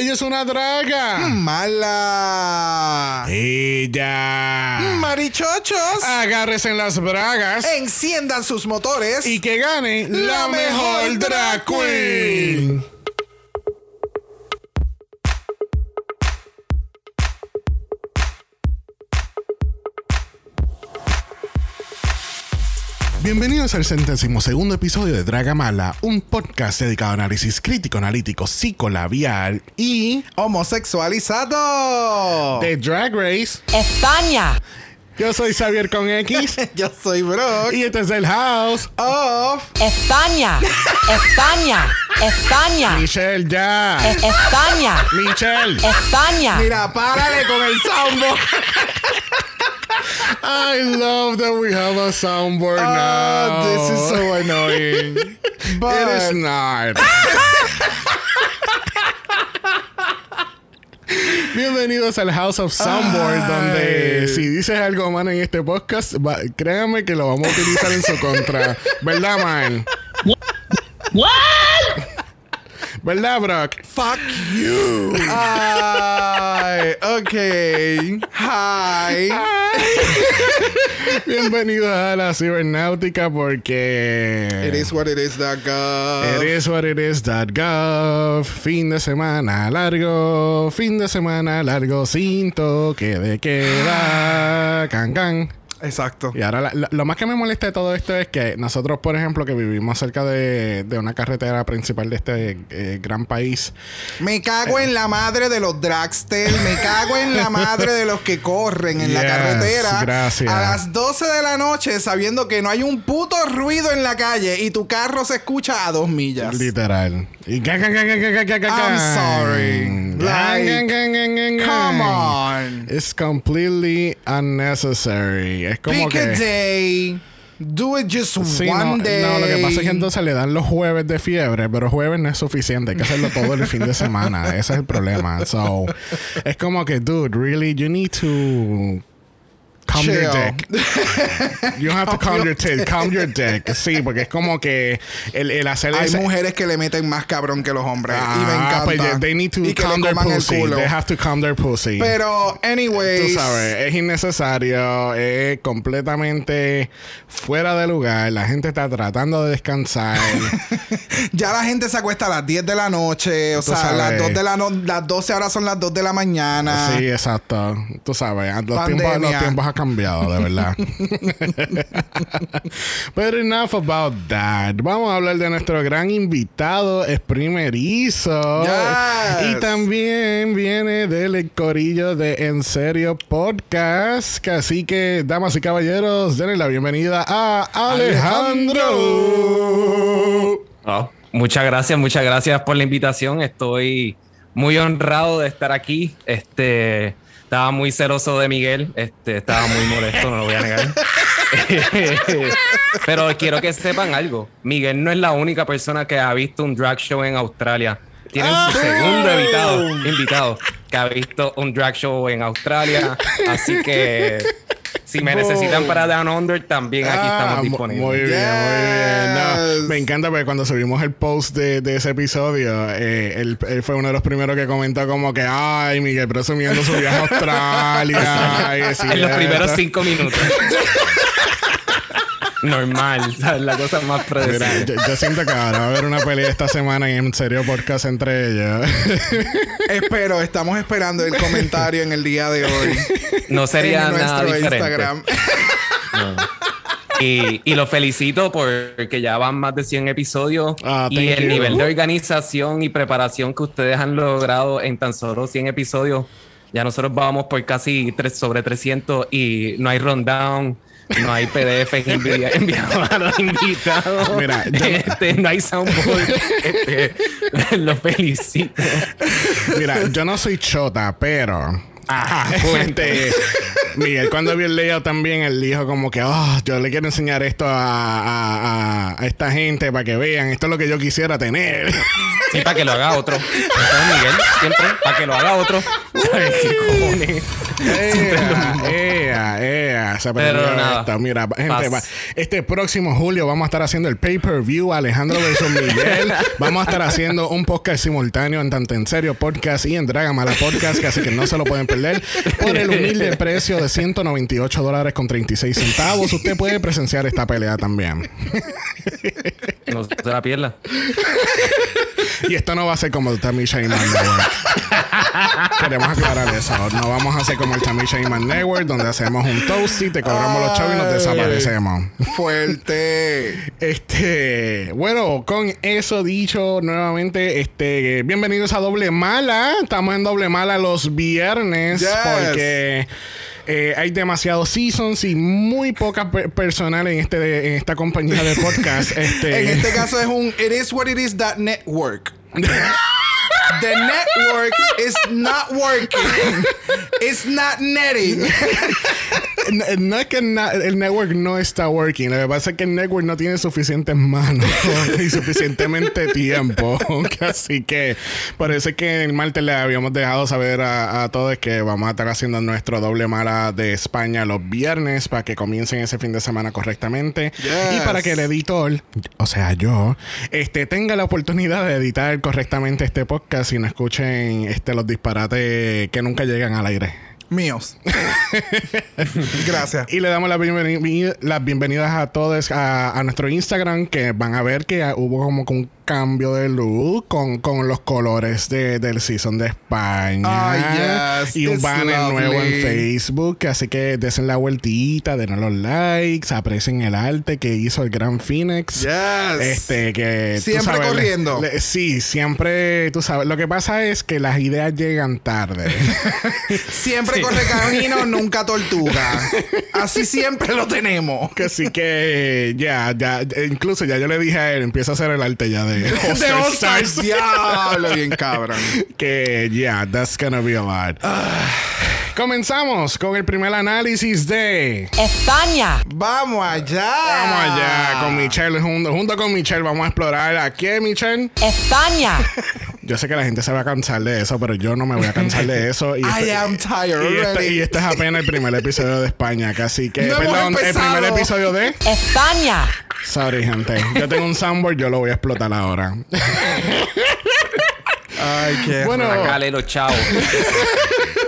Ella es una draga. Mala. Ella. Marichochos. Agárrese en las bragas. Enciendan sus motores. Y que gane la, La mejor drag queen. Bienvenidos al centésimo segundo episodio de Dragamala, un podcast dedicado a análisis crítico, analítico, psicolabial y Homosexualizado. de Drag Race. España. Yo soy Xavier con X Yo soy Brock. y este es el House. Of. España. España. España. Michelle, ya. E- España. Michelle. España. Mira, párale con el soundboard. I love that we have a soundboard now. Oh, this is so annoying. But It is not. Bienvenidos al House of Soundboard, Ay. donde si dices algo mal en este podcast, va- créanme que lo vamos a utilizar en su contra. ¿Verdad, man? ¿Verdad, Brock? fuck you. Ay, okay. Hi. Bienvenidos a la cibernáutica porque... It is what it is, that It is what it is gov. Fin de semana largo, fin de semana largo sin toque de queda. Can, can. Exacto. Y ahora la- lo más que me molesta de todo esto es que nosotros, por ejemplo, que vivimos cerca de, de una carretera principal de este eh, gran país, Me cago en la madre de los dragsters. Me cago en la madre de los que corren en la carretera. gracias. A las 12 de la noche, sabiendo que no hay un puto ruido en la calle y tu carro se escucha a dos millas. literal. I'm sorry. Like. Come on. It's completely unnecessary. Es como Pick a day. Do it just Sí, one no, day. no, lo que pasa es que entonces le dan los jueves de fiebre, pero jueves no es suficiente, hay que hacerlo todo el fin de semana. Ese es el problema. So, es como que, dude, really, you need to calm your Chill. dick. You have to calm your dick, calm your dick. Sí, porque es como que el, el hacer Hay ese- mujeres que le meten más cabrón que los hombres. y me Ah, encanta. pues yeah, they need to y calm their pussy. They have to calm their pussy. Pero, anyways. Tú sabes, es innecesario, es completamente fuera de lugar. La gente está tratando de descansar. Ya la gente se acuesta a las 10 de la noche. O Tú sea, sabes. las, 2 de la no- las 12 ahora son las 2 de la mañana. Sí, exacto. Tú sabes, los tiempos, Pandemia. los tiempos cambiado, de verdad. Pero enough about that. Vamos a hablar de nuestro gran invitado, es primerizo. Yes. Y también viene del corillo de En Serio Podcast. Así que, damas y caballeros, denle la bienvenida a Alejandro. Oh, muchas gracias, muchas gracias por la invitación. Estoy muy honrado de estar aquí. Este estaba muy celoso de Miguel, este estaba muy molesto, no lo voy a negar. Pero quiero que sepan algo. Miguel no es la única persona que ha visto un drag show en Australia. Tienen su segundo invitado, invitado que ha visto un drag show en Australia. Así que si me necesitan para Down Under, también aquí Ah, estamos disponibles. Muy bien, muy bien. No, me encanta porque cuando subimos el post de, de ese episodio, eh, él, él fue uno de los primeros que comentó como que, ay, Miguel presumiendo su viaje a Australia. y en los primeros cinco minutos. Normal, ¿sabes? la cosa más Mira, predecible. yo, yo siento que ahora va a haber una pelea esta semana y en serio podcast entre ellos. Espero, estamos esperando el comentario en el día de hoy. No sería en nada nuestro diferente. Instagram. Y, y lo felicito porque ya van más de 100 episodios Ah, y el you. nivel de organización y preparación que ustedes han logrado en tan solo 100 episodios. Ya nosotros vamos por casi tres, sobre 300 y no hay rundown, no hay PDF envi- enviados a los invitados. Mira, yo- Este, no hay soundboard. Este, lo felicito. Mira, yo no soy chota, pero Ajá. Este, Miguel, cuando vio el layout también, él dijo como que, oh, yo le quiero enseñar esto a, a- a- a esta gente para que vean, esto es lo que yo quisiera tener. Y para que lo haga otro. Entonces, Miguel, siempre, para que lo haga otro. ¿Sabes qué cojones? ea, ea, ea. Se Pero nada. esto. Mira, gente, Paz. va- este próximo julio vamos a estar haciendo el pay-per-view Alejandro versus Miguel. vamos a estar haciendo un podcast simultáneo en Tanto en Serio Podcast y en Dragamala Podcast, que así que no se lo pueden perder. Por el humilde precio de 198 dólares con 36 centavos, usted puede presenciar esta pelea también. No se la pierda. Y esto no va a ser como el Tammy Shayman Network. Queremos aclarar eso. No vamos a hacer como el Tammy Shayman Network, donde hacemos un toasty, te cobramos los chavos y nos desaparecemos. Fuerte. Este, bueno, con eso dicho, nuevamente, este, bienvenidos a Doble Mala. Estamos en Doble Mala los viernes Yes. porque eh, hay demasiados seasons y muy poca per- personal en este en esta compañía de podcast. este, En este caso es un It is what it is that network. The network is not working. It's not netting. No, es que el network no está working. Lo que pasa es que el network no tiene suficientes manos y suficientemente tiempo. Así que es que el martes le habíamos dejado saber a, a todos que vamos a estar haciendo nuestro doble mala de España los viernes para que comiencen ese fin de semana correctamente. Yes. Y para que el editor, o sea, yo, este, tenga la oportunidad de editar correctamente este podcast y no escuchen este, los disparates que nunca llegan al aire. Míos. Gracias. Y le damos las, bienveni- las bienvenidas a todos a, a nuestro Instagram, que van a ver que hubo como un cambio de look con, con los colores de, del season de España. Ah, yes, y un banner nuevo en. Facebook. Así que desen la vueltita, den los likes, aprecien el arte que hizo el gran Phoenix. Yes. Este, que. Siempre sabes, corriendo. le- sí, siempre, tú sabes. Lo que pasa es que las ideas llegan tarde. Siempre corre camino, nunca tortuga. Así siempre lo tenemos. Que sí que ya, ya, incluso ya yo le dije a él, empieza a hacer el arte ya de All-Star All Stars. Stars. Diablo, bien cabrón. Que ya, that's gonna be a lot. Comenzamos con el primer análisis de. España, Vamos allá. Vamos allá con Michelle, junto, junto con Michelle vamos a explorar a qué, Michelle. España, Yo sé que la gente se va a cansar de eso, pero yo no me voy a cansar de eso. Y I este- am tired y este, y este es apenas el primer episodio de España, casi que, No perdón, el primer episodio de. España, Sorry, gente. Yo tengo un soundboard, yo lo voy a explotar ahora. Ay, qué Bueno, Sacale los chavos.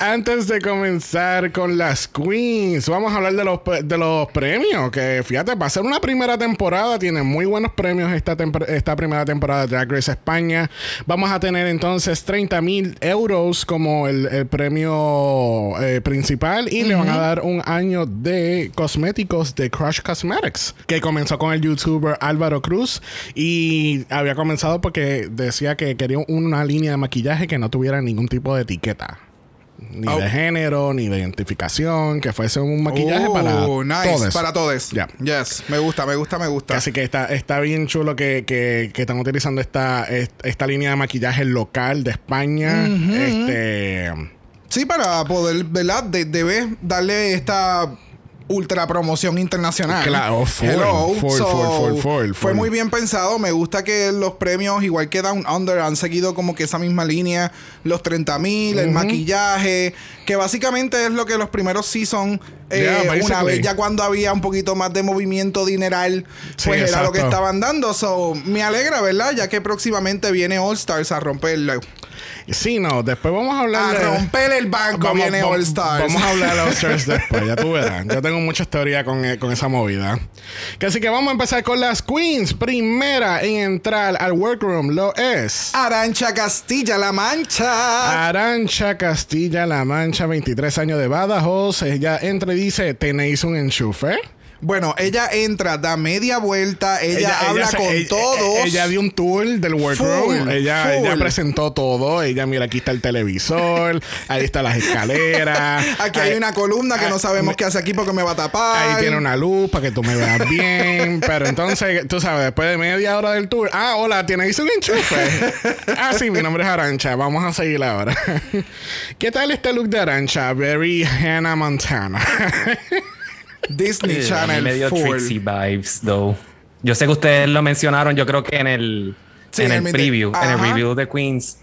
Antes de comenzar con las queens, vamos a hablar de los, de los premios. Que fíjate, va a ser una primera temporada. Tiene muy buenos premios esta, esta primera temporada de Drag Race España. Vamos a tener entonces 30 mil euros como el, el premio eh, principal. Y le van a dar un año de cosméticos de Crush Cosmetics. Que comenzó con el youtuber Álvaro Cruz. Y había comenzado porque decía que quería una línea de maquillaje que no tuviera ningún tipo de etiqueta ni Oh. de género, ni de identificación, que fuese un maquillaje Oh, para nice. todos. Para todos. Ya. Yes. Me gusta, me gusta, me gusta. Así que está, está bien chulo que, que, que están utilizando esta, est- esta línea de maquillaje local de España. Este. Sí, para poder, ¿verdad? De- debes darle esta ultra promoción internacional. Claro, full, Hello. full, So, full, full, full, Fue muy bien pensado. Me gusta que los premios, igual que Down Under, han seguido como que esa misma línea. Los 30 mil, el maquillaje. Que básicamente es lo que los primeros season. eh, Yeah, una vez ya cuando había un poquito más de movimiento dineral, Sí, pues era lo que estaban dando. So, me alegra, ¿verdad? Ya que próximamente viene All Stars a romperlo. Sí, no, después vamos a hablar A de. romper el banco viene va- All Stars. Vamos a hablar de All Stars después, ya tú verás. Yo tengo muchas teorías con, eh, con esa movida. Que así que vamos a empezar con las queens. Primera en entrar al workroom lo es. Arancha Castilla-La Mancha. Arancha Castilla-La Mancha, 23 años de Badajoz. Ella entra y dice: ¿Tenéis un enchufe? Bueno, ella entra, da media vuelta, ella, habla con ella- todos. Ella dio un tour del workroom. Full, ella, full. ella presentó todo. Ella, mira, aquí está el televisor. ahí están las escaleras. Aquí hay una columna que no ah, sabemos me- qué hace aquí porque me va a tapar. Ahí tiene una luz para que tú me veas bien. Pero entonces, tú sabes, después de media hora del tour. Ah, hola, ¿tiene ahí un enchufe? ah, sí, mi nombre es Arancha. Vamos a seguir ahora. ¿Qué tal este look de Arancha? Very Hannah Montana. Disney Channel me dio full. Trixie vibes, though. Yo sé que ustedes lo mencionaron, yo creo que en el, Sí, en el preview, en el review de Queens.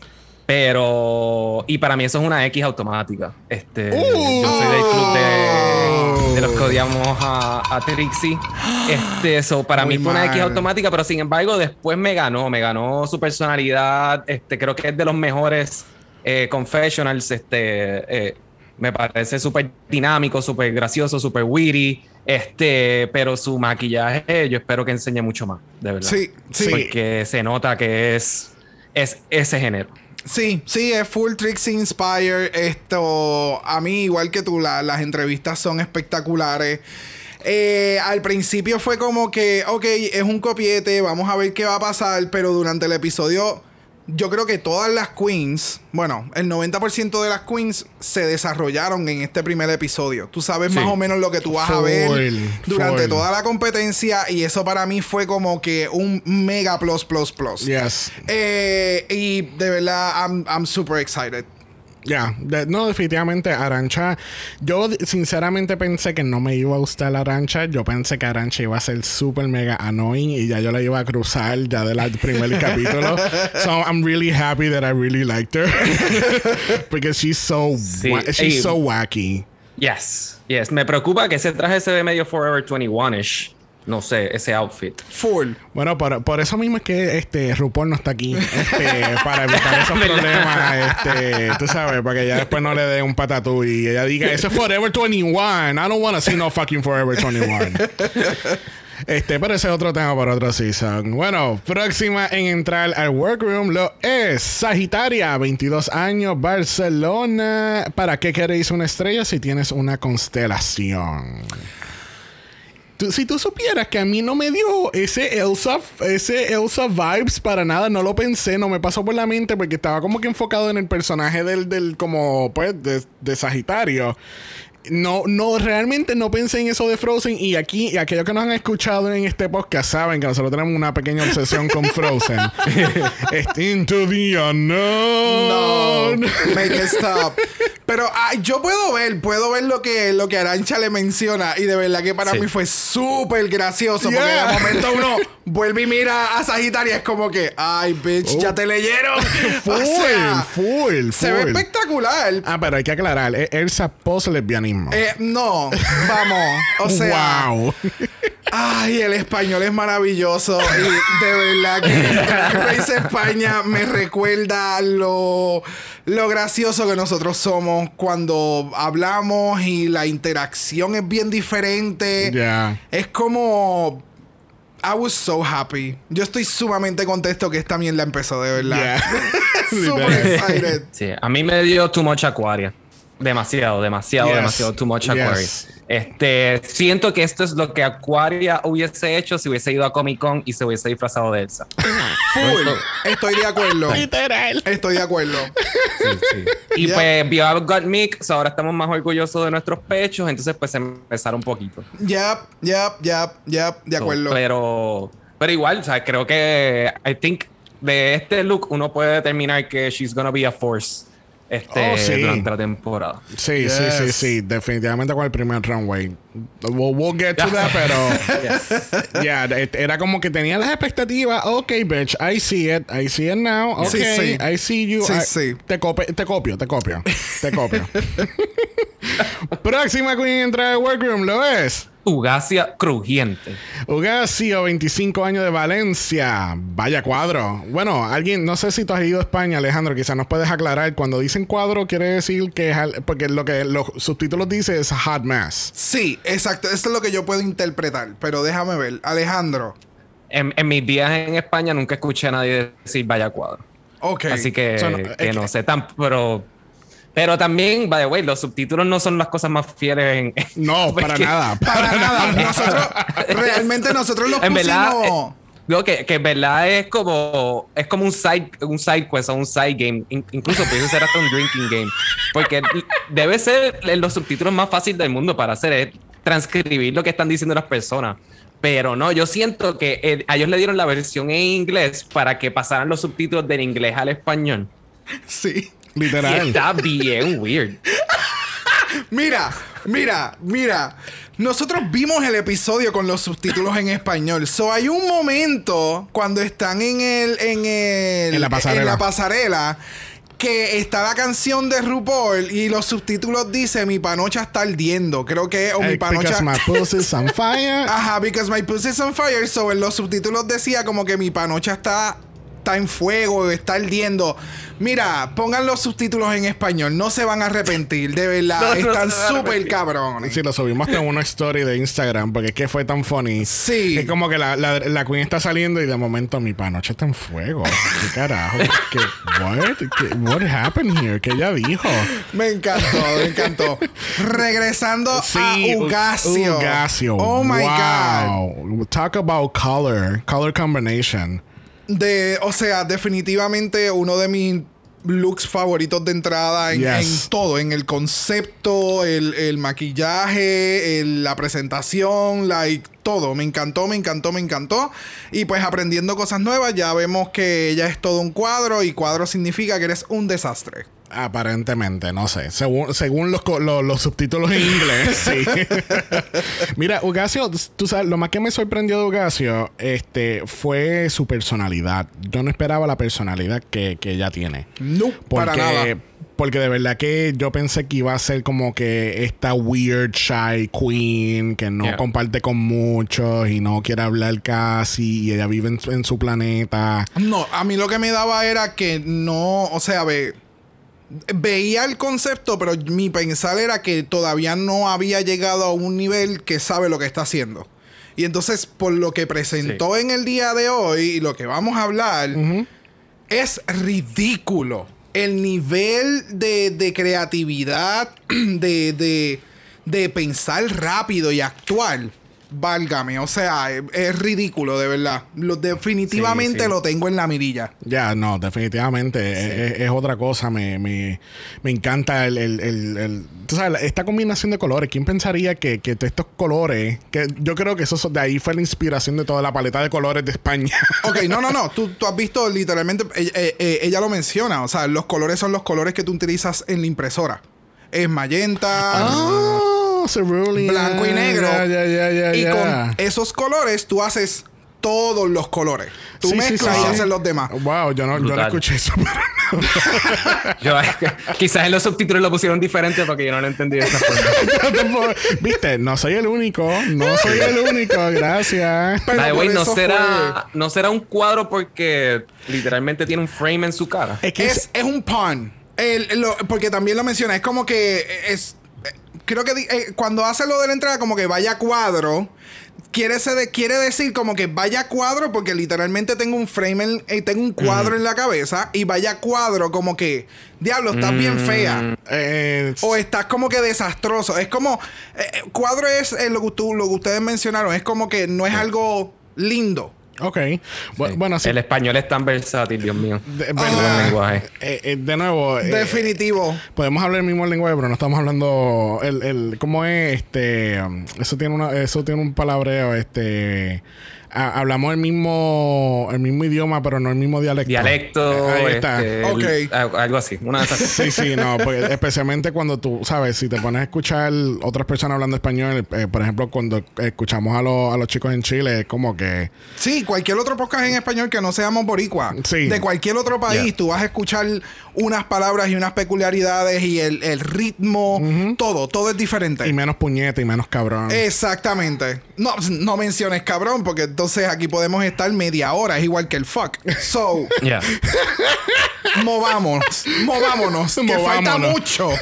Pero. Y para mí eso es una X automática. Este. Yo soy del club de, de los que odiamos a, a Trixie. Este, eso para mí fue una X automática, pero sin embargo, después me ganó. Me ganó su personalidad. Este, creo que es de los mejores eh, confessionals. Este. eh, me parece súper dinámico, súper gracioso, súper witty. Este, pero su maquillaje, yo espero que enseñe mucho más, de verdad. Sí, sí. Porque se nota que es, es ese género. Sí, sí, es full Trixie Inspire. Esto, a mí, igual que tú, la- las entrevistas son espectaculares. Eh, al principio fue como que, ok, es un copiete, vamos a ver qué va a pasar, pero durante el episodio, yo creo que todas las queens, bueno, el 90% de las queens se desarrollaron en este primer episodio. Tú sabes Sí. más o menos lo que tú vas a ver durante toda la competencia y eso para mí fue como que un mega plus plus plus. yes. Eh, y de verdad, I'm, I'm super excited. Ya, de- no, definitivamente Arancha. Yo sinceramente pensé que no me iba a gustar la Arancha. Yo pensé que Arancha iba a ser súper mega annoying y ya yo la iba a cruzar ya del primer capítulo. So I'm really happy that I really liked her. Because she's so, Sí, wa- she's so wacky. Yes, yes. Me preocupa que ese traje se ve medio Forever 21ish. No sé, ese outfit. Full. Bueno, por, por eso mismo es que este RuPaul no está aquí. Este, para evitar esos problemas. Este, tú sabes, para que ella después no le dé un patatú y ella diga, eso es Forever 21. I don't want to see no fucking Forever 21. Este, pero ese es otro tema para otro season. Bueno, próxima en entrar al workroom lo es Sagitaria, 22 años, Barcelona. ¿Para qué queréis una estrella si tienes una constelación? Tú- si tú supieras que a mí no me dio ese Elsa, ese Elsa vibes para nada, no lo pensé, no me pasó por la mente porque estaba como que enfocado en el personaje del, del como, pues, de, de Sagitario. No, no, realmente no pensé en eso de Frozen. Y aquí, y aquellos que nos han escuchado en este podcast saben que nosotros tenemos una pequeña obsesión con Frozen. Into the No, unknown. make it stop. Pero ah, yo puedo ver, puedo ver lo que, lo que Arancha le menciona. Y de verdad que para Sí. mí fue súper gracioso. Porque Yeah. de momento uno vuelve y mira a Sagitaria. y Es como que, ay, bitch, ya te leyeron. Full, o sea, full, se ve espectacular. Ah, pero hay que aclarar, es Elsa post-lesbianismo. Eh, no, vamos. O sea, wow. Ay, el español es maravilloso. Y de verdad que Race España me recuerda lo, lo gracioso que nosotros somos cuando hablamos y la interacción es bien diferente. Ya. Es como. I was so happy. Yo estoy sumamente contento que esta mierda empezó, de verdad. Yeah. Super excited. Sí, a mí me dio too much Aquaria. Demasiado, demasiado, Yes. demasiado too much Aquaria. Yes. Este, siento que esto es lo que Aquaria hubiese hecho si hubiese ido a Comic Con y se hubiese disfrazado de Elsa. Full. Estoy de acuerdo. Literal. Estoy de acuerdo. Y Yeah. pues vio a God Mix, ahora estamos más orgullosos de nuestros pechos, entonces pues se empezaron un poquito. Yep, yep, yep, yep. De acuerdo. Pero, pero igual, o sea, creo que I think de este look uno puede determinar que she's gonna be a force este, Oh, sí. durante la temporada. Sí, sí, sí, sí. Definitivamente con el primer runway. We'll, we'll get to that, pero. Ya, et- era como que tenía las expectativas. Ok, bitch, I see it. I see it now. Ok, Sí, sí. I see you. Sí, I- sí. Te, cope- te copio, te copio. Te copio. Próxima queen en entrar al workroom lo es. Ugacia crujiente. Ugasio, 25 años de Valencia. Vaya cuadro. Bueno, alguien, no sé si tú has ido a España, Alejandro, quizás nos puedes aclarar. Cuando dicen cuadro, quiere decir que es. Porque lo que los subtítulos dice es hot mess. Sí, exacto. Eso es lo que yo puedo interpretar. Pero déjame ver. Alejandro. En, en mis días en España nunca escuché a nadie decir vaya cuadro. Ok. Así que, So, no, que es no que- sé tan, pero Pero también, by the way, los subtítulos no son las cosas más fieles en. No, para Porque- nada. Para nada. Nosotros, realmente nosotros los En pusimos. eh, Digo que, que en verdad es como es como un side un side quest o un side game In- incluso puede ser hasta un drinking game porque debe ser los subtítulos más fácil del mundo para hacer es transcribir lo que están diciendo las personas pero no yo siento que eh, a ellos le dieron la versión en inglés para que pasaran los subtítulos del inglés al español Sí. Y Literal. está bien weird Mira, mira, mira. Nosotros vimos el episodio con los subtítulos en español. So hay un momento cuando están en el. en el. En la pasarela. en la pasarela, Que está la canción de RuPaul y los subtítulos dice mi panocha está ardiendo. Creo que o mi panocha. because my pussy's on fire. Ajá, because my pussy's on fire. So en los subtítulos decía como que mi panocha está, está en fuego, está ardiendo. Mira, pongan los subtítulos en español, no se van a arrepentir, de verdad. No, no Están a súper cabrones. Sí, lo subimos en una story de Instagram porque es que fue tan funny. Sí. Es como que la, la, la queen está saliendo y de momento mi panoche está en fuego. ¿Qué carajo? ¿Qué, what? ¿Qué, what happened here? ¿Qué ella dijo? Me encantó, me encantó. Regresando a U- Ugasio. Ugasio. Oh my God. wow. Talk about color. Color combination. De, o sea, definitivamente uno de mis looks favoritos de entrada en, Yes. en todo, en el concepto, el, el maquillaje, el- la presentación, like, todo. Me encantó, me encantó, me encantó. Y pues aprendiendo cosas nuevas, ya vemos que ella es todo un cuadro y cuadro significa que eres un desastre. Aparentemente, no sé. Según, según los, co- lo- los subtítulos en inglés, sí. Mira, Ugasio, tú sabes, lo más que me sorprendió de Ugasio este, fue su personalidad. Yo no esperaba la personalidad que, que ella tiene. No, para nada. porque de verdad que yo pensé que iba a ser como que esta weird shy queen que no Yeah. comparte con muchos y no quiere hablar casi y ella vive en, su- en su planeta. No, a mí lo que me daba era que no, o sea, ve, veía el concepto, pero mi pensar era que todavía no había llegado a un nivel que sabe lo que está haciendo. Y entonces, por lo que presentó en el día de hoy y lo que vamos a hablar, es ridículo. El nivel de, de creatividad, de, de, de pensar rápido y actuar. Válgame, o sea, es, es ridículo, de verdad. Lo, definitivamente Sí, sí. lo tengo en la mirilla. Ya, no, definitivamente es, es- es otra cosa. Me, me, me encanta el, el, el- el- tú sabes, esta combinación de colores. ¿Quién pensaría que, que estos colores, que yo creo que eso de ahí fue la inspiración de toda la paleta de colores de España? Ok, no, no, no. Tú, tú has visto literalmente, eh, eh, eh, ella lo menciona. O sea, los colores son los colores que tú utilizas en la impresora. Es magenta. Ah, cerulean. blanco y negro. Ya, y con esos colores tú haces todos los colores. Tú Sí, mezclas sí, y sí. haces los demás. Wow, yo no, yo no escuché eso. Yo, quizás en los subtítulos lo pusieron diferente porque yo no lo entendí de esa forma Viste, no soy el único. No soy el único. Gracias. Pero no será, no será un cuadro porque literalmente tiene un frame en su cara. Es que Es, es un pun. El- lo- porque también lo menciona. Es como que es. Creo que eh, cuando hace lo de la entrada, como que vaya cuadro. Quiere, de- quiere decir como que vaya cuadro, porque literalmente tengo un frame, en- eh, tengo un cuadro en la cabeza. Y vaya cuadro, como que, diablo, estás bien fea. eh, O estás como que desastroso. Es como. eh, eh, cuadro es lo, que tú- lo que ustedes mencionaron. Es como que no es algo lindo. Ok. Bu- Bueno, sí. El español es tan versátil, Dios mío. De, buen lenguaje. Eh, eh, de nuevo, eh, Definitivo. podemos hablar el mismo lenguaje, pero no estamos hablando el, el cómo es este um, eso tiene una eso tiene un palabreo este ha- hablamos el mismo el mismo idioma, pero no el mismo dialecto. Dialecto, Ahí está. este, Ok. el- algo así. Una de esas Sí, sí, no, porque especialmente cuando tú, sabes, si te pones a escuchar otras personas hablando español, eh, por ejemplo, cuando escuchamos a, los a los chicos en Chile, es como que Sí, cualquier otro podcast en español que no seamos boricua. Sí. De cualquier otro país, Yeah. tú vas a escuchar unas palabras y unas peculiaridades y el, el ritmo, todo, todo es diferente. y menos puñeta y menos cabrón. Exactamente. No, no menciones cabrón, porque entonces aquí podemos estar media hora, es igual que el fuck. So, Ya. movámonos, movámonos, que falta mucho.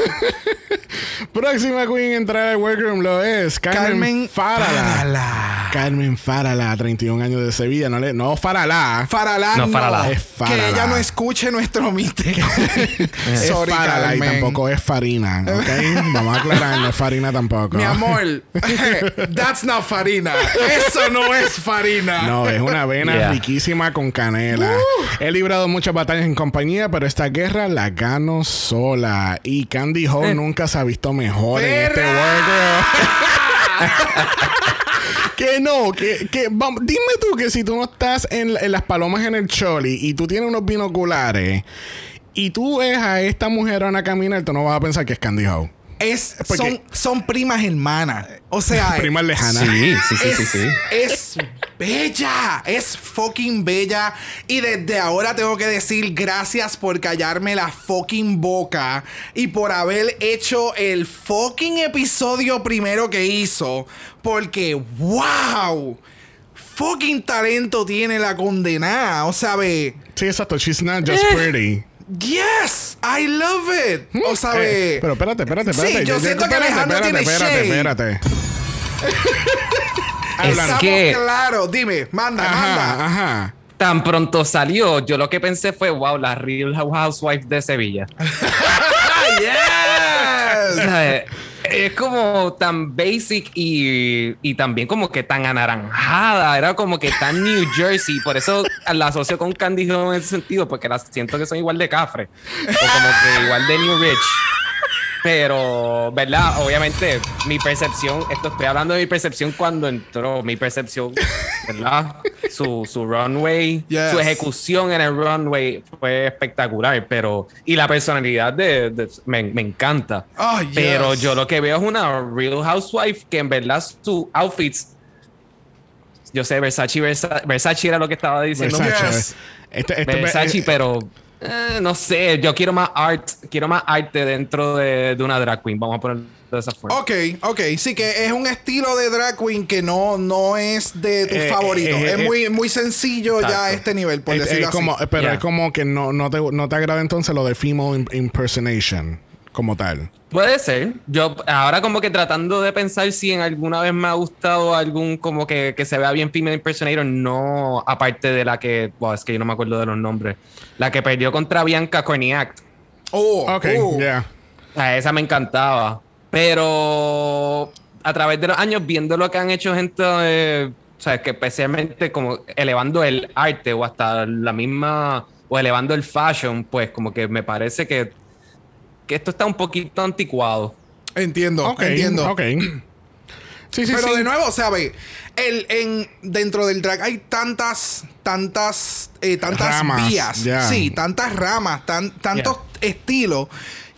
Próxima queen a entrar al workroom lo es Carmen, Carmen Farala. Farala. Carmen Farala, 31 años de Sevilla. No, le, no Farala. Farala No, Farala. Es Farala. Que ella no escuche nuestro misterio. es Sorry, Farala y tampoco es farina. ¿Ok? Vamos a aclarar, no es farina tampoco. Mi amor, that's not farina. Eso no es farina. No, es una avena Yeah. riquísima con canela. He librado muchas batallas en compañía, pero esta guerra la gano sola. Y Candy Ho Eh. nunca se ha visto mejor en este worker. que no, que, que vamos, dime tú que si tú no estás en, en las palomas en el choli y tú tienes unos binoculares y tú ves a esta mujerona caminar, tú no vas a pensar que es Candy Ho. Es, Porque- son, son primas hermanas. O sea, Primas lejanas. Sí, sí, sí, es, sí, sí. es bella, es fucking bella. Y desde ahora tengo que decir gracias por callarme la fucking boca y por haber hecho el fucking episodio primero que hizo. Porque, wow, fucking talento tiene la condenada. O sea, ve. Sí, exacto. She's not just Eh. pretty. Yes, I love it. O sea, ve. Eh, pero espérate, espérate, Sí, espérate. yo siento que Alejandro espérate, tiene espérate, shade. espérate. Es que- claros. Dime, manda, manda. Ajá. Tan pronto salió, yo lo que pensé fue, wow, la Real Housewife de Sevilla. Yes. Es como tan basic y, y también como que tan anaranjada. Era como que tan New Jersey. Por eso la asocio con Candy Ho en ese sentido, porque las siento que son igual de cafre. O como que igual de New Rich. Pero, ¿verdad? Obviamente, mi percepción, esto estoy hablando de mi percepción cuando entró, mi percepción, ¿verdad? Su, su runway, Yes. su ejecución en el runway fue espectacular, pero, y la personalidad de, de- me, me encanta. Oh, yes. Pero yo lo que veo es una real housewife que en verdad sus outfits, yo sé, Versace, Versa- Versace era lo que estaba diciendo. Versace. Yes. Este, este- Versace, eh, pero eh, no sé, yo quiero más art, quiero más arte dentro de, de una drag queen, vamos a ponerlo de esa forma. Ok, ok. Sí, que es un estilo de drag queen que no, no es de tus Eh, favoritos. eh, es eh, muy, muy sencillo ya a este nivel, por decirlo es como, así. pero Yeah. es como que no, no, te, no te agrada entonces lo de female im- impersonation como tal. Puede ser. Yo ahora como que tratando de pensar si en alguna vez me ha gustado algún como que, que se vea bien female impersonator, no aparte de la que, wow, es que yo no me acuerdo de los nombres, la que perdió contra Bianca Corniak. Oh, Ok, oh. yeah. A esa me encantaba. Pero a través de los años, viendo lo que han hecho gente, eh, o sea, que especialmente como elevando el arte o hasta la misma, o elevando el fashion, pues como que me parece que, que esto está un poquito anticuado. Entiendo, Ok, entiendo. ok. Sí, sí, Pero sí. de nuevo, o sea, ve, el, en, dentro del drag hay tantas, tantas, eh, tantas Ramas, vías. Sí, tantas ramas, tan, tantos estilos.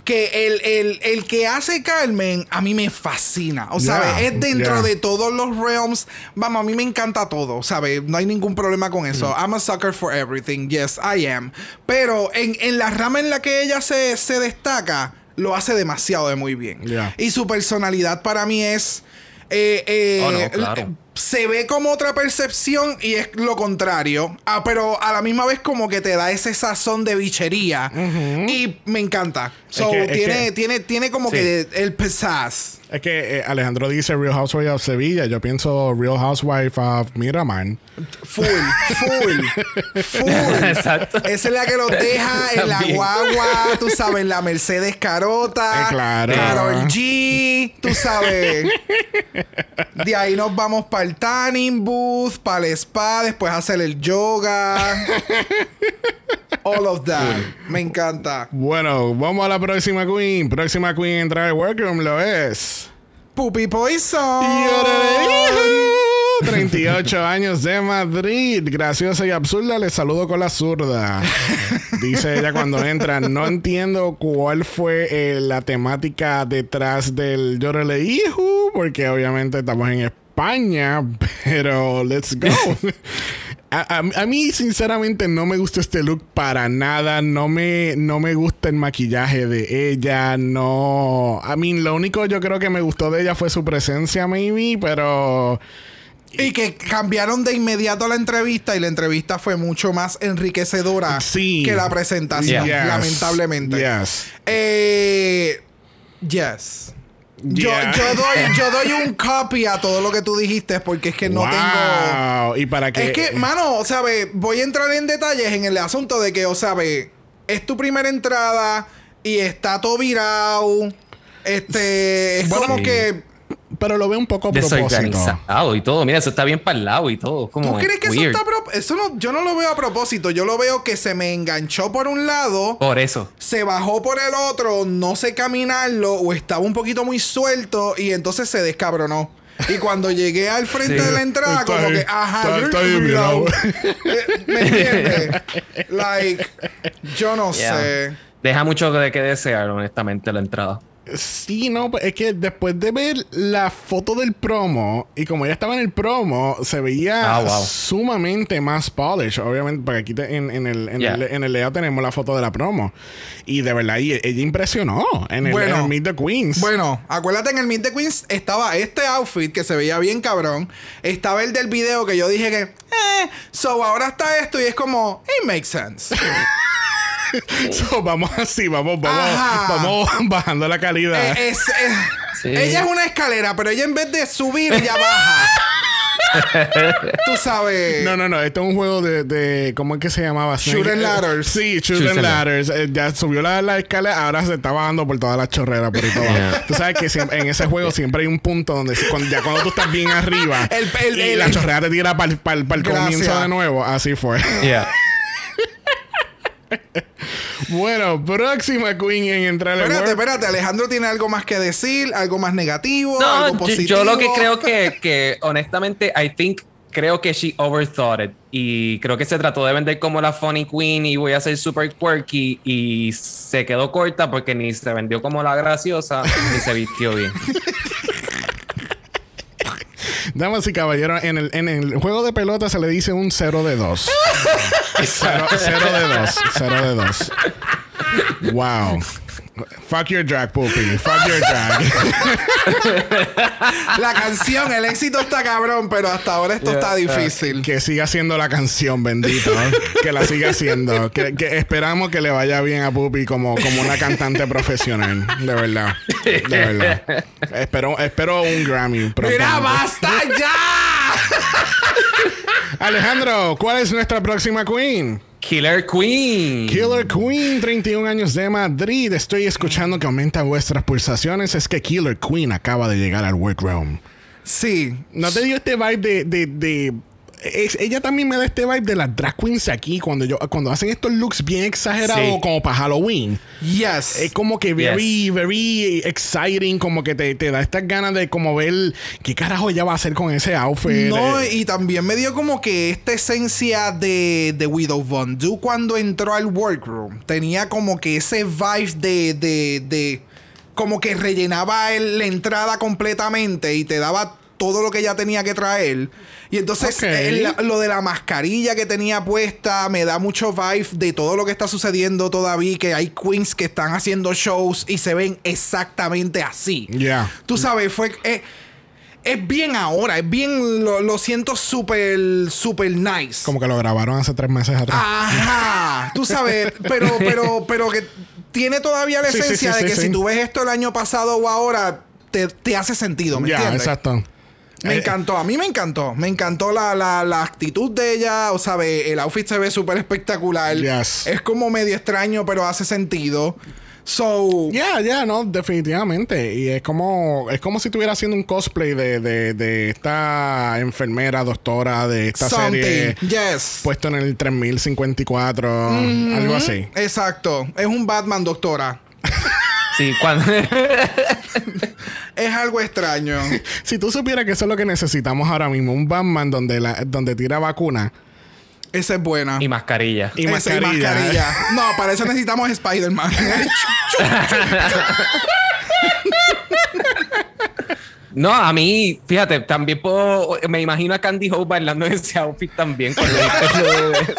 Que el, el- el que hace Carmen a mí me fascina. O sea, Ya, es dentro de todos los realms. Vamos, a mí me encanta todo, ¿sabes? No hay ningún problema con eso. Mm. I'm a sucker for everything. Yes, I am. Pero en, en la rama en la que ella se, se destaca, lo hace demasiado de muy bien. Y su personalidad para mí es. eh, eh, Oh, no, claro. Se ve como otra percepción y es lo contrario. Ah, pero a la misma vez, como que te da ese sazón de bichería. Y me encanta. So, que- es tiene, que- tiene, tiene como Sí. que el pesaz. Es que eh, Alejandro dice Real Housewife of Sevilla. Yo pienso Real Housewife of Miramar. Full, full, full. Exacto. Esa es la que los deja en la guagua, tú sabes, en la Mercedes Carota. Eh, claro. Karol G, tú sabes. De ahí nos vamos para el tanning booth, para el spa, después hacer el yoga. All of that. Me encanta. Bueno, vamos a la próxima queen. Próxima queen a entrar al workroom lo es. Puppy Poison. 38 años de Madrid. Graciosa y absurda. Les saludo con la zurda. Dice ella cuando entra. No entiendo cuál fue eh, la temática detrás del Llorele Hijo. Porque obviamente estamos en España. Pero let's go. A, a- a mí, sinceramente, no me gustó este look para nada. No me, no me gusta el maquillaje de ella. No. A mí, lo único yo creo que me gustó de ella fue su presencia, maybe. Pero. Y que cambiaron de inmediato la entrevista y la entrevista fue mucho más enriquecedora Sí. que la presentación, Yes. lamentablemente. Yes. Eh, yes. Yo, Yeah. yo, doy, yo doy un copy a todo lo que tú dijiste porque es que no tengo. Wow. Y para que. Es que, mano, o sea, ve, voy a entrar en detalles en el asunto de que, o sea, ve, es tu primera entrada y está todo virado. Este, es Bueno, como sí. que. Pero lo veo un poco a propósito. Desorganizado y todo. Mira, eso está bien para el lado y todo. Como ¿Tú crees que eso está pro- Eso no, yo no lo veo a propósito. Yo lo veo que se me enganchó por un lado. Por eso. se bajó por el otro, no sé caminarlo o estaba un poquito muy suelto y entonces se descabronó. Y cuando llegué al frente Sí. de la entrada, Está como que, ajá, está- está ¿Me entiendes? Like, yo no Yeah. sé. Deja mucho de que desear, honestamente, la entrada. Sí, no, pues, es que después de ver la foto del promo, y como ya estaba en el promo, se veía Ah, wow. sumamente más polish. Obviamente, porque aquí te- en, en el, en, Yeah. el, en el layout tenemos la foto de la promo. Y de verdad, y- ella impresionó en el, Bueno. en el Meet the Queens. Bueno, acuérdate en el Meet the Queens estaba este outfit que se veía bien cabrón. Estaba el del video que yo dije que, eh, so ahora está esto y es como, it makes sense. So, vamos así, vamos, vamos, Ajá. vamos bajando la calidad. Eh, es- eh, Sí. Ella es una escalera, pero ella en vez de subir, ella baja. Tú sabes. No, no, no. Esto es un juego de, de ¿cómo es que se llamaba? Shoot and ladders. Sí, shoot, Shoot and and ladders. Eh, ya subió la, la escalera, ahora se está bajando por todas las chorreras por abajo. Yeah. Tú sabes que siempre- en ese juego siempre hay un punto donde cuando, ya cuando tú estás bien arriba El- el- y el- la chorrera te tira para el Gracias. comienzo de nuevo. Así fue. Yeah. bueno, próxima Queen en entrar al Espérate, World- espérate. Alejandro tiene algo más que decir, algo más negativo, No, algo yo, positivo. yo lo que creo que, que honestamente, I think, creo que she overthought it. Y creo que se trató de vender como la funny queen y voy a ser super quirky y se quedó corta porque ni se vendió como la graciosa ni se vistió bien. Damas y caballeros, en el, en el juego de pelota se le dice un 0 de 2. 0 de 2. 0 de 2. Wow. Fuck your drag, puppy. Fuck your drag. La canción, el éxito está cabrón, pero hasta ahora esto Yeah, está yeah. difícil. que siga siendo la canción, bendito. Que la siga haciendo. Que, que esperamos que le vaya bien a Puppy como, como una cantante profesional. De verdad. De verdad. Espero, espero un Grammy. ¡Mira, prontamente. basta ya! Alejandro, ¿cuál es nuestra próxima queen? Killer Queen. Killer Queen, 31 años de Madrid. Estoy escuchando que aumenta vuestras pulsaciones. Es que Killer Queen acaba de llegar al workroom. Sí. ¿No te dio este vibe de... de, de- es- ella también me da este vibe de las drag queens aquí cuando yo cuando hacen estos looks bien exagerados Sí. como para Halloween. Yes. Es como que very, very exciting, como que te, te da estas ganas de como ver qué carajo ella va a hacer con ese outfit. No, Eh, y también me dio como que esta esencia de, de Widow Von Du cuando entró al workroom. Tenía como que ese vibe de. de, de como que rellenaba el- la entrada completamente y te daba todo lo que ella tenía que traer. Y entonces el- lo de la mascarilla que tenía puesta me da mucho vibe de todo lo que está sucediendo todavía. Que hay queens que están haciendo shows y se ven exactamente así. Ya. Tú sabes, fue. eh, es bien ahora, es bien. Lo, lo siento súper, súper nice. Como que lo grabaron hace tres meses atrás. Ajá. Tú sabes, pero, pero, pero que tiene todavía la Sí, sí, esencia sí, de que si tú ves esto el año pasado o ahora, te, te hace sentido, ¿me entiendes? exacto. Me Eh, encantó, a mí me encantó. Me encantó la, la, la actitud de ella. O sea, el outfit se ve súper espectacular. Yes. Es como medio extraño, pero hace sentido. So. Ya, ya, no, definitivamente. Y es como, es como si estuviera haciendo un cosplay de, de, de esta enfermera, doctora de esta something. serie. Yes. Puesto en el 3054, algo así. Exacto. Es un Batman, doctora. Sí, cuando. Es algo extraño. Si tú supieras que eso es lo que necesitamos ahora mismo, un Batman donde, la, donde tira vacuna Esa es buena. y mascarilla. y Esa mascarilla. No, para eso necesitamos Spider-Man. No, a mí, fíjate, también puedo. Me imagino a Candy Hope bailando en ese outfit también con el pelo de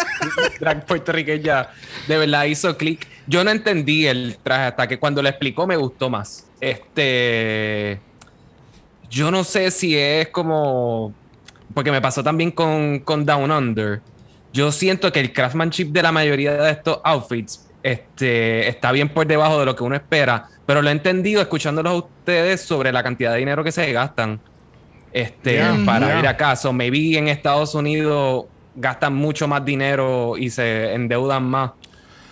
drag puertorriqueña. De verdad hizo clic. Yo no entendí el traje hasta que cuando lo explicó me gustó más. Este. Yo no sé si es como. Porque me pasó también con, con Down Under. Yo siento que el craftsmanship de la mayoría de estos outfits este, está bien por debajo de lo que uno espera, pero lo he entendido escuchándolos a ustedes sobre la cantidad de dinero que se gastan este, Yeah, para yeah. ir a casa. Maybe en Estados Unidos gastan mucho más dinero y se endeudan más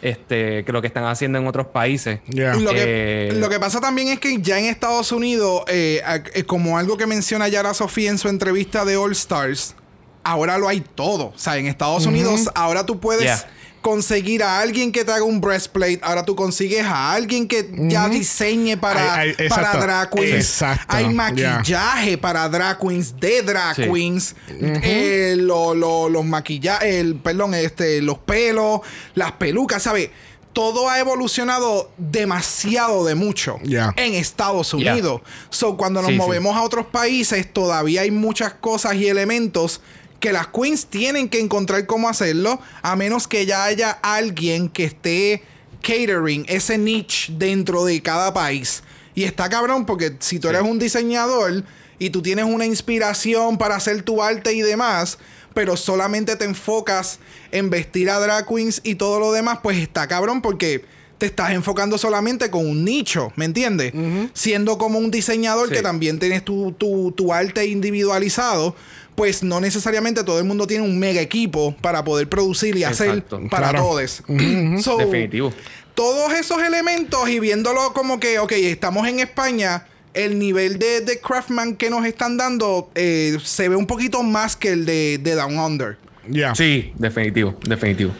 este, que lo que están haciendo en otros países. Yeah. Lo, que, Eh, lo que pasa también es que ya en Estados Unidos, eh, eh, como algo que menciona Yara Sofía en su entrevista de All Stars, ahora lo hay todo. O sea, en Estados Unidos ahora tú puedes Yeah. Conseguir a alguien que te haga un breastplate, ahora tú consigues a alguien que ya diseñe para, Ay, ay, para exacto. drag queens. Exacto. Hay Yeah. maquillaje para drag queens de drag Sí. queens. Eh, lo- lo- los maquillajes, el, perdón, este, los pelos, las pelucas, ¿sabes? Todo ha evolucionado demasiado de mucho Yeah. en Estados Yeah. Unidos. So, cuando nos Sí, sí. movemos a otros países, todavía hay muchas cosas y elementos que las queens tienen que encontrar cómo hacerlo, a menos que ya haya alguien que esté catering ese niche dentro de cada país. Y está cabrón porque si tú eres un diseñador y tú tienes una inspiración para hacer tu arte y demás, pero solamente te enfocas en vestir a drag queens y todo lo demás, pues está cabrón porque te estás enfocando solamente con un nicho, ¿me entiendes? Siendo como un diseñador Sí. que también tienes tu, tu- tu arte individualizado, pues no necesariamente todo el mundo tiene un mega equipo para poder producir y hacer Exacto. para Claro. todos. So, Definitivo. todos esos elementos y viéndolo como que, ok, estamos en España, el nivel de, de Craftman que nos están dando eh, se ve un poquito más que el de, de Down Under. Yeah. Sí, definitivo, definitivo.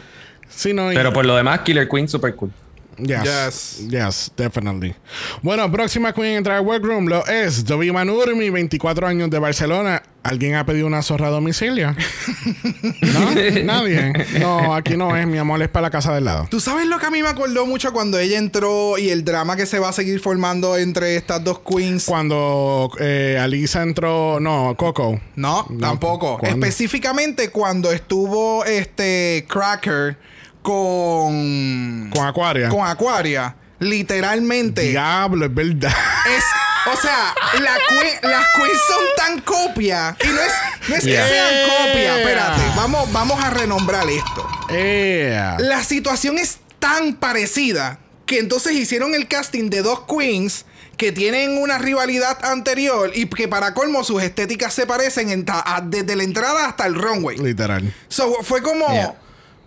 Sí, no, y- Pero por lo demás, Killer Queen, super cool. Yes. Yes. Yes, definitely. Bueno, próxima queen en entrar al workroom lo es Dovi Manurmi, 24 años de Barcelona. ¿Alguien ha pedido una zorra a domicilio? ¿No? Nadie. No, aquí no es. Mi amor es para la casa del lado. Tú sabes lo que a mí me acordó mucho cuando ella entró y el drama que se va a seguir formando entre estas dos queens. Cuando eh, Alisa entró... No, Coco. No, No, tampoco. ¿cuándo? Específicamente cuando estuvo este Cracker con. Con Aquaria. Con Aquaria. Literalmente. Diablo, es verdad. Es. O sea, la que- las queens son tan copia. Y no es, no es Yeah. que sean copia. Yeah. Espérate, vamos, vamos a renombrar esto. La situación es tan parecida que entonces hicieron el casting de dos queens que tienen una rivalidad anterior y que para colmo sus estéticas se parecen en ta- a- desde la entrada hasta el runway. Literal. So, fue como. Yeah.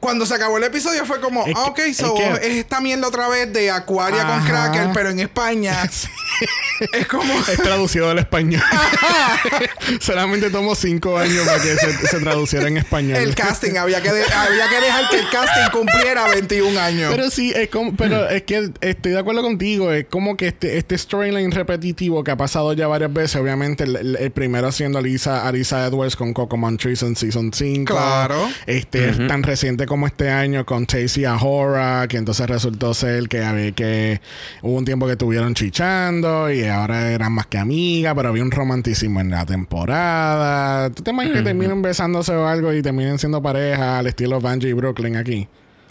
Cuando se acabó el episodio fue como, Es ah, que- ok, es so que- es esta mierda otra vez de Aquaria con. Cracker, pero en España. es como. Es traducido al español. Solamente tomó cinco años para que se, se traduciera en español. El casting, había que, de- había que dejar que el casting cumpliera 21 años. Pero sí, es como, pero es que estoy de acuerdo contigo. Es como que este, este storyline repetitivo que ha pasado ya varias veces. Obviamente, el, el- el primero siendo Alisa, Arisa Edwards con Coco Montrese en Season 5. Claro. Este es tan reciente como este año con Tacy Ahora, que entonces resultó ser que había que hubo un tiempo que estuvieron chichando y ahora eran más que amigas, pero había un romanticismo en la temporada. ¿Tú te imaginas que terminen besándose o algo y terminen siendo pareja al estilo Vanjie y Brooklyn aquí?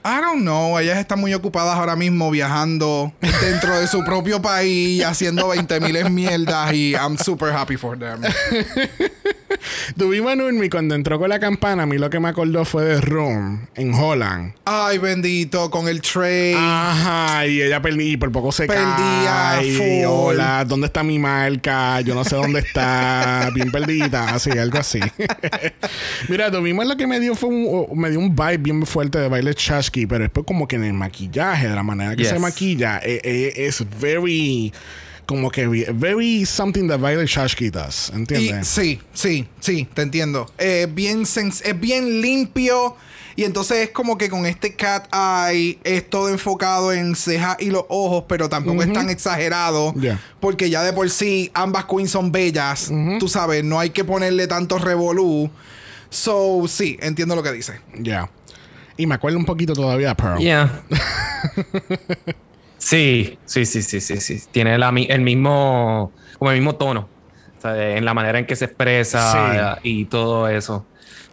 I don't know, ellas están muy ocupadas ahora mismo viajando dentro de su propio país, haciendo 20 miles mierdas y I'm super happy for them. Tuvimos a Nurmi cuando entró con la campana. A mí lo que me acordó fue de Room en Holland. Ay, bendito, con el tray. Ajá, y ella perdí, y por poco se Perdía, cae. full. Hola, ¿dónde está mi marca? Yo no sé dónde está. Bien perdida, así, algo así. Mira, tuvimos lo que me dio fue un, me dio un vibe bien fuerte de baile Chasky, pero después como que en el maquillaje, de la manera que Yes. se maquilla, eh, eh, es very como que very something that Violet Chachki does, ¿entiendes? sí, sí, sí, te entiendo. Eh, bien sens- es bien limpio. Y entonces es como que con este cat eye es todo enfocado en cejas y los ojos, pero tampoco es tan exagerado. Yeah. Porque ya de por sí ambas queens son bellas. Tú sabes, no hay que ponerle tanto revolú. So, sí, entiendo lo que dice. Ya. Y me acuerdo un poquito todavía de Pearl. Yeah. sí, sí, sí, sí, sí, sí. Tiene la el mismo, como el mismo tono. O sea, en la manera en que se expresa y todo eso.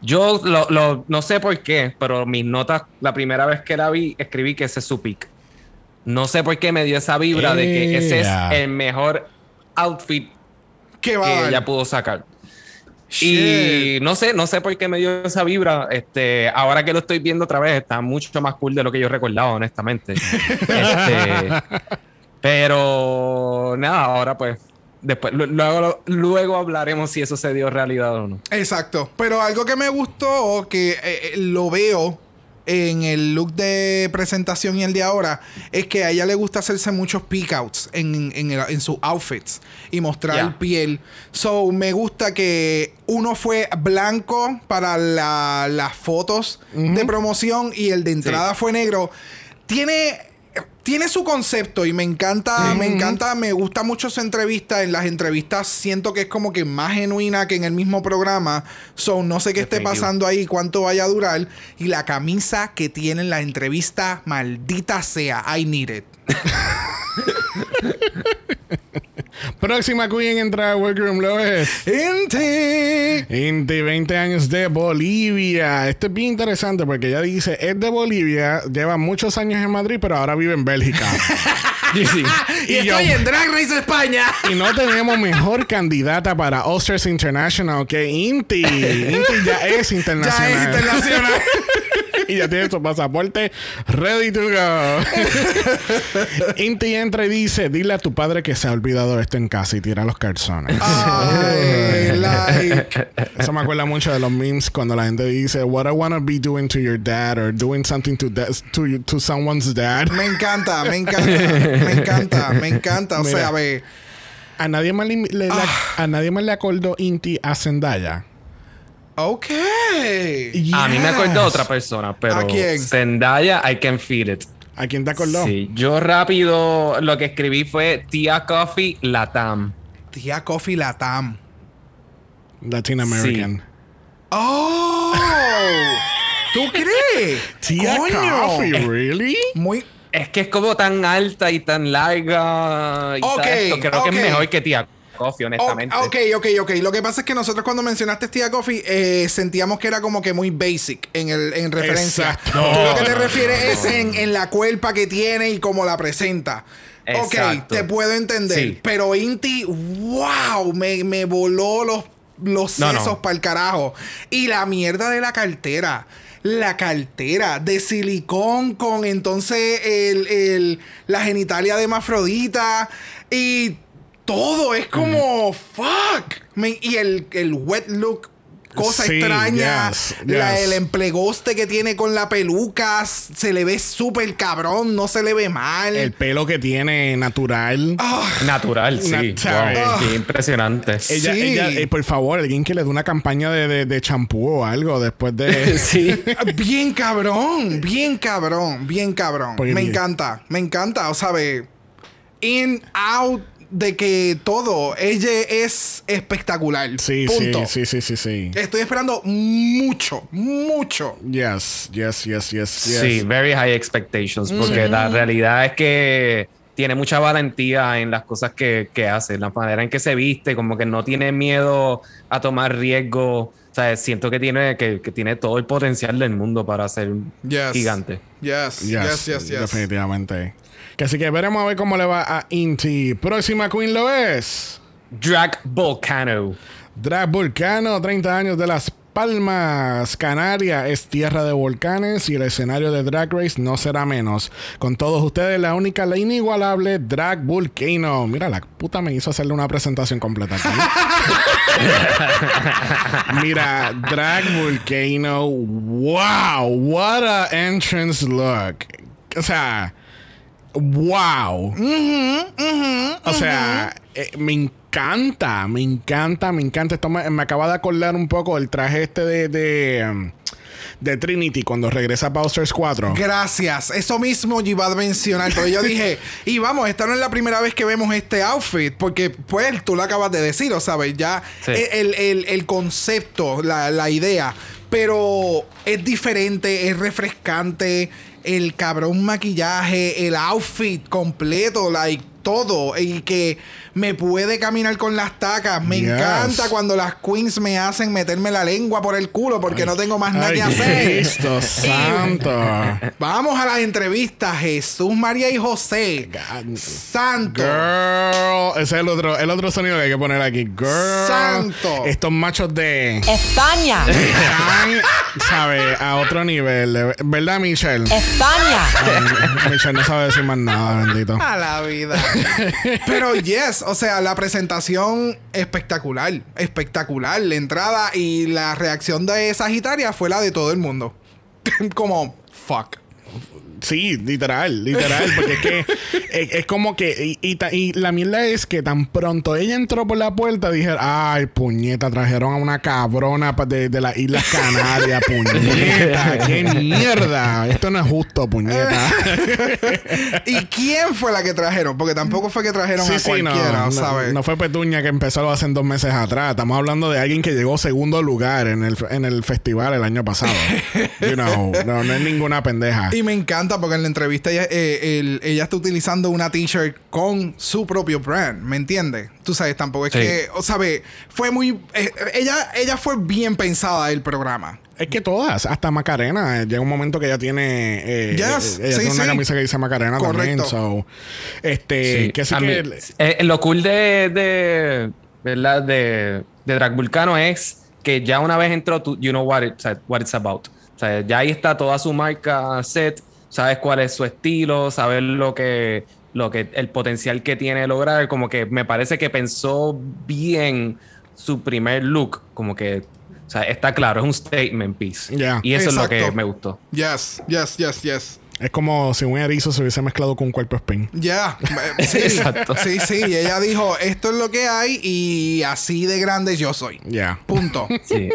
Yo lo, lo- no sé por qué, pero mis notas, la primera vez que la vi, escribí que ese es su pick. No sé por qué me dio esa vibra de que ese es el mejor outfit ¿Qué va a que ella pudo sacar. Y no sé, no sé por qué me dio esa vibra. Este, ahora que lo estoy viendo otra vez, está mucho más cool de lo que yo recordaba, honestamente. Este, pero nada, ahora pues después lu- luego, luego hablaremos si eso se dio realidad o no. Exacto. Pero algo que me gustó, que eh, eh, lo veo en el look de presentación y el de ahora, es que a ella le gusta hacerse muchos peakouts en, en, en sus outfits y mostrar piel. So, me gusta que uno fue blanco para la- las fotos de promoción y el de entrada fue negro. Tiene tiene su concepto y me encanta, me encanta, me gusta mucho su entrevista. En las entrevistas siento que es como que más genuina que en el mismo programa. So, no sé qué esté pasando ahí, cuánto vaya a durar. Y la camisa que tiene en la entrevista, maldita sea, I need it. Próxima Queen en Drag Workroom lo es. Inti. Inti, 20 años de Bolivia. Esto es bien interesante porque ella dice, es de Bolivia, lleva muchos años en Madrid, pero ahora vive en Bélgica. Y sí. Y, Y yo- estoy en Drag Race España. y no tenemos mejor candidata para Oscars International que Inti. Inti ya es Ya internacional. es internacional. y ya tiene su pasaporte ready to go. Inti entra y dice, dile a tu padre que se ha olvidado esto en casa y tira los calzones. Ay, like. Eso me acuerda mucho de los memes cuando la gente dice, what I wanna be doing to your dad or doing something to, to, you- to someone's dad. Me encanta, me encanta, me encanta, me encanta. O Mira. sea. A nadie más le, le- Ah. a nadie más le acordó Inti a Zendaya. Ok. A mí me acordó otra persona, pero ¿A quién? Zendaya, I can feel it. ¿A quién te acordó? Sí, yo rápido lo que escribí fue Tia Coffee Latam. Tía Coffee Latam. Latin American. ¡Oh! ¿Tú crees? Tia ¡Coño! Coffee, really? Muy. Es que es como tan alta y tan larga. Y Ok, tal, esto. Creo que es mejor que Tia Coffee, honestamente. Ok, ok, ok. Lo que pasa es que nosotros cuando mencionaste Tía Coffee eh, sentíamos que era como que muy basic en, el, en referencia. Exacto. Tú lo que te No, refieres no. es en, en la cuerpa que tiene y cómo la presenta. Ok, Exacto. te puedo entender. Sí. Pero Inti, wow, me, me voló los, los No, no. sesos para el carajo. Y la mierda de la cartera. La cartera de silicón con entonces el, el- la genitalia de mafrodita y todo es como fuck. Me- y el, el wet look, cosa Sí, extraña. yes, la- yes. el emplegoste que tiene con la peluca se le ve súper cabrón, no se le ve mal. El pelo que tiene natural. Ah, Natural, sí. Natural. Wow, qué impresionante. Ella, sí. ella, eh, por favor, alguien que le dé una campaña de, de, de champú o algo después de. sí. Bien cabrón, bien cabrón, bien cabrón. Porque me encanta, me encanta. O sea, ve, in, out, de que todo, ella es espectacular. Sí, Punto. sí, sí, sí, sí, sí. Estoy esperando mucho, mucho. Yes, yes, yes, yes, yes. Sí, very high expectations, porque la realidad es que tiene mucha valentía en las cosas que, que hace, la manera en que se viste, como que no tiene miedo a tomar riesgo. O sea, siento que tiene, que, que tiene todo el potencial del mundo para ser Yes. gigante. Yes, Yes, yes, yes, yes. Definitivamente. Que así que veremos a ver cómo le va a Inti. Próxima Queen lo es. Drag Volcano. Drag Vulcano, 30 años de Las Palmas, Canarias, es tierra de volcanes y el escenario de Drag Race no será menos. Con todos ustedes, la única, la inigualable Drag Volcano. Mira, la puta me hizo hacerle una presentación completa. Mira, Drag Volcano. Wow, what a entrance look. O sea, wow. O sea, eh, me encanta, me encanta, me encanta. Esto me, me acaba de acordar un poco el traje este de, de, um, de Trinity cuando regresa a Bowser's 4. Gracias. Eso mismo yo iba a mencionar. Pero yo dije, y vamos, esta no es la primera vez que vemos este outfit. Porque, pues, tú lo acabas de decir, ¿o sabes? Ya Sí. el, el- el concepto, la, la idea. Pero es diferente, es refrescante. El cabrón maquillaje, el outfit completo, like. Todo y que me puede caminar con las tacas. Me Yes. encanta cuando las queens me hacen meterme la lengua por el culo porque no tengo más nada Ay, que hacer. Cristo santo. Vamos a las entrevistas. Jesús, María y José. God. Santo. Girl, ese es el otro, el otro sonido que hay que poner aquí. Girl, Santo. Estos machos de España, están, sabe, a otro nivel, ¿verdad, Michelle? España, Ay, Michelle no sabe decir más nada, bendito. A la vida. Pero yes, o sea, la presentación espectacular, espectacular. La entrada y la reacción de Sagitaria fue la de todo el mundo. Como, fuck. Sí, literal, literal, porque es que es, es como que y, y y la mierda es que tan pronto ella entró por la puerta dije, ay, puñeta, trajeron a una cabrona de, de las Islas Canarias, puñeta, qué mierda, esto no es justo, puñeta. ¿Y quién fue la que trajeron? Porque tampoco fue que trajeron Sí, a sí, cualquiera, no, no, ¿sabes? no fue Petuña que empezó hace dos meses atrás. Estamos hablando de alguien que llegó segundo lugar en el, en el festival el año pasado. you know, no, no es ninguna pendeja. Y me encanta porque en la entrevista ella, eh, el- ella está utilizando una t-shirt con su propio brand, ¿me entiendes? Tú sabes, tampoco es Sí. que, o sabes, fue muy... eh, ella, ella fue bien pensada el programa. Es que todas, hasta Macarena, eh, llega un momento que ella tiene, eh, Yes, ella sí, tiene una sí. camisa que dice Macarena también. Correcto. So, este, Sí, que sí a mí- que eh, lo cool de, de ¿verdad? De, de Drag Vulcano es que ya una vez entró, tú, you know what, it- what it's about. O sea, ya ahí está toda su marca set, sabes cuál es su estilo, sabes lo que, lo que, el potencial que tiene de lograr. Como que me parece que pensó bien su primer look, como que, o sea, está claro, es un statement piece. Ya. Y eso es lo que me gustó. Yes, yes, yes, yes. Es como si un erizo se hubiese mezclado con un cuerpo spin. Ya, sí, Exacto. sí, sí. Y ella dijo, esto es lo que hay y así de grande yo soy. Ya. Punto. Sí.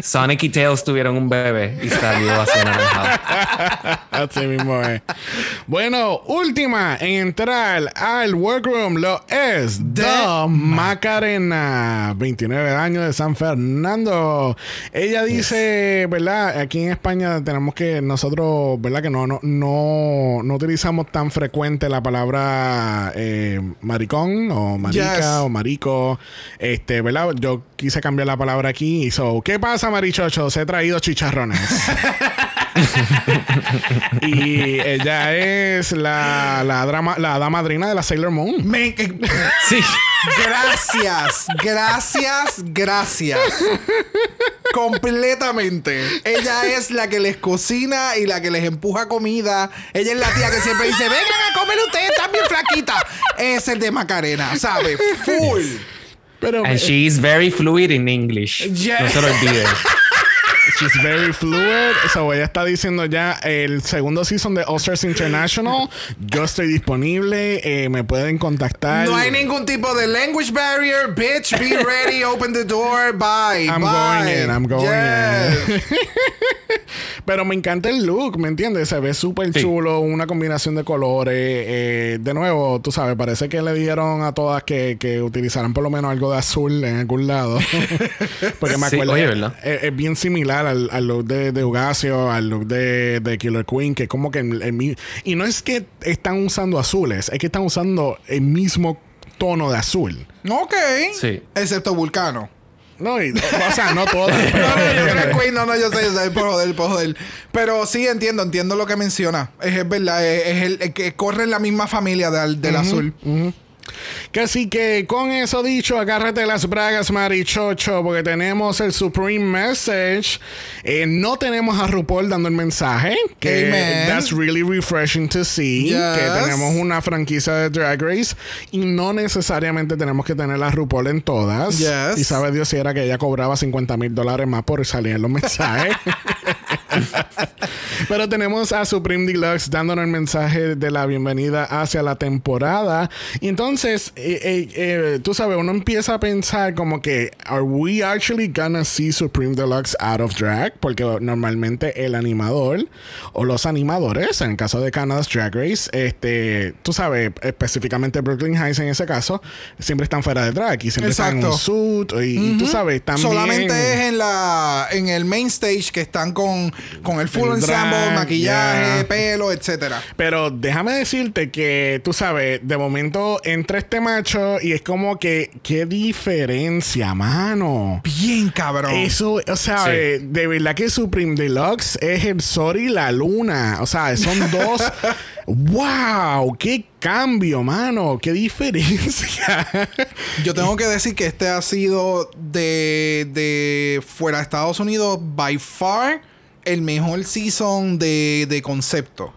Sonic y Tails tuvieron un bebé y salió así anaranjado. Así mismo es. Bueno, última en entrar al workroom lo es The Macarena, 29 años de San Fernando. Ella dice, ¿verdad? Aquí en España tenemos que nosotros, ¿verdad? Que no, no, no, no utilizamos tan frecuente la palabra eh, maricón o marica Yes. o marico. Este, ¿verdad? Yo quise cambiar la palabra aquí. So, ¿qué pasa, marichochos? He traído chicharrones. y ella es la, la, drama, la dama madrina de la Sailor Moon. Me- eh, Sí. gracias, gracias, gracias. Completamente. Ella es la que les cocina y la que les empuja comida. Ella es la tía que siempre dice, vengan a comer ustedes, están bien flaquitas. Es el de Macarena, ¿sabes? Full. Pero And she is very fluid in English. Yes. No se lo olviden. She's very fluid. So ella está diciendo ya el segundo season de All Stars International. Yo estoy disponible. eh, me pueden contactar. No hay ningún tipo de language barrier. Bitch, be ready, open the door, bye. I'm bye. going in, I'm going Yes. in. Pero me encanta el look, ¿me entiendes? Se ve súper Sí. chulo, una combinación de colores. eh, de nuevo, tú sabes, parece que le dijeron a todas que, que utilizaran por lo menos algo de azul en algún lado. Porque me Sí, acuerdo, oye, es, ¿verdad? es- es bien similar al, al look de, de Ugasio, al look de, de Killer Queen, que es como que el, el mi- Y no es que están usando azules, es que están usando el mismo tono de azul. Ok. Sí. Excepto Vulcano. No, y- o sea, no todas. pero- No, no, yo creo que no, no, yo sé, yo sé, por joder, por joder. Pero sí entiendo, entiendo lo que menciona. Es, es verdad, es, es el, el que corre en la misma familia del, del azul. Que así que con eso dicho, agárrate las bragas, marichocho, porque tenemos el Supreme Message. Eh, no tenemos a RuPaul dando el mensaje. Que Amen. that's really refreshing to see. Yes. Que tenemos una franquicia de Drag Race y no necesariamente tenemos que tener a RuPaul en todas. Yes. Y sabe Dios si era que ella cobraba 50 mil dólares más por salir en los mensajes. Pero tenemos a Supreme Deluxe dándonos el mensaje de la bienvenida hacia la temporada. Y entonces, eh, eh, eh, tú sabes, uno empieza a pensar como que, ¿Are we actually gonna see Supreme Deluxe out of drag? Porque normalmente el animador o los animadores, en el caso de Canada's Drag Race, este, tú sabes, específicamente Brooklyn Heights en ese caso, siempre están fuera de drag y siempre están en un Exacto. suit. Y, y tú sabes, también. Solamente es en la en el main stage que están con con el full El ensemble, drag, maquillaje, yeah. pelo, etcétera. Pero déjame decirte que, tú sabes, de momento entra este macho y es como que, qué diferencia, mano. Bien cabrón. Eso, o sea, Sí. eh, de verdad que Supreme Deluxe es el Sol y la Luna. O sea, son dos. ¡Wow! ¡Qué cambio, mano! ¡Qué diferencia! Yo tengo que decir que este ha sido de, de fuera de Estados Unidos, by far, el mejor season de, de concepto.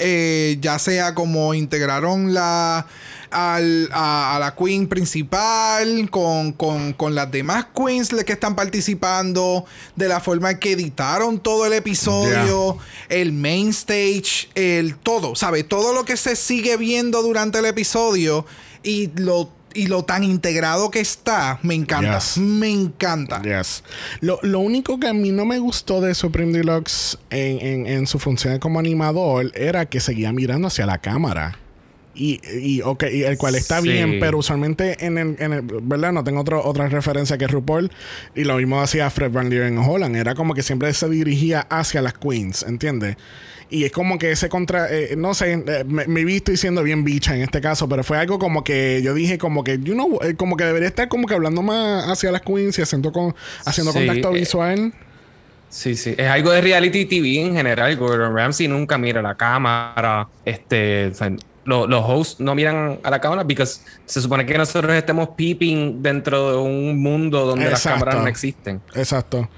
Eh, ya sea como integraron la al- a, a la queen principal con, con- con las demás queens que están participando, de la forma en que editaron todo el episodio, el main stage, el todo, ¿sabe? Todo lo que se sigue viendo durante el episodio y lo, y lo tan integrado que está, me encanta. Yes. Me encanta. Yes. Lo, lo único que a mí no me gustó de Supreme Deluxe en, en- en su función como animador era que seguía mirando hacia la cámara. Y, y, ok, y el cual está Sí. bien, pero usualmente en el, en el- ¿verdad? No tengo otro, otra referencia que RuPaul. Y lo mismo hacía Fred Van Leeuwen en Holland. Era como que siempre se dirigía hacia las queens, ¿entiendes? Y es como que ese contra... eh, no sé, eh, me, me vi estoy siendo bien bicha en este caso, pero fue algo como que yo dije como que, you know, eh, como que debería estar como que hablando más hacia las queens y haciendo, con, haciendo Sí, contacto visual. Sí, sí. Es algo de reality TV en general. Gordon Ramsay nunca mira la cámara. Este, o sea, lo- los hosts no miran a la cámara porque se supone que nosotros estemos peeping dentro de un mundo donde las cámaras no existen. Exacto.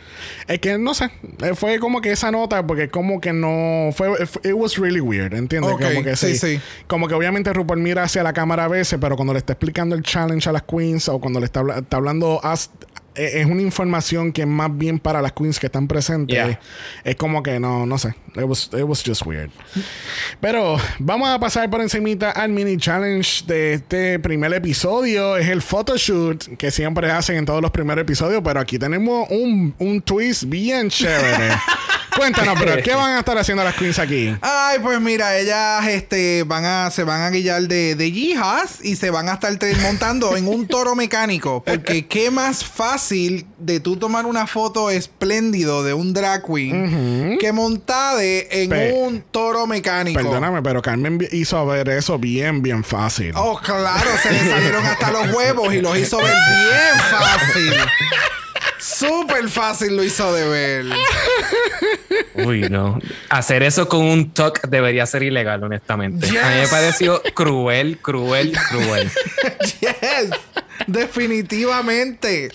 Es que no sé, eh, fue como que esa nota, porque como que no fue, it was really weird, ¿entiendes? Como que sí, sí, sí. Como que obviamente RuPaul mira hacia la cámara a veces, pero cuando le está explicando el challenge a las queens o cuando le está, habla- está hablando as- eh, es una información que es más bien para las queens que están presentes. Yeah. Es como que no, no sé. It was, it was just weird. Pero vamos a pasar por encimita al mini challenge de este primer episodio. Es el photoshoot que siempre hacen en todos los primeros episodios, pero aquí tenemos un, un twist bien chévere. Cuéntanos, pero ¿qué van a estar haciendo las queens aquí? Ay, pues mira, ellas este, van a, se van a guillar de, de yijas y se van a estar montando en un toro mecánico. Porque qué más fácil de tú tomar una foto espléndido de un drag queen que en Pe- un toro mecánico. Perdóname, pero Carmen hizo ver eso bien, bien fácil. Oh, claro, se le salieron hasta los huevos y los hizo ver bien fácil. Súper fácil lo hizo de ver. Uy, no. Hacer eso con un talk debería ser ilegal, honestamente. A mí me pareció cruel, cruel, cruel. Yes, definitivamente.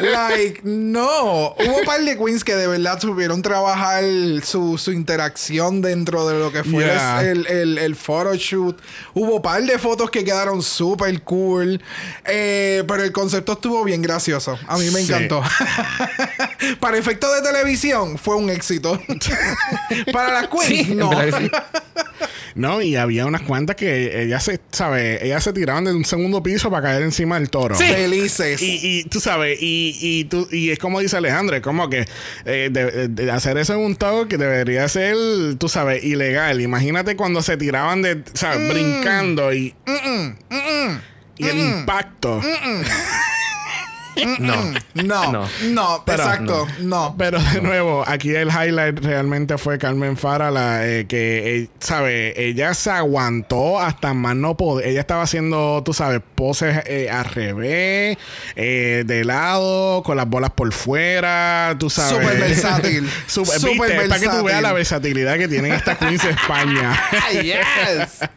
Like, no. Hubo un par de queens que de verdad supieron trabajar su, su interacción dentro de lo que fue Yeah. el, el, el photoshoot. Hubo un par de fotos que quedaron súper cool. Eh, pero el concepto estuvo bien gracioso. A mí me Sí. encantó. Para efectos de televisión fue un éxito. Para las queens, Sí, no. sí. No, y había unas cuantas que ellas se, ¿sabes? Ellas se tiraban de un segundo piso para caer encima del toro. Felices. Y, y tú sabes, y, y, tú, y es como dice Alejandro, es como que eh, de- de hacer eso en un talk debería ser, tú sabes, ilegal. Imagínate cuando se tiraban de, ¿sabes? Brincando y, y el impacto. No. No, no, No. Pero- exacto, no. Pero de nuevo, aquí el highlight realmente fue Carmen Farala, eh, que, eh, ¿sabes? Ella se aguantó hasta más no poder. Ella estaba haciendo, tú sabes, poses eh, al revés, eh, de lado, con las bolas por fuera, tú sabes. Súper versátil. Súper, Súper ¿viste? Para que tú versátil. veas la versatilidad que tienen estas queens de España. yes.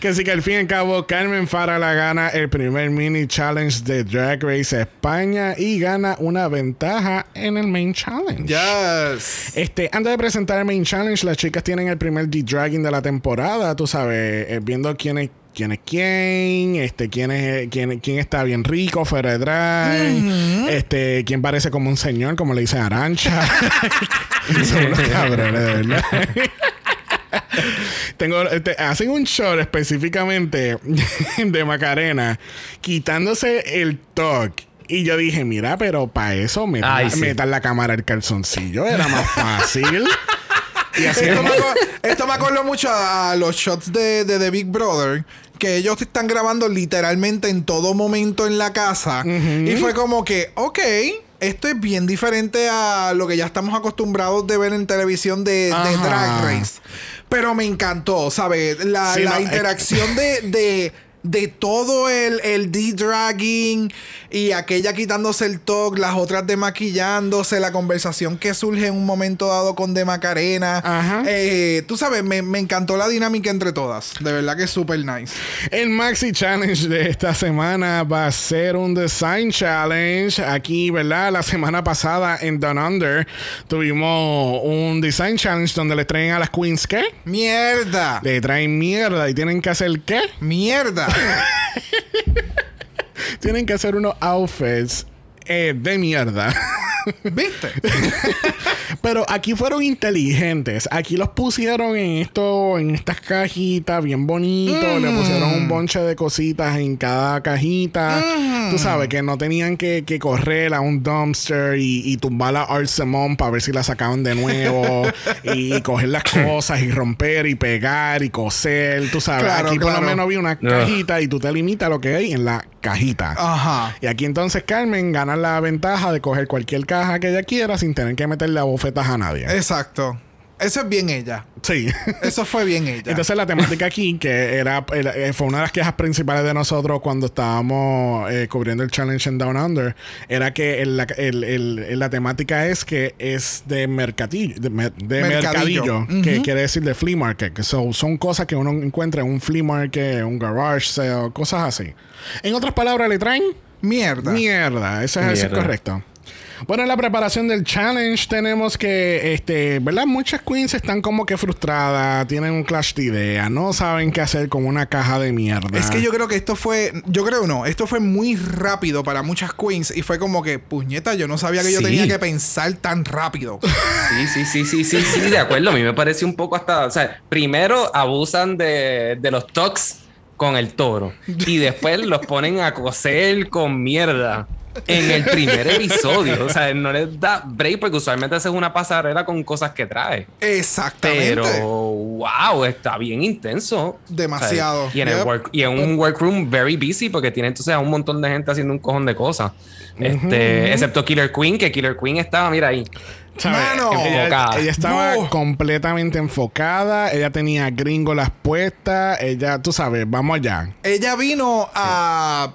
que sí que al fin y al cabo, Carmen Farala gana el primer mini challenge de Drag Race España y gana una ventaja en el main challenge. Yes. Este, antes de presentar el main challenge, las chicas tienen el primer D-Dragging de la temporada, tú sabes, eh, viendo quién es quién es quién, este, quién es quién, quién está bien rico fuera de drag, este, quién parece como un señor, como le dice Arancha. Son unos cabrones, de verdad. Tengo, este, hacen un shot específicamente de Macarena quitándose el toque. Y yo dije, mira, pero para eso metan, Ay, la- sí. metan la cámara el calzoncillo. Era más fácil. y así Esto me, acuerdo, esto me acuerdo mucho a los shots de, de The Big Brother. Que ellos te están grabando literalmente en todo momento en la casa. Y fue como que, ok, esto es bien diferente a lo que ya estamos acostumbrados de ver en televisión de. Drag Race. Pero me encantó, ¿sabes? La, Sí, la no, es- interacción de, de, de todo el, el de-dragging y aquella quitándose el talk, las otras demaquillándose, la conversación que surge en un momento dado con De Macarena. Ajá. Eh, tú sabes, me, me encantó la dinámica entre todas. De verdad que es súper nice. El Maxi Challenge de esta semana va a ser un Design Challenge. Aquí, ¿verdad? La semana pasada en Down Under tuvimos un Design Challenge donde le traen a las queens ¿qué? ¡Mierda! Le traen mierda y tienen que hacer ¿qué? ¡Mierda! Tienen que hacer unos outfits eh, de mierda. ¿Viste? Pero aquí fueron inteligentes. Aquí los pusieron en esto, en estas cajitas bien bonito. Le pusieron un bonche de cositas en cada cajita. Tú sabes que no tenían que, que correr a un dumpster y, y tumbar la Art Simone para ver si la sacaban de nuevo. y, coger las cosas y romper y pegar y coser. Tú sabes, Claro, aquí por lo menos vi una cajita y tú te limitas a lo que hay en la cajita. Ajá. Y aquí entonces Carmen gana la ventaja de coger cualquier caja que ella quiera sin tener que meterle a bofetas a nadie. Exacto. Eso es bien ella. Sí. Eso fue bien ella. Entonces la temática aquí, que era, era- eh, fue una de las quejas principales de nosotros cuando estábamos eh, cubriendo el challenge en Down Under, era que el- la, el- el- la temática es que es de mercadillo, de, mer- de Mercadillo. mercadillo, que quiere decir de flea market, que so- son cosas que uno encuentra en un flea market, un garage sale, cosas así. En otras palabras, le traen Mierda. Mierda, eso es, eso es Mierda. correcto. Bueno, en la preparación del challenge tenemos que, este, ¿verdad? Muchas queens están como que frustradas, tienen un clash de ideas, no saben qué hacer con una caja de mierda. Es que yo creo que esto fue, yo creo no, esto fue muy rápido para muchas queens y fue como que, puñeta, yo no sabía que yo tenía que pensar tan rápido. Sí, sí, sí, sí, sí, sí, de acuerdo. A mí me parece un poco hasta. O sea, primero abusan de, de los tocs con el toro y después los ponen a coser con mierda en el primer episodio. O sea, no les da break porque usualmente haces una pasarela con cosas que trae. Exactamente. Pero, wow, está bien intenso. Demasiado. O sea, y, en el Yep. work- y en un workroom very busy porque tiene entonces a un montón de gente haciendo un cojón de cosas. Este, excepto Killer Queen, que Killer Queen estaba, mira ahí. Mano. ella, Enfocada. ella estaba completamente enfocada, ella tenía gringolas puestas, ella, tú sabes, vamos allá. Ella vino a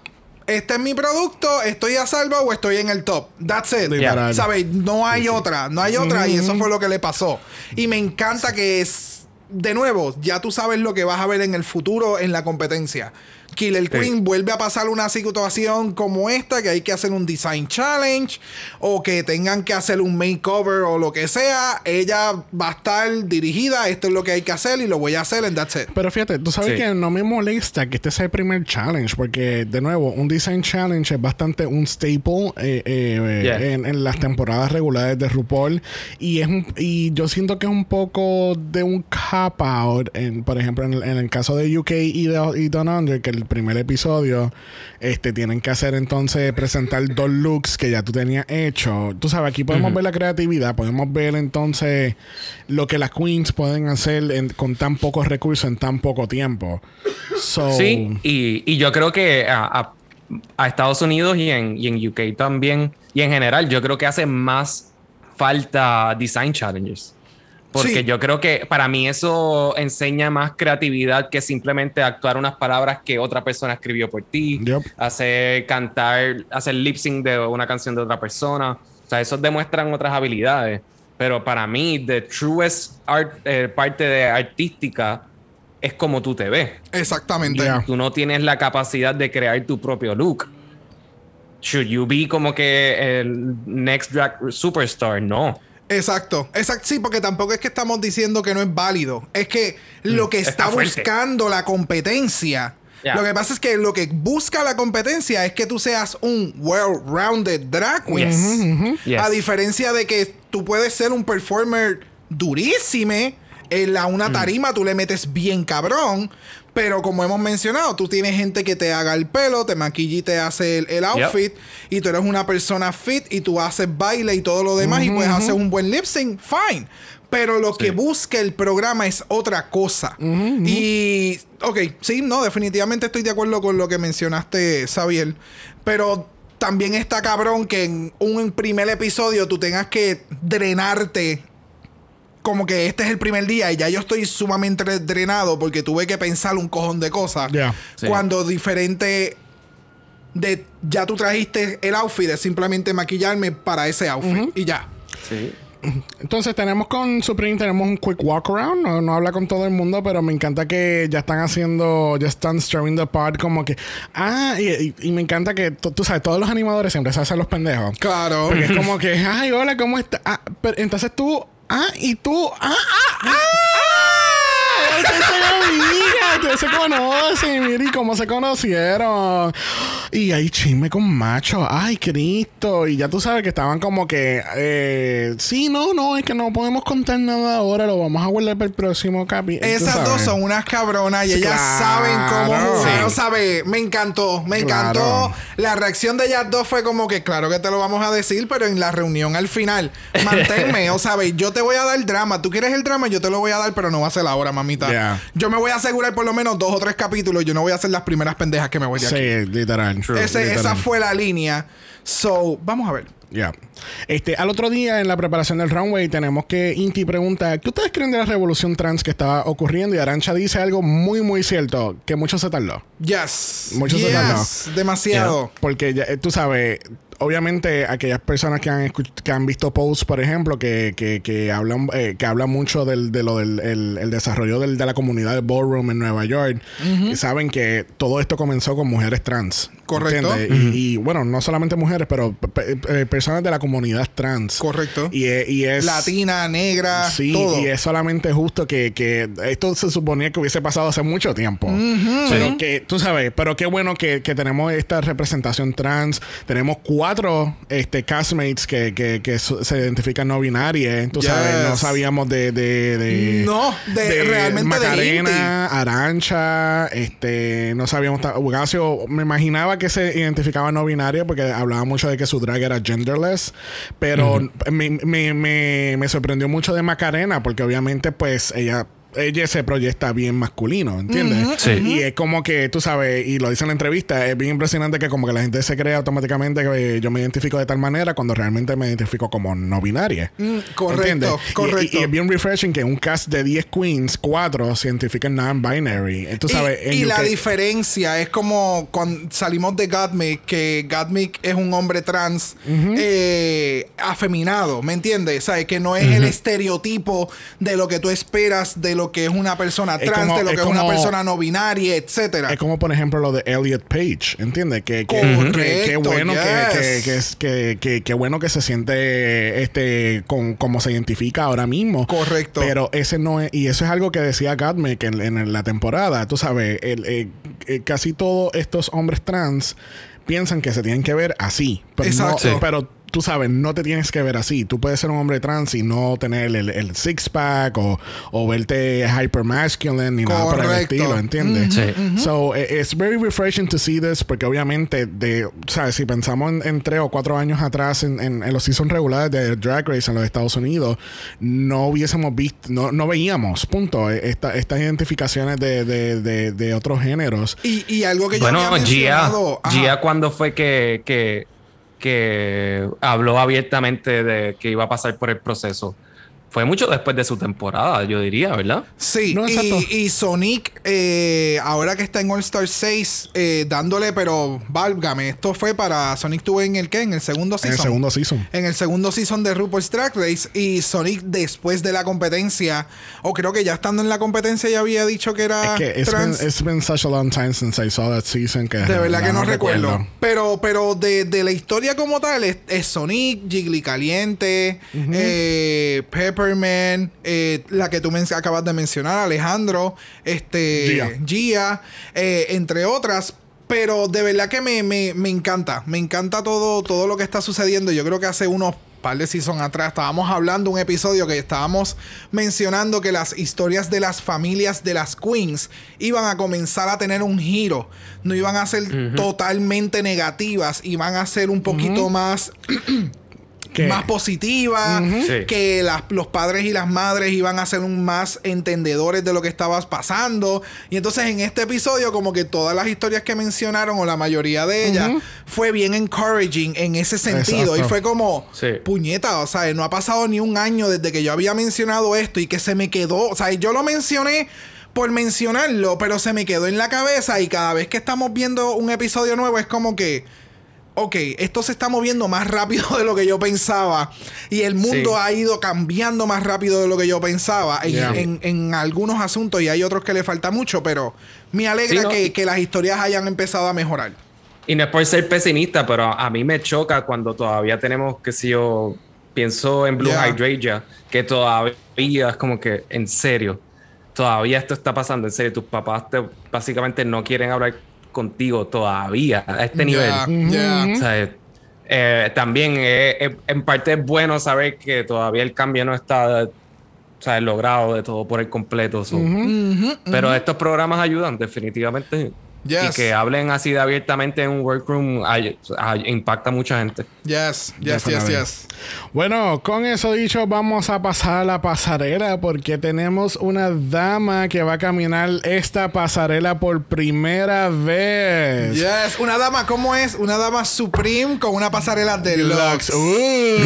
este es mi producto, estoy a salvo o estoy en el top. That's it. Literal. ¿Sabes? No hay otra, no hay otra y eso fue lo que le pasó. Y me encanta que es de nuevo, ya tú sabes lo que vas a ver en el futuro en la competencia. Killer Queen vuelve a pasar una situación como esta, que hay que hacer un design challenge o que tengan que hacer un makeover o lo que sea. Ella va a estar dirigida, esto es lo que hay que hacer y lo voy a hacer en that's it. Pero fíjate, tú sabes Sí. que no me molesta que este sea el primer challenge, porque de nuevo, un design challenge es bastante un staple eh, eh, Yeah. en, en las temporadas regulares de RuPaul. Y es un- y yo siento que es un poco de un cop out, en, por ejemplo, en el, en el caso de UK y, de, y Down Under, que el primer episodio este tienen que hacer entonces presentar dos looks que ya tú tenías hecho. Tú sabes, aquí podemos ver la creatividad, podemos ver entonces lo que las queens pueden hacer en- con tan pocos recursos en tan poco tiempo. So, Sí, y, y yo creo que a, a- a Estados Unidos y en, y en UK también, y en general, yo creo que hace más falta design challenges. Porque Sí. yo creo que para mí eso enseña más creatividad que simplemente actuar unas palabras que otra persona escribió por ti, Yep. hacer cantar, hacer lip sync de una canción de otra persona. O sea, eso demuestran otras habilidades. Pero para mí, the truest art, eh, parte de artística es como tú te ves. Exactamente. Tú no tienes la capacidad de crear tu propio look. Should you be como que el next drag superstar? No. Exacto, exacto, sí, porque tampoco es que estamos diciendo que no es válido, es que lo que está buscando la competencia, lo que pasa es que lo que busca la competencia es que tú seas un well-rounded drag queen. Yes. Yes. A diferencia de que tú puedes ser un performer durísime, en la, Mm. una tarima tú le metes bien cabrón, pero como hemos mencionado, tú tienes gente que te haga el pelo, te maquilla y te hace el, el outfit, y tú eres una persona fit y tú haces baile y todo lo demás y puedes hacer un buen lip sync, fine. Pero lo que busca el programa es otra cosa. Y, ok, sí, no, definitivamente estoy de acuerdo con lo que mencionaste, Xavier. Pero también está cabrón que en un primer episodio tú tengas que drenarte como que este es el primer día y ya yo estoy sumamente drenado porque tuve que pensar un cojón de cosas. Yeah. Sí. Cuando diferente de ya tú trajiste el outfit, es simplemente maquillarme para ese outfit y ya. Sí. Entonces tenemos con Supreme, tenemos un quick walk around. No, no habla con todo el mundo, pero me encanta que ya están haciendo, ya están stirring the pot como que... Ah, y, y- y me encanta que, tú tú sabes, todos los animadores siempre se hacen los pendejos. Claro. Porque es como que, ay, hola, ¿cómo estás? Ah, pero entonces tú, ah, tú, ah, ah, ah. Amigas, ustedes se conocen, mira, y cómo se conocieron. Y ahí chisme con macho, ay, Cristo. Y ya tú sabes que estaban como que, eh, sí, no, no, es que no podemos contar nada ahora, lo vamos a guardar para el próximo capítulo. Esas dos son unas cabronas y ellas Claro. saben cómo jugar. Sí. Sabe, me encantó, me Claro. encantó. La reacción de ellas dos fue como que, claro que te lo vamos a decir, pero en la reunión al final, manténme, o sabe, yo te voy a dar drama. Tú quieres el drama, yo te lo voy a dar, pero no va a ser ahora, mamita. Yeah. Yo me voy a asegurar por lo menos dos o tres capítulos. Yo no voy a hacer las primeras pendejas que me voy de aquí. Sí, literal. Ese- literal. esa fue la línea. So, vamos a ver. Ya. Este, al otro día en la preparación del runway tenemos que Inti pregunta, ¿qué ustedes creen de la revolución trans que estaba ocurriendo? Y Arancha dice algo muy, muy cierto, que mucho se tardó. Yes. Mucho se yes. tardó. Demasiado. Porque ya, eh, tú sabes, obviamente aquellas personas que han, que han visto posts, por ejemplo, que, que, que hablan eh, que hablan mucho del, de lo del el, el desarrollo del- de la comunidad del ballroom en Nueva York, saben que todo esto comenzó con mujeres trans. Correcto. y, y, bueno, no solamente mujeres, pero pe- pe- personas de la comunidad trans. Correcto. Y, y es... Latina, negra, Sí, todo. y es solamente justo que, que esto se suponía que hubiese pasado hace mucho tiempo. Pero que, tú sabes, pero qué bueno que, que tenemos esta representación trans. Tenemos cuatro este, castmates que, que, se identifican no binarias. Tú sabes, no sabíamos de... de, de No, de- realmente de Macarena, Arancha, este, no sabíamos... Ugasio, me imaginaba que se identificaba no binaria porque hablaba mucho de que su drag era genderless, pero me, me, me, me sorprendió mucho de Macarena porque obviamente pues ella ella se proyecta bien masculino, ¿entiendes? Sí. Y es como que, tú sabes, y lo dice en la entrevista, es bien impresionante que como que la gente se cree automáticamente que yo me identifico de tal manera cuando realmente me identifico como no binaria. Mm, correcto, ¿Entiendes? Y- correcto. Y, y es bien refreshing que un cast de 10 queens, 4 se identifican non-binary. Eh, Tú sabes, y, la diferencia es como cuando salimos de Gottmik, que Gottmik es un hombre trans eh, afeminado, ¿me entiendes? O sea, que no es el estereotipo de lo que tú esperas de lo que es una persona Es trans, como- de lo es que es una persona no binaria, etcétera. Es como, por ejemplo, lo de Elliot Page, ¿entiendes? Que, que, Correcto, que- que bueno que, yes. que, que, que, que- que bueno que se siente este con como se identifica ahora mismo. Correcto. Pero ese no es, y eso es algo que decía Gatmek en, en la temporada. Tú sabes, el- eh, eh, casi todos estos hombres trans piensan que se tienen que ver así. Pero, no- Exacto. Sí. pero tú sabes, no te tienes que ver así. Tú puedes ser un hombre trans y no tener el, el six-pack o, o verte hyper masculine ni nada por el estilo, ¿entiendes? Sí. So, eh, it's very refreshing to see this porque obviamente, de, ¿sabes? Si pensamos en, en tres o cuatro años atrás en, en, en los seasons regulares de Drag Race en los Estados Unidos, no hubiésemos visto, no, no veíamos, punto, esta- estas identificaciones de, de, de, de otros géneros. Y, y algo que yo Bueno, había Gia, mencionado... Gia cuando fue que, que, que habló abiertamente de que iba a pasar por el proceso. Fue mucho después de su temporada, yo diría, ¿verdad? Sí, No, y, y Sonic, eh, ahora que está en All Star 6, eh, dándole, pero válgame, esto fue para Sonic tuvo en el qué? En el segundo En season. el segundo season. En el segundo season de RuPaul's Drag Race y Sonic después de la competencia, o creo que ya estando en la competencia ya había dicho que era Es que it's been, trans. it's been such a long time since I saw that season que de verdad que no recuerdo. Pero, pero de, de la historia como tal, es, es Sonic, Jiggly Caliente, eh, Eh, la que tú men- acabas de mencionar, Alejandro, este, Gia. Gia, eh, entre otras. Pero de verdad que me, me, me encanta. Me encanta todo, todo lo que está sucediendo. Yo creo que hace unos par de seasons atrás estábamos hablando un episodio que estábamos mencionando que las historias de las familias de las queens iban a comenzar a tener un giro. No iban a ser totalmente negativas. Iban a ser un poquito más Más positiva, Sí. que las- los padres y las madres iban a ser un más entendedores de lo que estaba pasando. Y entonces en este episodio, como que todas las historias que mencionaron, o la mayoría de ellas, fue bien encouraging en ese sentido. Exacto. Y fue como, Sí. puñeta, o sea, no ha pasado ni un año desde que yo había mencionado esto y que se me quedó, o sea, yo lo mencioné por mencionarlo, pero se me quedó en la cabeza y cada vez que estamos viendo un episodio nuevo es como que, ok, esto se está moviendo más rápido de lo que yo pensaba y el mundo Sí. ha ido cambiando más rápido de lo que yo pensaba en, Yeah. en- en algunos asuntos y hay otros que le falta mucho, pero me alegra Sí, ¿no? que, que las historias hayan empezado a mejorar. Y no es por ser pesimista, pero a mí me choca cuando todavía tenemos, que si yo pienso en Blue Yeah. Hydrangea, que todavía es como que, en serio, todavía esto está pasando, en serio, tus papás te, básicamente no quieren hablar contigo todavía a este nivel. Yeah, yeah. O sea, eh, también eh, eh, en parte es bueno saber que todavía el cambio no está o sea, logrado de todo por el completo. so. Pero estos programas ayudan definitivamente. Yes. Y que hablen así de abiertamente en un workroom ay- ay- impacta a mucha gente. Yes, yes, yes, yes. Bueno, con eso dicho, vamos a pasar a la pasarela porque tenemos una dama que va a caminar esta pasarela por primera vez. Yes, una dama, ¿cómo es? Una dama supreme con una pasarela de Deluxe. Lux.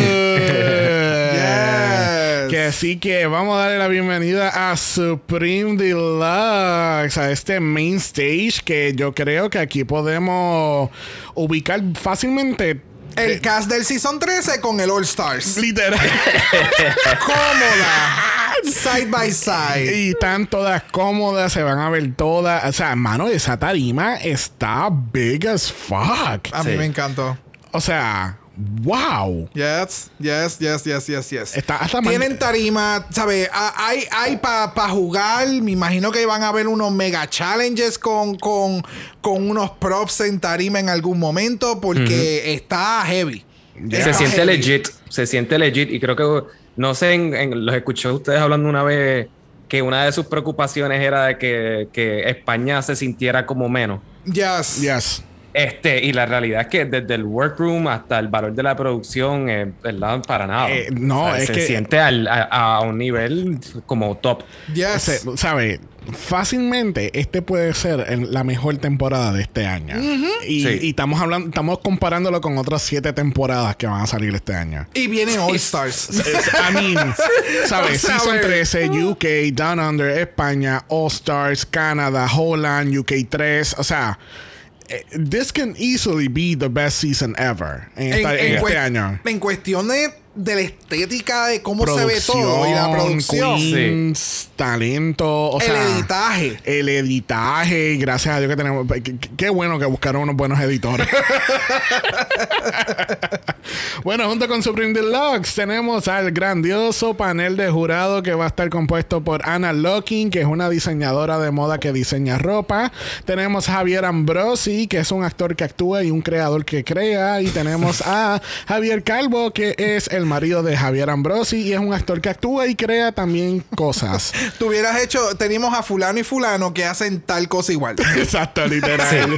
Yes. Que así que vamos a darle la bienvenida a Supreme Deluxe, a este main stage que yo creo que aquí podemos ubicar fácilmente. El cast del Season 13 con el All Stars. Literal. Cómoda. Side by side. Y están todas cómodas, se van a ver todas. O sea, mano, esa tarima está big as fuck. A mí Sí. me encantó. O sea, wow. Yes, yes, yes, yes, yes, yes. Está hasta Tienen tarima, ¿sabes? Ah, Hay, hay para jugar. Me imagino que van a haber unos mega challenges con, con, con unos props en tarima en algún momento porque está heavy. Ya. Se Está siente heavy. legit, se siente legit y creo que, no sé, en, en- los escuché ustedes hablando una vez que una de sus preocupaciones era de que, que España se sintiera como menos. Yes. Yes. Este, y la realidad es que desde el workroom hasta el valor de la producción, eh, ¿verdad? Para nada. Eh, no, es se que- siente al- a, a un nivel como top. Yes. Se- ¿Sabe? Fácilmente, este puede ser el- la mejor temporada de este año. y, Sí. y estamos hablando, estamos comparándolo con otras siete temporadas que van a salir este año. Y viene All Stars. I mean, ¿sabes? O sea, Season ver. 13, UK, Down Under, España, All Stars, Canadá, Holland, UK 3. O sea, this can easily be the best season ever en, esta- en este cues- año. en cuestión de, de la estética de cómo se ve todo y la producción. queens, talento, o el sea, editaje. El editaje, gracias a Dios que tenemos. Qué bueno que buscaron unos buenos editores. bueno, junto con Supreme Deluxe tenemos al grandioso panel de jurado que va a estar compuesto por Anna Locking, que es una diseñadora de moda que diseña ropa. Tenemos a Javier Ambrosi, que es un actor que actúa y un creador que crea. Y tenemos a Javier Calvo, que es el marido de Javier Ambrosi y es un actor que actúa y crea también cosas. Tú hubieras hecho, teníamos a fulano y fulano que hacen tal cosa igual. Exacto, literal.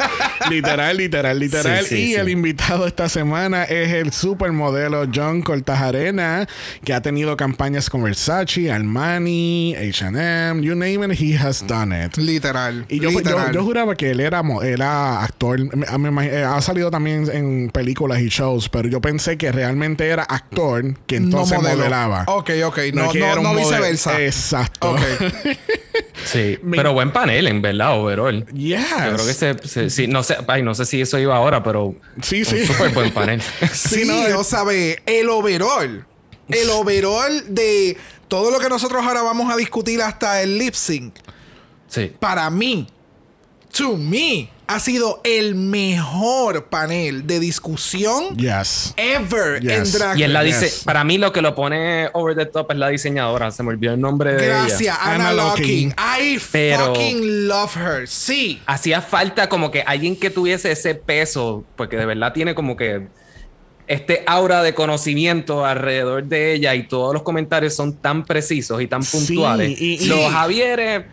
Literal, literal, literal. Sí, sí, y sí. el invitado esta semana es el supermodelo John Cortajarena, que ha tenido campañas con Versace, Armani, HM, you name it, he has done it. Literal. Y yo, yo, literal. yo juraba que él era, era actor. Me- me imag- eh, ha salido también en películas y shows, pero yo pensé que realmente era actor que entonces modelaba. Ok, ok. No, no, era un no viceversa. Exacto. Sí, pero buen panel, en verdad, overall. Yes. Yo creo que se, se- sí, no sé, ay, no sé si eso iba ahora, pero Sí, sí. súper buen panel. Sí, no, es- o sabe, el overall. El overall de todo lo que nosotros ahora vamos a discutir hasta el lip sync. sí. Para mí, to me, ha sido el mejor panel de discusión Yes. ever Yes. en Drag Y es la dice, Yes. para mí lo que lo pone over the top es la diseñadora. Se me olvidó el nombre de ella. Gracias, Anna, Locking. I Pero- fucking love her. Sí. Hacía falta como que alguien que tuviese ese peso, porque de verdad tiene como que este aura de conocimiento alrededor de ella y todos los comentarios son tan precisos y tan Sí, puntuales. y- y- los Javieres,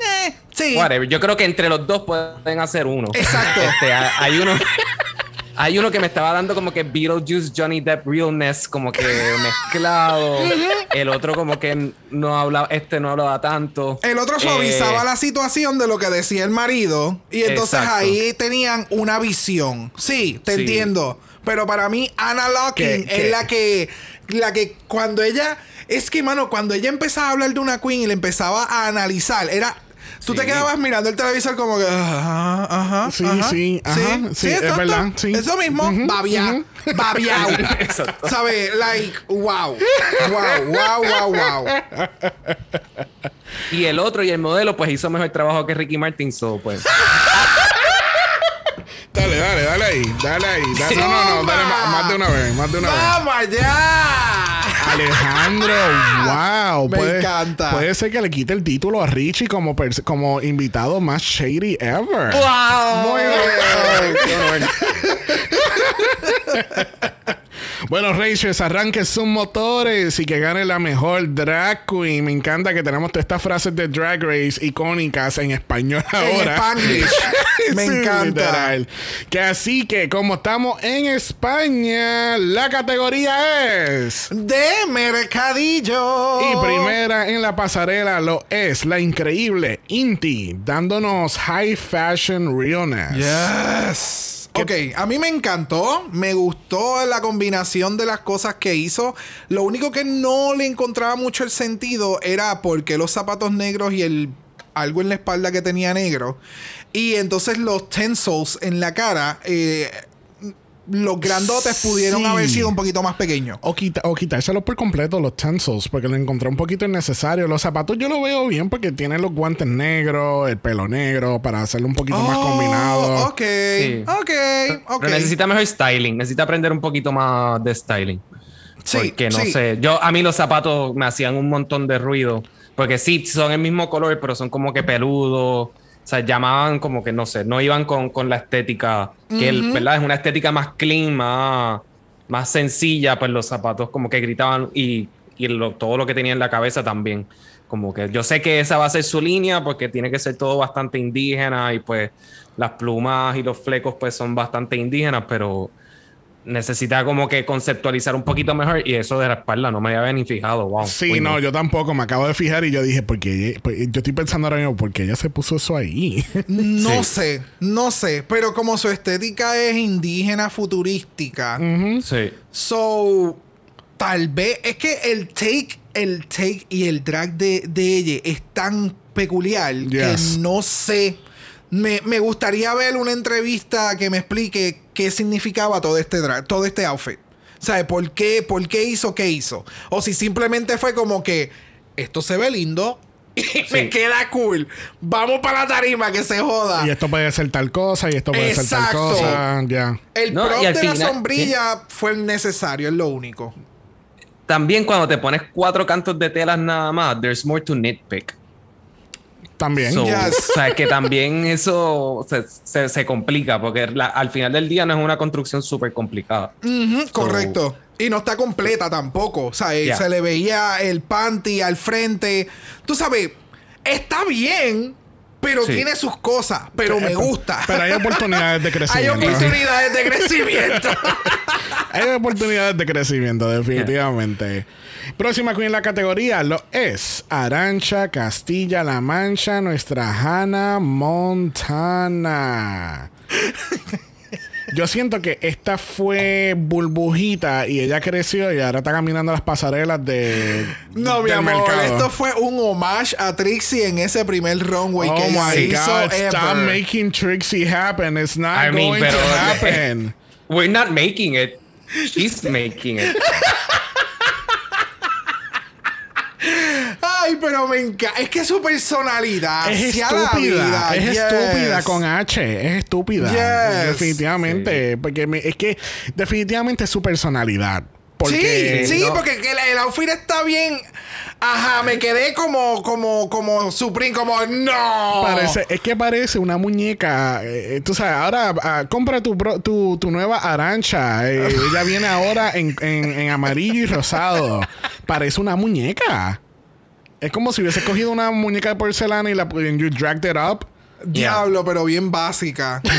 Eh, sí. whatever. Yo creo que entre los dos pueden hacer uno. Exacto. Este, hay uno. Hay uno que me estaba dando como que Beetlejuice, Johnny Depp realness, como que mezclado. El otro como que no hablaba, este no hablaba tanto. El otro suavizaba Eh, la situación de lo que decía el marido. Y entonces Exacto. ahí tenían una visión. Sí, te Sí. entiendo. Pero para mí, Anna Locking es la que. La que cuando ella. Es que, mano, cuando ella empezaba a hablar de una queen y le empezaba a analizar, era. Tú te quedabas mirando el televisor como que. Ajá, ajá. Sí, ajá, sí, ajá, sí, es verdad, sí. Eso mismo, Ujú, babia, babiao. Exacto. ¿Sabes? Like, wow. Wow, wow, wow, wow. Y el otro y el modelo, pues hizo mejor trabajo que Ricky Martin, so pues. Dale, dale, dale ahí, dale ahí. Dale, no, no, no, dale más, más de una vez, más de una vez. ¡Vamos allá! Alejandro, wow. Me puede, encanta. Puede ser que le quite el título a Richie como, como invitado más shady ever. ¡Wow! Muy bien. Bueno, Rachel, arranque sus motores y que gane la mejor drag queen. Me encanta que tenemos todas estas frases de Drag Race icónicas en español ahora. Spanglish. Me Sí, encanta. literal. Que así que, como estamos en España, la categoría es. De Mercadillo. Y primera en la pasarela lo es la increíble Inti, dándonos high fashion realness. Yes. Ok, a mí me encantó, me gustó la combinación de las cosas que hizo. Lo único que no le encontraba mucho el sentido era porque los zapatos negros y el algo en la espalda que tenía negro. Y entonces los tensils en la cara, eh, los grandotes pudieron Sí. haber sido un poquito más pequeños. O, quita, o quitárselos por completo los tensils, porque lo encontré un poquito innecesario. Los zapatos yo lo veo bien porque tienen los guantes negros, el pelo negro, para hacerlo un poquito más Oh, combinado. Ok, Sí. ok, ok. Pero necesita mejor styling, necesita aprender un poquito más de styling. Sí, porque no sí. sé, yo a mí los zapatos me hacían un montón de ruido, porque sí, son el mismo color, pero son como que peludos. O sea, llamaban como que, no sé, no iban con, con la estética, que el- ¿verdad? Es una estética más clean, más, más sencilla, pues los zapatos como que gritaban y, y lo- todo lo que tenía en la cabeza también. Como que yo sé que esa va a ser su línea porque tiene que ser todo bastante indígena y pues las plumas y los flecos pues son bastante indígenas, pero necesita como que conceptualizar un poquito mejor y eso de la espalda no me había ni fijado. Wow. Sí, Uy, no, yo tampoco. Me acabo de fijar y yo dije, porque yo estoy pensando ahora mismo, ¿por qué ella se puso eso ahí? No Sí. sé, no sé, pero como su estética es indígena futurística, Sí. so tal vez es que el take, el take y el drag de, de ella es tan peculiar Yes. que no sé. Me, me gustaría ver una entrevista que me explique qué significaba todo este drag, todo este outfit. ¿Sabes? ¿Por qué, ¿Por qué hizo qué hizo? O si simplemente fue como que esto se ve lindo y me queda cool. Vamos para la tarima que se joda. y esto puede ser tal cosa y esto puede ser tal cosa. Ya. El No, prop de la sombrilla fue necesario, es lo único. También cuando te pones cuatro cantos de telas nada más, there's more to nitpick. También. So, Yes. O sea, que también eso se, se- se complica porque la- al final del día no es una construcción súper complicada. Correcto. Y no está completa tampoco. O sea, eh, Yeah. se le veía el panty al frente. Tú sabes, está bien, pero Sí. tiene sus cosas. Pero me gusta. Pero hay oportunidades de Hay crecimiento. oportunidades de crecimiento. Hay oportunidades de crecimiento, definitivamente. Próxima queen en la categoría lo es Arancha Castilla-La Mancha, nuestra Hannah Montana. Yo siento que esta fue burbujita y ella creció y ahora está caminando las pasarelas de No, mi del amor, mercado. esto fue un homage a Trixie en ese primer runway Oh que my hizo God! Stop ever. making Trixie happen. It's not I mean, going pero- to happen. We're not making it. She's making it. Ay, pero me encanta. Es que su personalidad. Es estúpida, vida, es yes. estúpida con H, es estúpida. Yes. Definitivamente, porque me- es que definitivamente es su personalidad. Porque sí, sí, no. porque que el, el outfit está bien. Ajá, me quedé como, como, como Supreme, como no. parece, es que parece una muñeca. eh, tú sabes, ahora ah, compra tu, pro- tu, tu nueva arancha. eh, ella viene ahora en, en- en amarillo y rosado. Parece una muñeca. Es como si hubiese cogido una muñeca de porcelana y la and you dragged it up. Diablo, pero bien básica.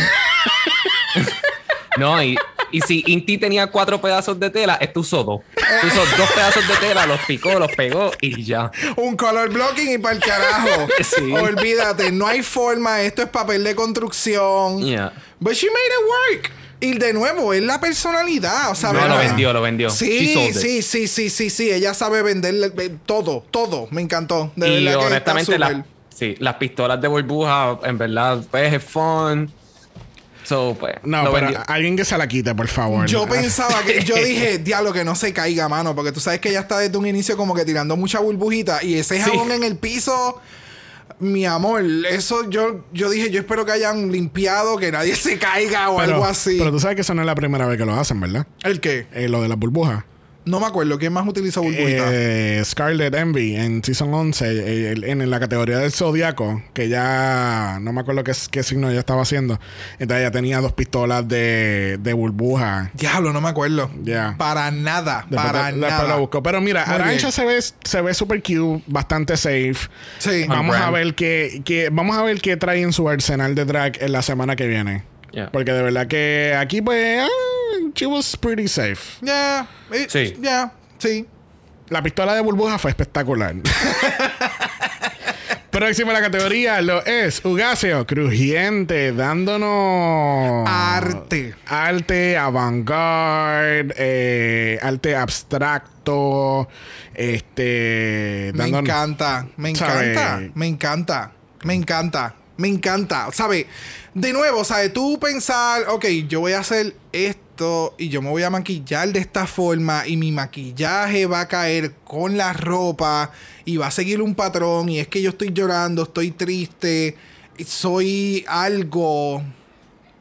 No, y, y si Inti tenía cuatro pedazos de tela, esto usó dos. Usó dos pedazos de tela, los picó, los pegó y ya. Un color blocking y para el carajo. Sí. Olvídate, no hay forma. Esto es papel de construcción. Yeah. But she made it work. Y de nuevo, es la personalidad. O sea, No, ¿verdad? lo vendió, lo vendió. Sí, sí, sí, sí, sí, sí. Ella sabe vender eh, todo, todo. Me encantó. De y honestamente, la- sí, las pistolas de burbuja, en verdad, pues es fun. So, pues. No, pero vendió. alguien que se la quite, por favor. Yo pensaba que, yo dije, diablo, que no se caiga, mano, porque tú sabes que ella está desde un inicio como que tirando mucha burbujita y ese Sí. jabón en el piso, mi amor, eso yo, yo dije, yo espero que hayan limpiado, que nadie se caiga o pero, algo así. Pero tú sabes que eso no es la primera vez que lo hacen, ¿verdad? ¿El qué? Eh, lo de las burbujas. No me acuerdo, ¿quién más utilizó burbujita? Eh, Scarlet Envy en Season 11, eh, el- en, la categoría del Zodiaco, que ya no me acuerdo qué, qué signo ella estaba haciendo. Entonces ella tenía dos pistolas de, de burbuja. Diablo, no me acuerdo. Ya. Para nada, Después para te- después nada. lo busco. Pero mira, Muy Arancha bien. se ve, se ve super cute, bastante safe. Sí. Vamos a ver qué, qué- vamos a ver qué trae en su arsenal de drag en la semana que viene. Yeah. Porque de verdad que aquí pues ah, she was pretty safe. Ya. eh, Sí. Ya. Sí. La pistola de burbuja fue espectacular. Próxima a la categoría lo es Ugasio Crujiente, dándonos Arte. arte avant-garde, eh, arte abstracto, este, Me dándonos- encanta, me ¿Sabe? encanta, me encanta, me encanta, me encanta. ¿Sabes? De nuevo, ¿sabes? Tú pensar, ok, yo voy a hacer esto y yo me voy a maquillar de esta forma y mi maquillaje va a caer con la ropa y va a seguir un patrón y es que yo estoy llorando, estoy triste, soy algo...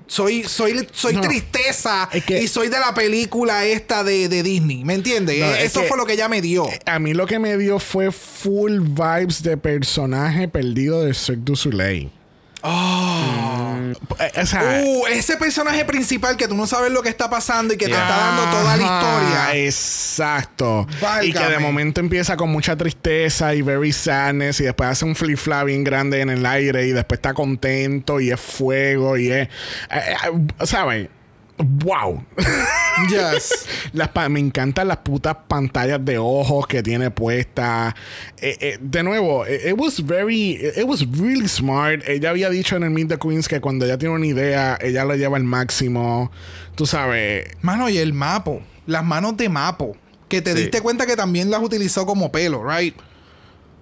Soy, soy, soy No, tristeza es que- y soy de la película esta de, de Disney, ¿me entiendes? No, es Eso fue lo que ella me dio. A mí lo que me dio fue full vibes de personaje perdido de Cirque du Soleil. Eh, O sea, Uh, ese personaje principal que tú no sabes lo que está pasando y que te está dando toda la historia. Exacto. Válgame. Y que de momento empieza con mucha tristeza y very sadness y después hace un flip flap bien grande en el aire y después está contento y es fuego y es... eh, eh, ¿Saben? ¡Wow! Yes. Las pa- me encantan las putas pantallas de ojos que tiene puestas. Eh, eh, de nuevo, eh, it was very, it was really smart. Ella había dicho en el Meet the Queens que cuando ella tiene una idea, ella la lleva al máximo. Tú sabes, Mano, y el mapo. Las manos de mapo. Que te Sí. diste cuenta que también las utilizó como pelo, right?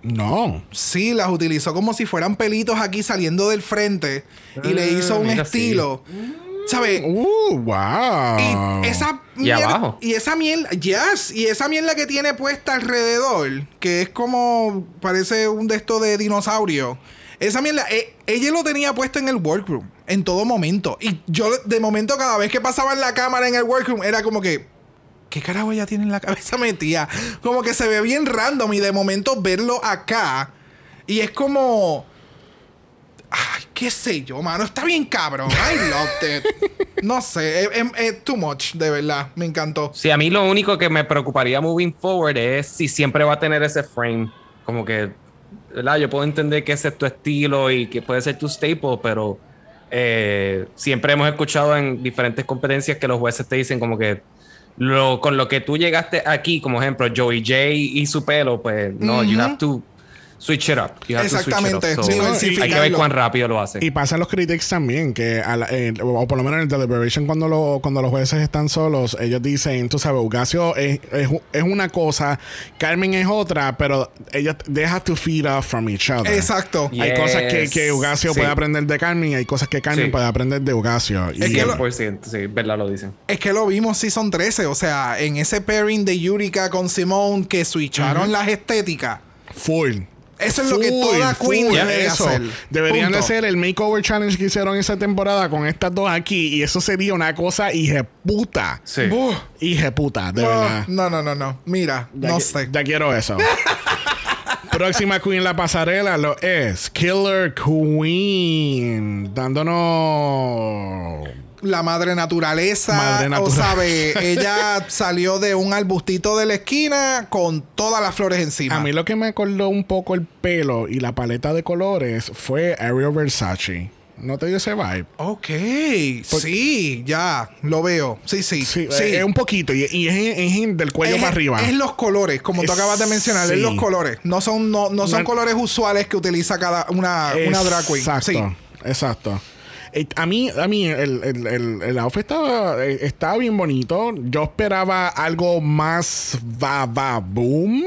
no. Sí, las utilizó como si fueran pelitos aquí saliendo del frente. Y le Ah, hizo un mira, estilo. ¿Sabes? Uh, wow. Y esa Y mierda- abajo. Y esa mierda. Yes. Y esa mierda que tiene puesta alrededor. Que es como. Parece un de estos de dinosaurio. Esa mierda. eh, ella lo tenía puesto en el workroom. En todo momento. Y yo, de momento, cada vez que pasaba en la cámara en el workroom, era como que. ¿Qué carajo ella tiene en la cabeza metida? Como que se ve bien random. Y de momento verlo acá. Y es como. Ay, qué sé yo, mano. Está bien cabrón. I loved it. No sé. Es, es- es too much, de verdad. Me encantó. Sí, a mí lo único que me preocuparía moving forward es si siempre va a tener ese frame. Como que, ¿verdad? Yo puedo entender que ese es tu estilo y que puede ser tu staple, pero eh, siempre hemos escuchado en diferentes competencias que los jueces te dicen como que lo, con lo que tú llegaste aquí, como ejemplo, Joey J y su pelo, pues no, you have to switch it up. You have to switch it up. Exactamente, So, sí, hay que ver cuán rápido lo hace. Y pasa en los critics también, que a la- eh, o por lo menos en el deliberation cuando, lo, cuando los jueces están solos, ellos dicen, tú sabes, Ugasio es, es, es una cosa, Carmen es otra, pero ellos they have to feed off from each other. Exacto. Hay cosas que, que Ugasio Sí. puede aprender de Carmen y hay cosas que Carmen Sí. puede aprender de Ugasio. Y Es que lo- 100%, sí, verdad lo dicen. Es que lo vimos Season 13. O sea, en ese pairing de Yurika con Simone que switcharon las estéticas. full. Eso es lo que toda queen full, debe eso. hacer. Deberían Punto. de ser el makeover challenge que hicieron esa temporada con estas dos aquí y eso sería una cosa puta. Sí. Uf. puta, de verdad. no, no, no, no. Mira, Ya no sé. Ya quiero eso. Próxima queen en la pasarela lo es Killer Queen. Dándonos. La madre naturaleza, Madre o naturaleza. sabe, ella salió de un arbustito de la esquina con todas las flores encima. A mí lo que me acordó un poco el pelo y la paleta de colores fue Ariel Versace. ¿No te dio ese vibe? Ok, sí, ya, lo veo. Sí, sí, Sí, sí. es un poquito. Y, y es, es del cuello es, para arriba. es los colores, como tú acabas de mencionar, es los colores. No son, no, no son colores usuales que utiliza cada una, una drag queen. Exacto, exacto. Eh, A mí, a mí el, el, el, outfit estaba, eh, estaba bien bonito. Yo esperaba algo más va, va, boom.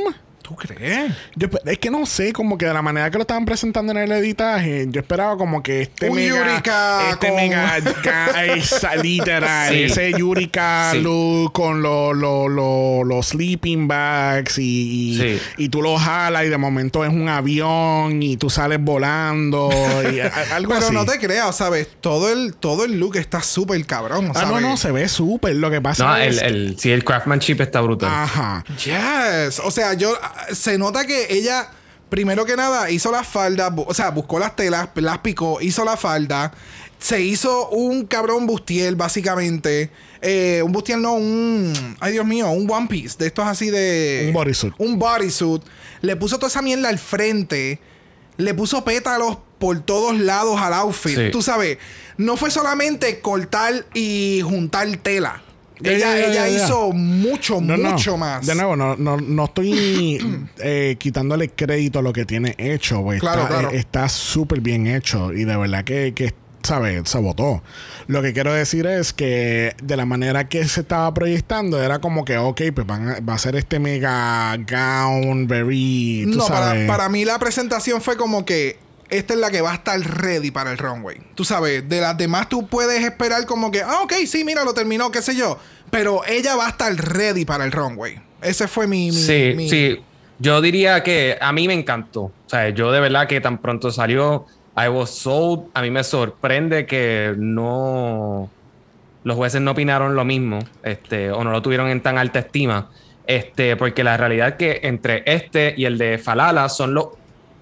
¿Tú crees? Yo, es que no sé, como que de la manera que lo estaban presentando en el editaje, yo esperaba como que este Un mega, Yurika este con- mega, ga- esa- literal, Sí. ese Yurika Sí. look con los los los- los sleeping bags y, y, Sí. y tú lo jalas y de momento es un avión y tú sales volando y a- algo Pero así. no te creas, ¿sabes? Todo el, todo el look está súper cabrón, Ah, ¿sabes? no, no, se ve súper. Lo que pasa No, es... el, el, sí, el craftsmanship está brutal. Ajá. Yes. O sea, yo se nota que ella primero que nada hizo las faldas, o sea, buscó las telas, las picó, hizo la falda, se hizo un cabrón bustier básicamente, Eh, un bustier no, un ay Dios mío, un one piece de estos así de Un bodysuit. un bodysuit, le puso toda esa mierda al frente, le puso pétalos por todos lados al outfit, Sí. tú sabes, no fue solamente cortar y juntar tela. Ella ella hizo mucho, No, no. mucho más. De nuevo, no, no, no estoy eh, quitándole crédito a lo que tiene hecho, güey. Claro, está claro. eh, está súper bien hecho y de verdad que, que ¿sabes? Se votó. Lo que quiero decir es que de la manera que se estaba proyectando era como que, ok, pues van a- va a ser este mega gown, very, tú No, para, para mí la presentación fue como que esta es la que va a estar ready para el runway. Tú sabes, de las demás tú puedes esperar como que, ah, ok, sí, mira, lo terminó, qué sé yo. Pero ella va a estar ready para el runway. Ese fue mi... mi- Sí, mi- sí. Yo diría que a mí me encantó. O sea, yo de verdad que tan pronto salió I was sold. A mí me sorprende que no. Los jueces no opinaron lo mismo. Este, o no lo tuvieron en tan alta estima. Este, porque la realidad es que entre este y el de Falala son los,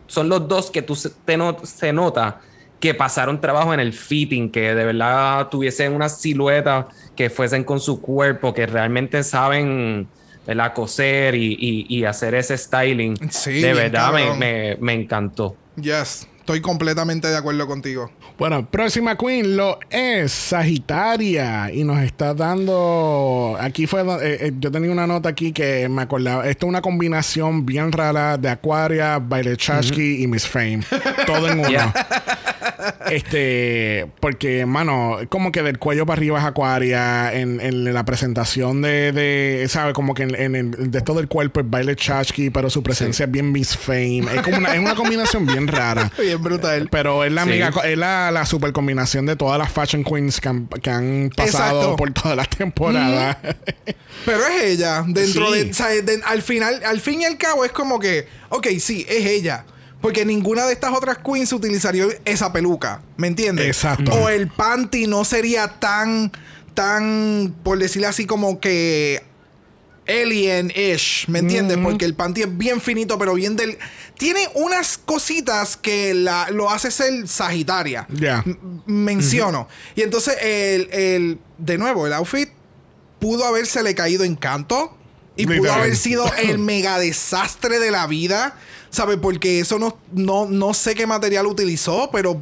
son los dos que tú se, te no- se nota que pasaron trabajo en el fitting, que de verdad tuviesen una silueta que fuesen con su cuerpo, que realmente saben ¿verdad? coser y, y- y hacer ese styling. Sí, de verdad me- me encantó. Yes, estoy completamente de acuerdo contigo. Bueno, próxima queen lo es Sagitaria y nos está dando. Aquí fue. eh, eh, yo tenía una nota aquí que me acordaba. Esto es una combinación bien rara de Aquaria, Baile Chachki y Miss Fame. Todo en uno. Yeah. Este, porque, mano, como que del cuello para arriba es Aquaria. En, en la presentación de, de ¿sabes? Como que en, en el de todo el cuerpo es Baile Chachki, pero su presencia es bien Miss Fame. Es como una, es una combinación bien rara. Bien brutal. Pero es la Sí. amiga, es la, la super combinación de todas las fashion queens que han, que han pasado Exacto. por todas las temporadas. Pero es ella. Dentro Sí. de, o sea, de- Al final, al fin y al cabo, es como que, ok, sí, es ella. Porque ninguna de estas otras queens utilizaría esa peluca. ¿Me entiendes? Exacto. O el panty no sería tan, tan, por decirlo así, como que alien-ish, ¿me entiendes? Porque el panty es bien finito, pero bien del... Tiene unas cositas que la, lo hace ser sagitaria. Ya. Menciono. Y entonces, el, el- de nuevo, el outfit pudo habérsele caído en canto. Y pudo haber sido el mega desastre de la vida. ¿Sabes? Porque eso no, no, no sé qué material utilizó, pero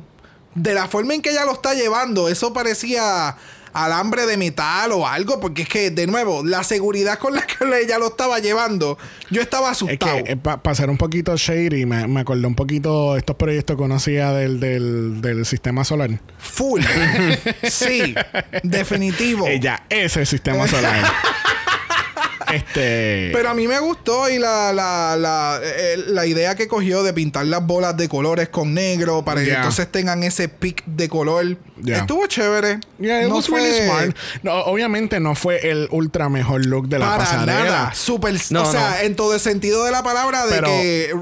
de la forma en que ella lo está llevando, eso parecía alambre de metal o algo. Porque es que, de nuevo, la seguridad con la que ella lo estaba llevando, yo estaba Es asustado. para ser un poquito shady, me, me acordé un poquito estos proyectos que conocía del, del, del sistema solar. Full. sí, definitivo. Ella es el sistema solar. este. Pero a mí me gustó y la, la, la, eh, la idea que cogió de pintar las bolas de colores con negro para que entonces tengan ese pic de color. Yeah. Estuvo chévere. Yeah, it no was fue really smart. No, obviamente no fue el ultra mejor look de la para pasarela. nada. Super, No, o sea, no. en todo el sentido de la palabra de Pero que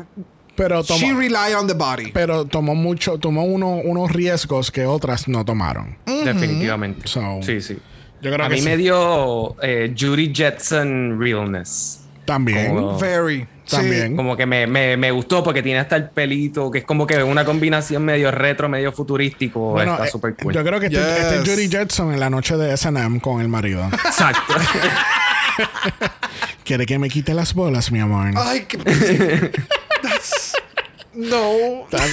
Pero tomó, she rely on the body. pero tomó mucho, tomó uno, unos riesgos que otras no tomaron. Definitivamente. So, sí, sí. Yo creo a que mí sí. me dio eh, Judy Jetson realness. También. Como- Very. Sí. También. Como que me, me, me gustó porque tiene hasta el pelito, que es como que una combinación medio retro, medio futurístico. Bueno, está eh, súper cool. yo creo que este, este es Yes. Judy Jetson en la noche de S&M con el marido. Exacto. ¿Quiere que me quite las bolas, mi amor? Ay, qué... No. Están,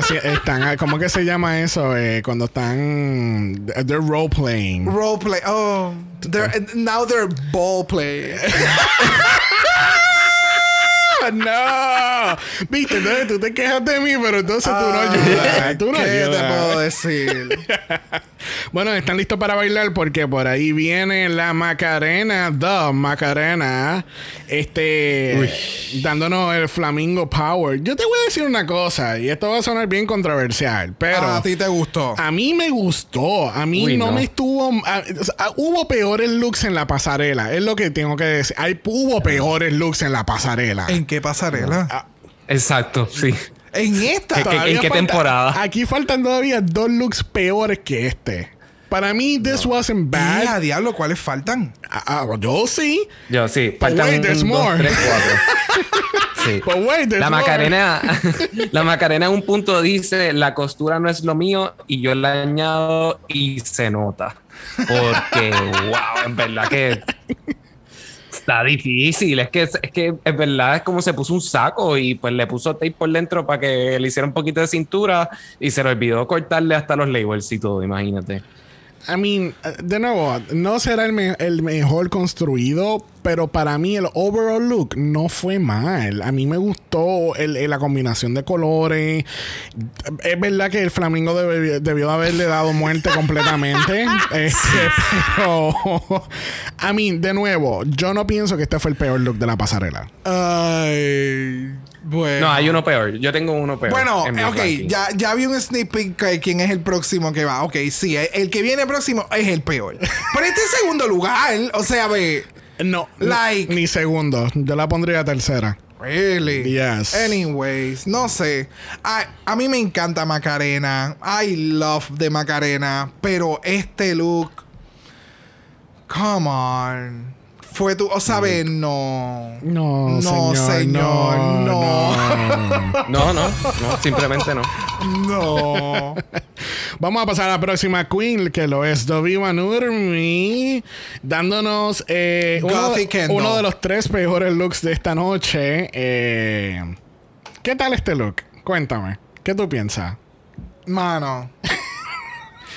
están están- ¿Cómo que se llama eso? Eh, cuando están. They're role playing. Roleplay. Oh. They're, now they're ball play. no. Viste, entonces tú te quejas de mí, pero entonces tú no ayudas. Tú no ¿Qué te puedo decir? Bueno, están listos para bailar porque por ahí viene la Macarena, The Macarena, este, dándonos el Flamingo Power. Yo te voy a decir una cosa, y esto va a sonar bien controversial, pero Ah, a ti te gustó. a mí me gustó, a mí Uy, no, no. me estuvo, a- o sea, hubo peores looks en la pasarela, es lo que tengo que decir. Hay, hubo peores looks en la pasarela. ¿En qué pasarela? Ah, Exacto, sí. En esta. ¿Qué- Todavía en qué falta- temporada? Aquí faltan todavía dos looks peores que este. Para mí, this wasn't bad. A diablo, ¿cuáles faltan? Ah, ah, yo sí. Yo sí. Faltan wait, un, there's dos, more. tres, cuatro. Sí. But wait, there's La more. Macarena, la Macarena en un punto dice, la costura no es lo mío y yo la añado y se nota. Porque, wow, en verdad que está difícil. Es que, es que es verdad, es como se puso un saco y pues le puso tape por dentro para que le hiciera un poquito de cintura y se le olvidó cortarle hasta los labels y todo, imagínate. I mean, de nuevo, no será el, me- el mejor construido, pero para mí el overall look no fue mal. A mí me gustó el- el- la combinación de colores. Es verdad que el flamingo debe- debió haberle dado muerte completamente. Este, pero, I mean, de nuevo, yo no pienso que este fue el peor look de la pasarela. Ay. Bueno. No, hay uno peor. Yo tengo uno peor. Bueno, en mis ok, ya, ya vi un sneak peek de quién es el próximo que va. Ok, sí, el, el que viene próximo es el peor. Pero este es segundo lugar, o sea, ve. No, no, Like- ni segundo. Yo la pondría tercera. Really? Yes. Anyways, no sé. A, a mí me encanta Macarena. I love de Macarena. Pero este look. Come on. Fue tu. O sabes, no. No, No, señor, señor, no. no. No, no, no, simplemente no. No. Vamos a pasar a la próxima Queen, que lo es Doviva Nurmi, dándonos eh, uno, de los tres peores looks de esta noche. Eh, ¿Qué tal este look? Cuéntame. ¿Qué tú piensas? Mano.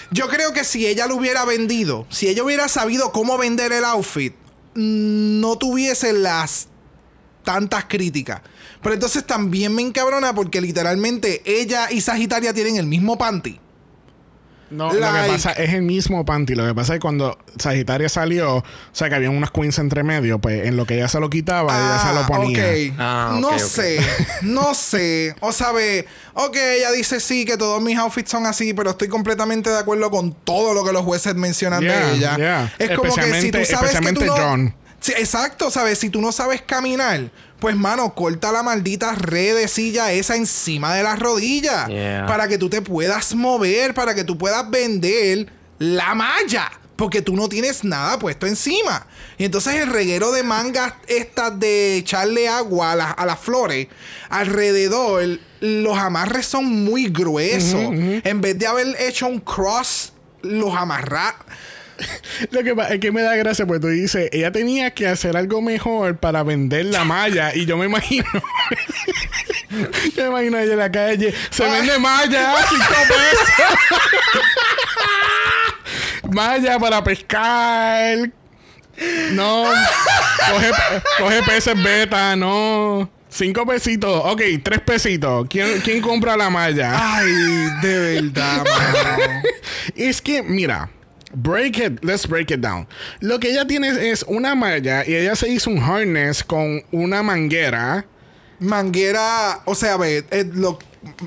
Yo creo que si ella lo hubiera vendido, si ella hubiera sabido cómo vender el outfit, no tuviese las tantas críticas. Pero entonces también me encabrona porque literalmente ella y Sagitaria tienen el mismo panty. No, lo que pasa es el mismo panty. Lo que pasa es que cuando Sagitaria salió, o sea, que había unas queens entre medio, pues en lo que ella se lo quitaba, ella se lo ponía. Ah, ok. Ah, no ok, ok. sé, no sé. O sabe, ok, ella dice sí, que todos mis outfits son así, pero estoy completamente de acuerdo con todo lo que los jueces mencionan Yeah, de ella. yeah. Es como que si tú sabes que tú no... John. Sí, exacto, ¿sabes? Si tú no sabes caminar, pues mano, corta la maldita red de silla esa encima de las rodillas. Yeah. Para que tú te puedas mover, para que tú puedas vender la malla. Porque tú no tienes nada puesto encima. Y entonces el reguero de mangas estas de echarle agua a, las- a las flores alrededor, los amarres son muy gruesos. En vez de haber hecho un cross, los amarrar. Lo que es que me da gracia porque tú dices, ella tenía que hacer algo mejor para vender la malla. Y yo me imagino. yo me imagino a ella en la calle. Se vende malla, cinco pesos. malla para pescar. No. Coge, coge peces beta, no. Cinco pesitos. Ok, tres pesitos. ¿Quién, quién compra la malla? Ay, de verdad, mano. Es que, mira, break it, let's break it down. Lo que ella tiene es una malla y ella se hizo un harness con una manguera. Manguera, o sea, ve, eh, lo-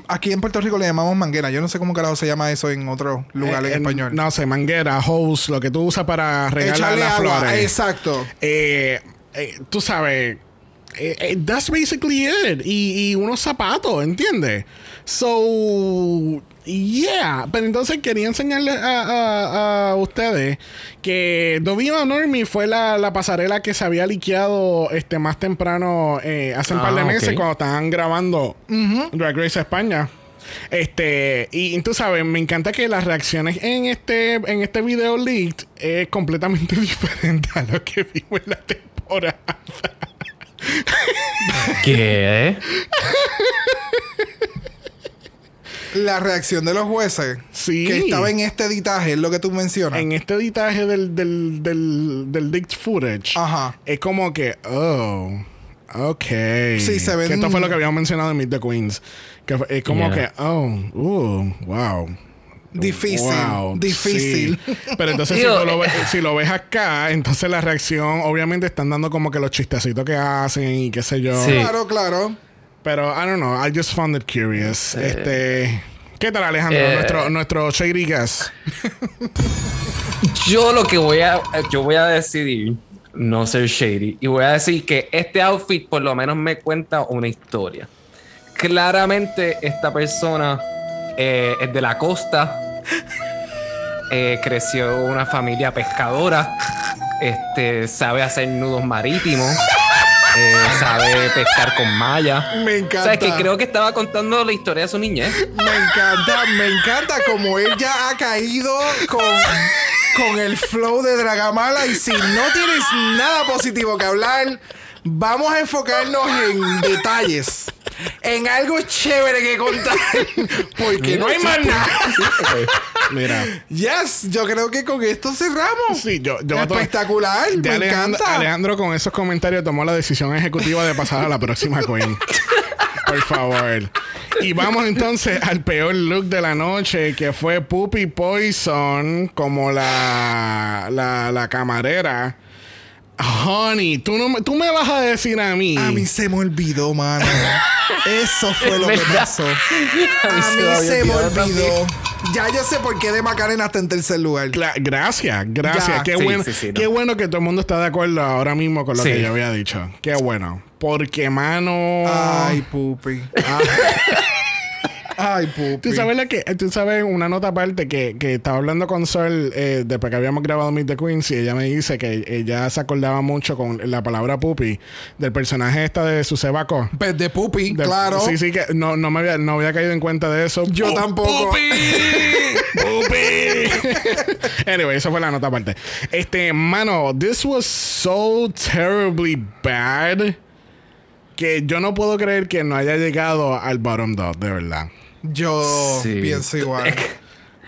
aquí en Puerto Rico le llamamos manguera. Yo no sé cómo carajo se llama eso en otro lugar Eh, en español. No sé, manguera, hose, lo que tú usas para regalar Echarle las agua, flores. exacto. Eh, tú sabes, that's basically it. Y, y unos zapatos, ¿entiendes? So, yeah. Pero entonces quería enseñarles a, a- a ustedes que Dovima Normie fue la, la pasarela que se había liqueado este, más temprano, eh, hace un par de Ah, meses, cuando estaban grabando Drag Race España. Este, y tú sabes, me encanta que las reacciones en este, en este video leaked es completamente diferente a lo que vimos en la temporada. ¿Qué? La reacción de los jueces Sí. que estaba en este editaje, es lo que tú mencionas. En este editaje del, del, del, del leaked footage, Ajá. es como que, oh, ok. Sí, se ven- Que esto fue lo que habíamos mencionado en Meet the Queens. Que es como Yeah. que, oh, uh, wow. Difícil, Wow, difícil. sí. Pero entonces, si, Digo, tú lo eh, ves, si lo ves acá, entonces la reacción, obviamente están dando como que los chistecitos que hacen y qué sé yo. Sí. Claro, claro. Pero, I don't know, I just found it curious. Este. ¿Qué tal, Alejandro? Eh. nuestro, nuestro Shady Guest. Yo lo que voy a, yo voy a decidir no ser shady y voy a decir que este outfit por lo menos me cuenta una historia. Claramente esta persona eh, es de la costa, eh, creció una familia pescadora, este, sabe hacer nudos marítimos, eh, sabe pescar con malla. Me encanta. O sea, que creo que estaba contando la historia de su niñez. Me encanta, me encanta como él ya ha caído con, con el flow de Dragamala y si no tienes nada positivo que hablar, vamos a enfocarnos en detalles, en algo chévere que contar, porque no hay más nada. Mira. Yes, yo creo que con esto cerramos. Sí, yo, yo Espectacular, me Alejandro, encanta. Alejandro con esos comentarios tomó la decisión ejecutiva de pasar a la próxima Queen. Por favor. Y vamos entonces al peor look de la noche, que fue Puppy Poison como la, la, la camarera. Honey, ¿tú, no me, tú me vas a decir a mí. A mí se me olvidó, mano. Eso fue lo que pasó. A mí se me se olvidó. Ya yo sé por qué de Macarena está en tercer lugar. Cla- gracias, gracias. Ya. Qué, Sí, bueno, sí, sí, no. qué bueno que todo el mundo está de acuerdo ahora mismo con lo Sí. que yo había dicho. Qué bueno. Porque, mano. Ay, pupi. Ay, pupi. Tú sabes, la que, tú sabes una nota aparte que, que estaba hablando con Sol eh, después que habíamos grabado Meet the Queens y ella me dice que ella se acordaba mucho con la palabra puppy del personaje esta de Susebaco. Pues de pupi, De- claro. Sí, sí, que no, no, me había, no había caído en cuenta de eso. Yo ¡Oh, tampoco. ¡Puppy! ¡Puppy! anyway, eso fue la nota aparte. Este, mano, this was so terribly bad que yo no puedo creer que no haya llegado al bottom dog, de verdad. Yo Sí. pienso igual.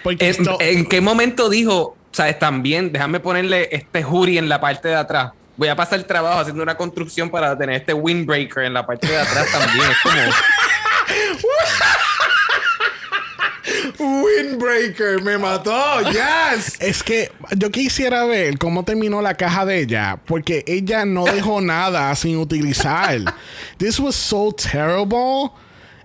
Porque ¿En, esto- en qué momento dijo, sabes, también, déjame ponerle este jury en la parte de atrás? Voy a pasar el trabajo haciendo una construcción para tener este windbreaker en la parte de atrás también. Es como, Windbreaker, me mató. Yes. Es que yo quisiera ver cómo terminó la caja de ella, porque ella no dejó nada sin utilizar. This was so terrible.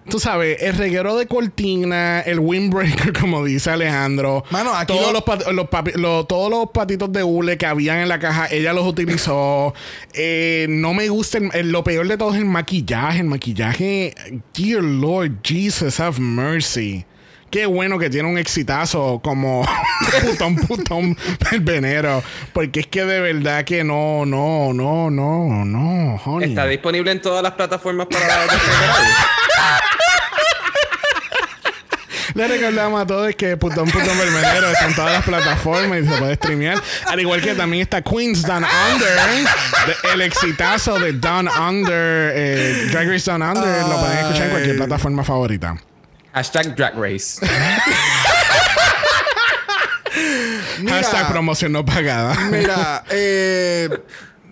Tú sabes, el reguero de cortina, el windbreaker, como dice Alejandro. Mano, aquí todos, lo- los, los todos los patitos de hule que habían en la caja, ella los utilizó. Eh, no me gusta, el- el- lo peor de todo es el maquillaje. El maquillaje, dear Lord Jesus, have mercy. Qué bueno que tiene un exitazo como putón, putón, el venero. Porque es que de verdad que no, no, no, no, no, honey. está disponible en todas las plataformas para descargar. Le recordamos a todos que Putón Putón Vermenero está en todas las plataformas y se puede streamear. Al igual que también está Queens Down Under, de- el exitazo de Down Under, eh, Drag Race Down Under, lo pueden escuchar en cualquier plataforma favorita. Hashtag Drag Race. Mira, Hashtag promoción no pagada. mira, eh,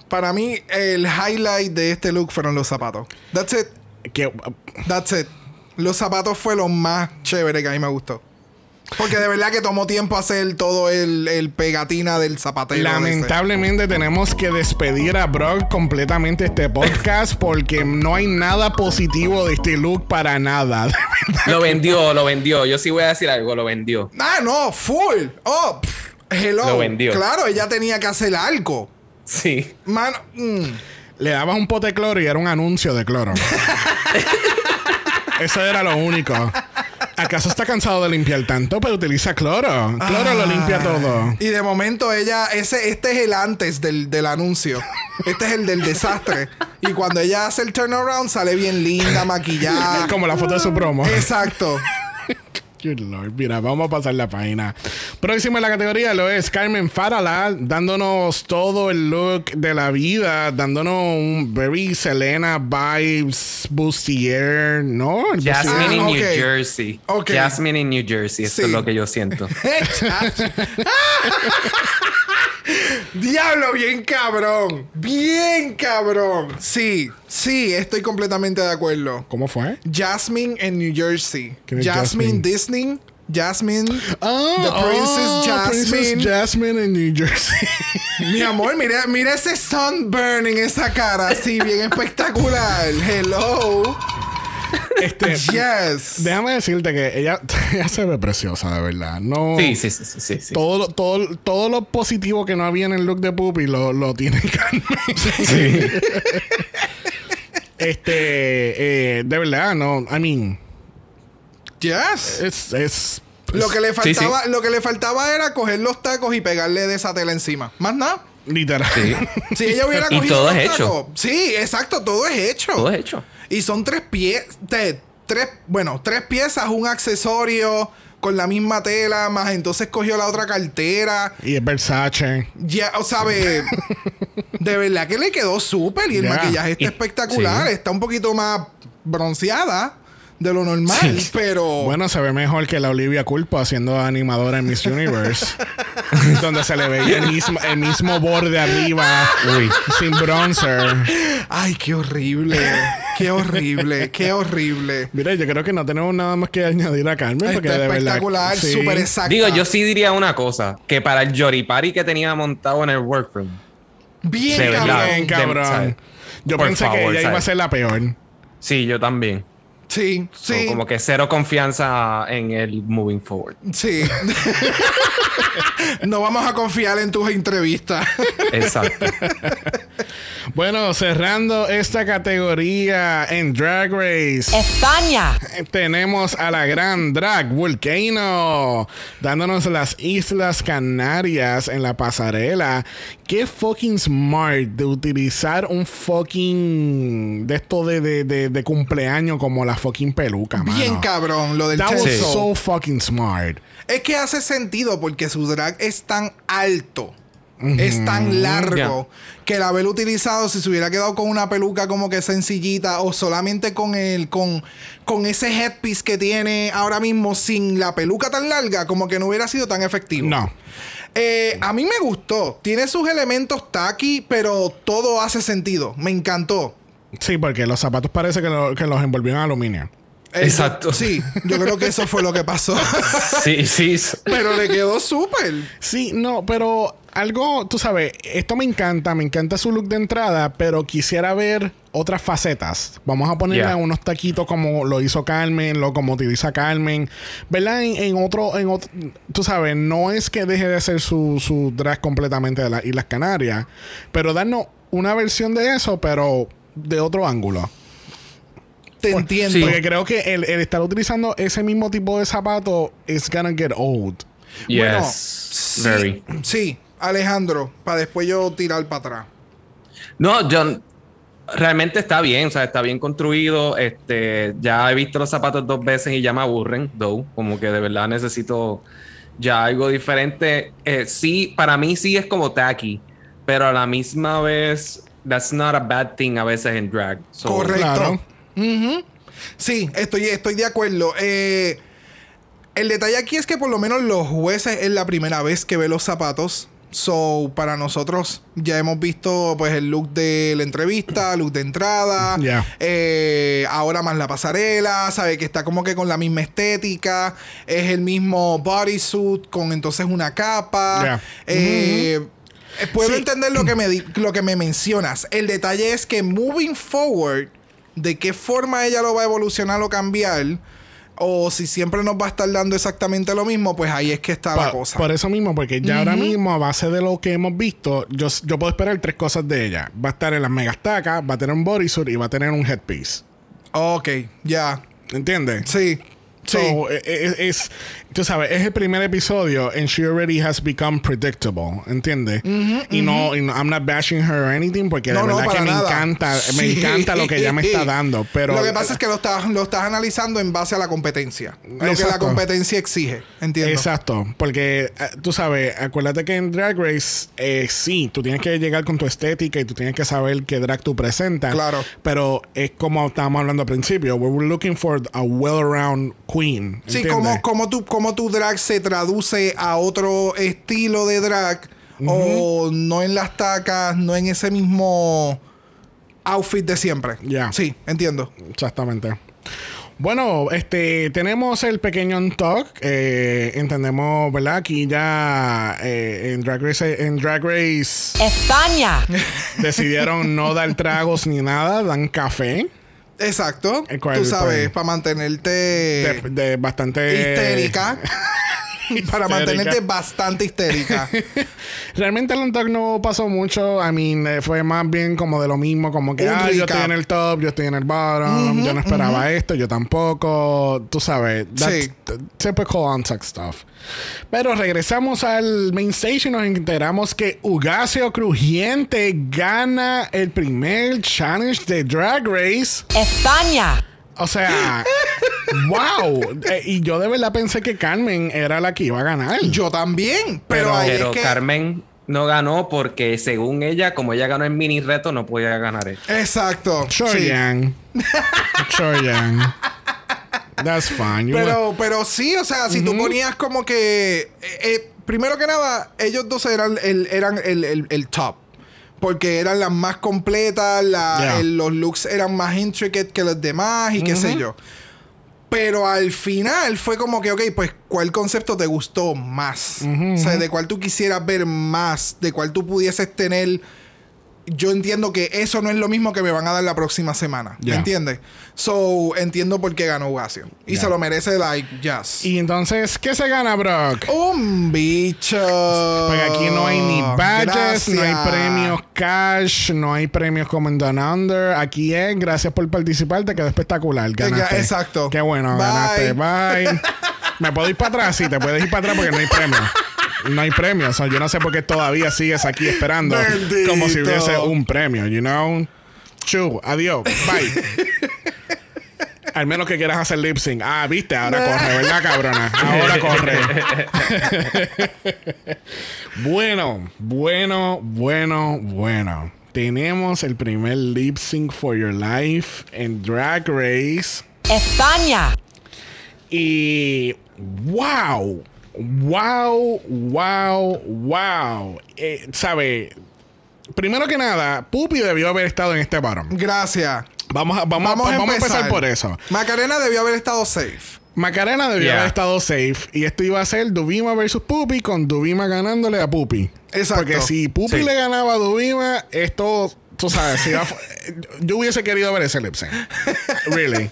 para mí el highlight de este look fueron los zapatos. That's it. Que, That's it. Los zapatos fue lo más chévere que a mí me gustó. Porque de verdad que tomó tiempo hacer todo el, el pegatina del zapatero. ese. lamentablemente tenemos que despedir a Brock completamente este podcast porque no hay nada positivo de este look para nada. Lo vendió, lo vendió. Yo sí voy a decir algo, lo vendió. Ah, no, full. Oh, pff, hello. Lo vendió. Claro, ella tenía que hacer algo. Sí. Mano, mm. Le dabas un pote de cloro y era un anuncio de cloro. Eso era lo único. ¿Acaso está cansado de limpiar tanto? Pero utiliza cloro. Cloro lo limpia todo. Y de momento ella, ese, este es el antes del, del anuncio. Este es el del desastre. Y cuando ella hace el turnaround, sale bien linda, maquillada. Como la foto de su promo. Exacto. Good Lord. Mira, vamos a pasar la página. Próxima en la categoría lo es Carmen Farala, dándonos todo el look de la vida, dándonos un very Selena vibes, bustier, ¿no? Jasmine Ah, in New ok. Jersey. Ok. Jasmine in New Jersey. Esto Sí. es lo que yo siento. Diablo, bien cabrón. Bien cabrón. Sí, sí, estoy completamente de acuerdo. ¿Cómo fue? Jasmine en New Jersey. ¿Quién es Jasmine, Jasmine? Disney. Jasmine. Ah, The Princess ah, Jasmine. Princess Jasmine en New Jersey. Mi amor, mira, mira ese sunburn en esa cara, así, bien espectacular. Hello. este, Yes. déjame decirte que ella, ella se ve preciosa, de verdad. No. Sí, sí, sí, sí, sí. Todo, lo- todo, todo lo positivo que no había en el look de Puppy lo, lo tiene Carmen. este, eh, de verdad, no. I mean, Yes. es. es Lo que le Sí, faltaba, lo que le faltaba era coger los tacos y pegarle de esa tela encima. Más nada. Literal. Sí. Si ella hubiera Y cogido todo los es hecho. Sí, exacto, todo es hecho. Todo es hecho. Y son tres piezas, tres, bueno, tres piezas, un accesorio con la misma tela, más entonces cogió la otra cartera. Y es Versace. Ya, o sabe, de verdad que le quedó súper y el maquillaje está Y- espectacular. sí. Está un poquito más bronceada de lo normal, Sí. pero Bueno, se ve mejor que la Olivia Culpo haciendo animadora en Miss Universe. donde se le veía el mismo, el mismo borde arriba. Uy. Sin bronzer. ay, qué horrible, qué horrible, qué horrible. Mira, yo creo que no tenemos nada más que añadir a Carmen. Porque Está de espectacular, sí. súper exacta. Digo, yo sí diría una cosa: que para el Yoripari que tenía montado en el workroom. bien cabrón. Bien, cabrón. Yo Por pensé que ella iba a ser la peor. Sí, yo también. Sí, sí. como que cero confianza en el moving forward. Sí. no vamos a confiar en tus entrevistas. Exacto. Bueno, cerrando esta categoría en Drag Race. España, Tenemos a la gran drag Volcano dándonos las Islas Canarias en la pasarela. Qué fucking smart de utilizar un fucking de esto de, de, de- de cumpleaños como la fucking peluca, mano. Bien cabrón, lo del That was so fucking smart. Es que hace sentido porque su drag es tan alto. Es tan largo que el haber utilizado, si se hubiera quedado con una peluca como que sencillita o solamente con el con, con ese headpiece que tiene ahora mismo sin la peluca tan larga, como que no hubiera sido tan efectivo. No. Eh, a mí me gustó. Tiene sus elementos tacky, pero todo hace sentido. Me encantó. Sí, porque los zapatos parece que, lo- que los envolvieron en aluminio. Eh, Exacto. Sí, yo creo que eso fue lo que pasó. Sí, sí. pero le quedó súper. Sí, no, pero algo, tú sabes, esto me encanta, me encanta su look de entrada, pero quisiera ver otras facetas. Vamos a ponerle Yeah. unos taquitos como lo hizo Carmen, lo como utiliza Carmen, ¿verdad? En, en otro, en otro, tú sabes, no es que deje de ser su, su drag completamente de las Islas Canarias, pero darnos una versión de eso, pero de otro ángulo. Te entiendo. sí. Porque creo que el, el estar utilizando ese mismo tipo de zapato is gonna get old. Bueno, Yes. sí, Very. sí, Alejandro, para después yo tirar para atrás. No, John, realmente está bien, o sea, está bien construido. Este, ya he visto los zapatos dos veces y ya me aburren, though. Como que de verdad necesito ya algo diferente. Eh, sí, para mí sí es como tacky, pero a la misma vez, that's not a bad thing a veces en drag. So, Correcto. claro. Ujú. Sí, estoy, estoy de acuerdo. Eh, el detalle aquí es que por lo menos los jueces es la primera vez que ve los zapatos. So, para nosotros ya hemos visto pues el look de la entrevista, look de entrada, Ya. eh, ahora más la pasarela, sabe que está como que con la misma estética, es el mismo bodysuit con entonces una capa. Eh, eh, Puedo Sí. entender lo que, me lo que me mencionas. El detalle es que moving forward, de qué forma ella lo va a evolucionar o cambiar, o si siempre nos va a estar dando exactamente lo mismo, pues ahí es que está la cosa. Por eso mismo, porque ya ahora mismo, a base de lo que hemos visto, yo, yo puedo esperar tres cosas de ella. Va a estar en las megastacas, va a tener un bodysuit y va a tener un headpiece. Ok, ya. ¿Entiendes? Sí. So, e- e- es, tú sabes, es el primer episodio and she already has become predictable, ¿entiendes? y, no, y no- I'm not bashing her or anything porque de No, no, verdad que para me nada. encanta, me Sí. encanta lo que ella me está dando, pero lo que pasa es que lo estás, lo estás analizando en base a la competencia. Lo que la Exacto. competencia exige. Entiendo. Exacto, porque eh, tú sabes, acuérdate que en Drag Race, eh, sí, tú tienes que llegar con tu estética y tú tienes que saber qué drag tú presentas. Claro. Pero es como estábamos hablando al principio, we're looking for a well-round queen. Sí, como, como, tu, como tu drag se traduce a otro estilo de drag o no en las tacas, no en ese mismo outfit de siempre. Ya. Sí, entiendo. Exactamente. Bueno, este tenemos el pequeño talk. Eh, entendemos, ¿verdad? Aquí ya eh, en Drag Race, en Drag Race España, decidieron no dar tragos ni nada, dan café. Exacto. ¿En cuál, Tú sabes, para mantenerte De, de bastante histérica. para mantenerte bastante histérica. Realmente el Untucked no pasó mucho. I mean, eh, fue más bien como de lo mismo, como que ah, yo estoy en el top, yo estoy en el bottom, yo no esperaba esto, yo tampoco. Tú sabes, that's Sí. typical Untucked stuff. Pero regresamos al main stage y nos enteramos que Ugasio Crujiente gana el primer challenge de Drag Race. España, O sea, wow. Eh, y yo de verdad pensé que Carmen era la que iba a ganar. Yo también. Pero, Pero- ahí Pero es que. Carmen no ganó porque según ella, como ella ganó el mini reto, no podía ganar él. Exacto. Sure, Yang. That's fine. You Pero, pero sí, o sea, si tú ponías como que. eh, eh, primero que nada, ellos dos eran el, eran el, el- el top. Porque eran las más completas, la- Yeah. el- los looks eran más intricate que los demás y qué sé yo. Pero al final fue como que, ok, pues, ¿cuál concepto te gustó más? O sea, de cuál tú quisieras ver más, de cuál tú pudieses tener. Yo entiendo que eso no es lo mismo que me van a dar la próxima semana. Yeah. ¿Me entiendes? So, entiendo por qué ganó Ugasio. Y Yeah. se lo merece, like, yes. Y entonces, ¿qué se gana, Brock? Un bicho. Porque aquí no hay ni badges, no hay premios cash, no hay premios como en Down Under. Aquí es, gracias por participar, te quedó espectacular. Ganaste. exacto. Qué bueno, Bye. ganaste. Bye. ¿Me puedo ir para atrás? Sí, te puedes ir para atrás porque no hay premio. No hay premio. So, yo no sé por qué todavía sigues aquí esperando Bendito. como si hubiese un premio, you know? Chu, adiós. Bye. Al menos que quieras hacer lip sync. Ah, viste, ahora corre, ¿verdad, cabrona? Ahora corre. bueno, bueno, bueno, bueno. Tenemos el primer lip sync for your life en Drag Race. España, Y wow, wow, wow, wow. Eh, ¿Sabe? Primero que nada, Puppy debió haber estado en este bottom. Gracias. Vamos a, vamos, a- Vamos, a, vamos a empezar. por eso. Macarena debió haber estado safe. Macarena debió Yeah. haber estado safe. Y esto iba a ser Dubima versus Puppy con Dubima ganándole a Puppy. Exacto. Porque si Puppy Sí. le ganaba a Dubima, esto, tú sabes, si iba- yo hubiese querido ver ese lip sync. Really.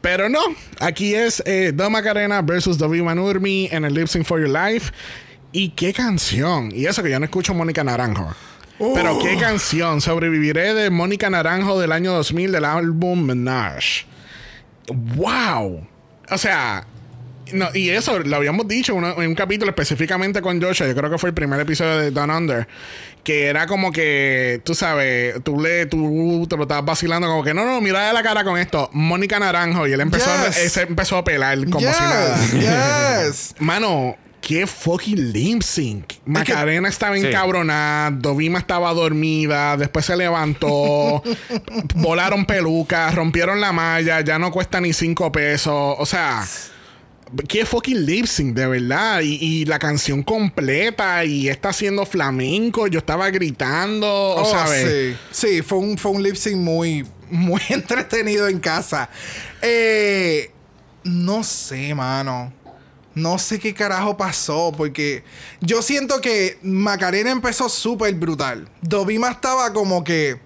Pero no, aquí es eh, The Macarena versus Dubima Nurmi en el lip sync for your life. Y qué canción. Y eso que yo no escucho Mónica Naranjo. Pero qué canción. Sobreviviré de Mónica Naranjo del año 2000 del álbum Menage. ¡Wow! O sea, no, y eso lo habíamos dicho uno- en un capítulo específicamente con Joshua. Yo creo que fue el primer episodio de Down Under. Que era como que, tú sabes, tú le, tú te lo estabas vacilando, como que no, no, mira la cara con esto. Mónica Naranjo. Y él empezó, a, él se empezó a pelar como yes, si nada. yes. Mano, qué fucking lip sync. Macarena estaba Sí. encabronada, Dovima estaba dormida, después se levantó, volaron pelucas, rompieron la malla, ya no cuesta ni cinco pesos. O sea, qué fucking lip sync, de verdad. Y, y la canción completa, y está haciendo flamenco, yo estaba gritando, o Oh, sabes. sí, sí, fue un, fue un lip sync muy, muy entretenido en casa. Eh, no sé, mano. No sé qué carajo pasó, porque yo siento que Macarena empezó súper brutal. Dovima estaba como que.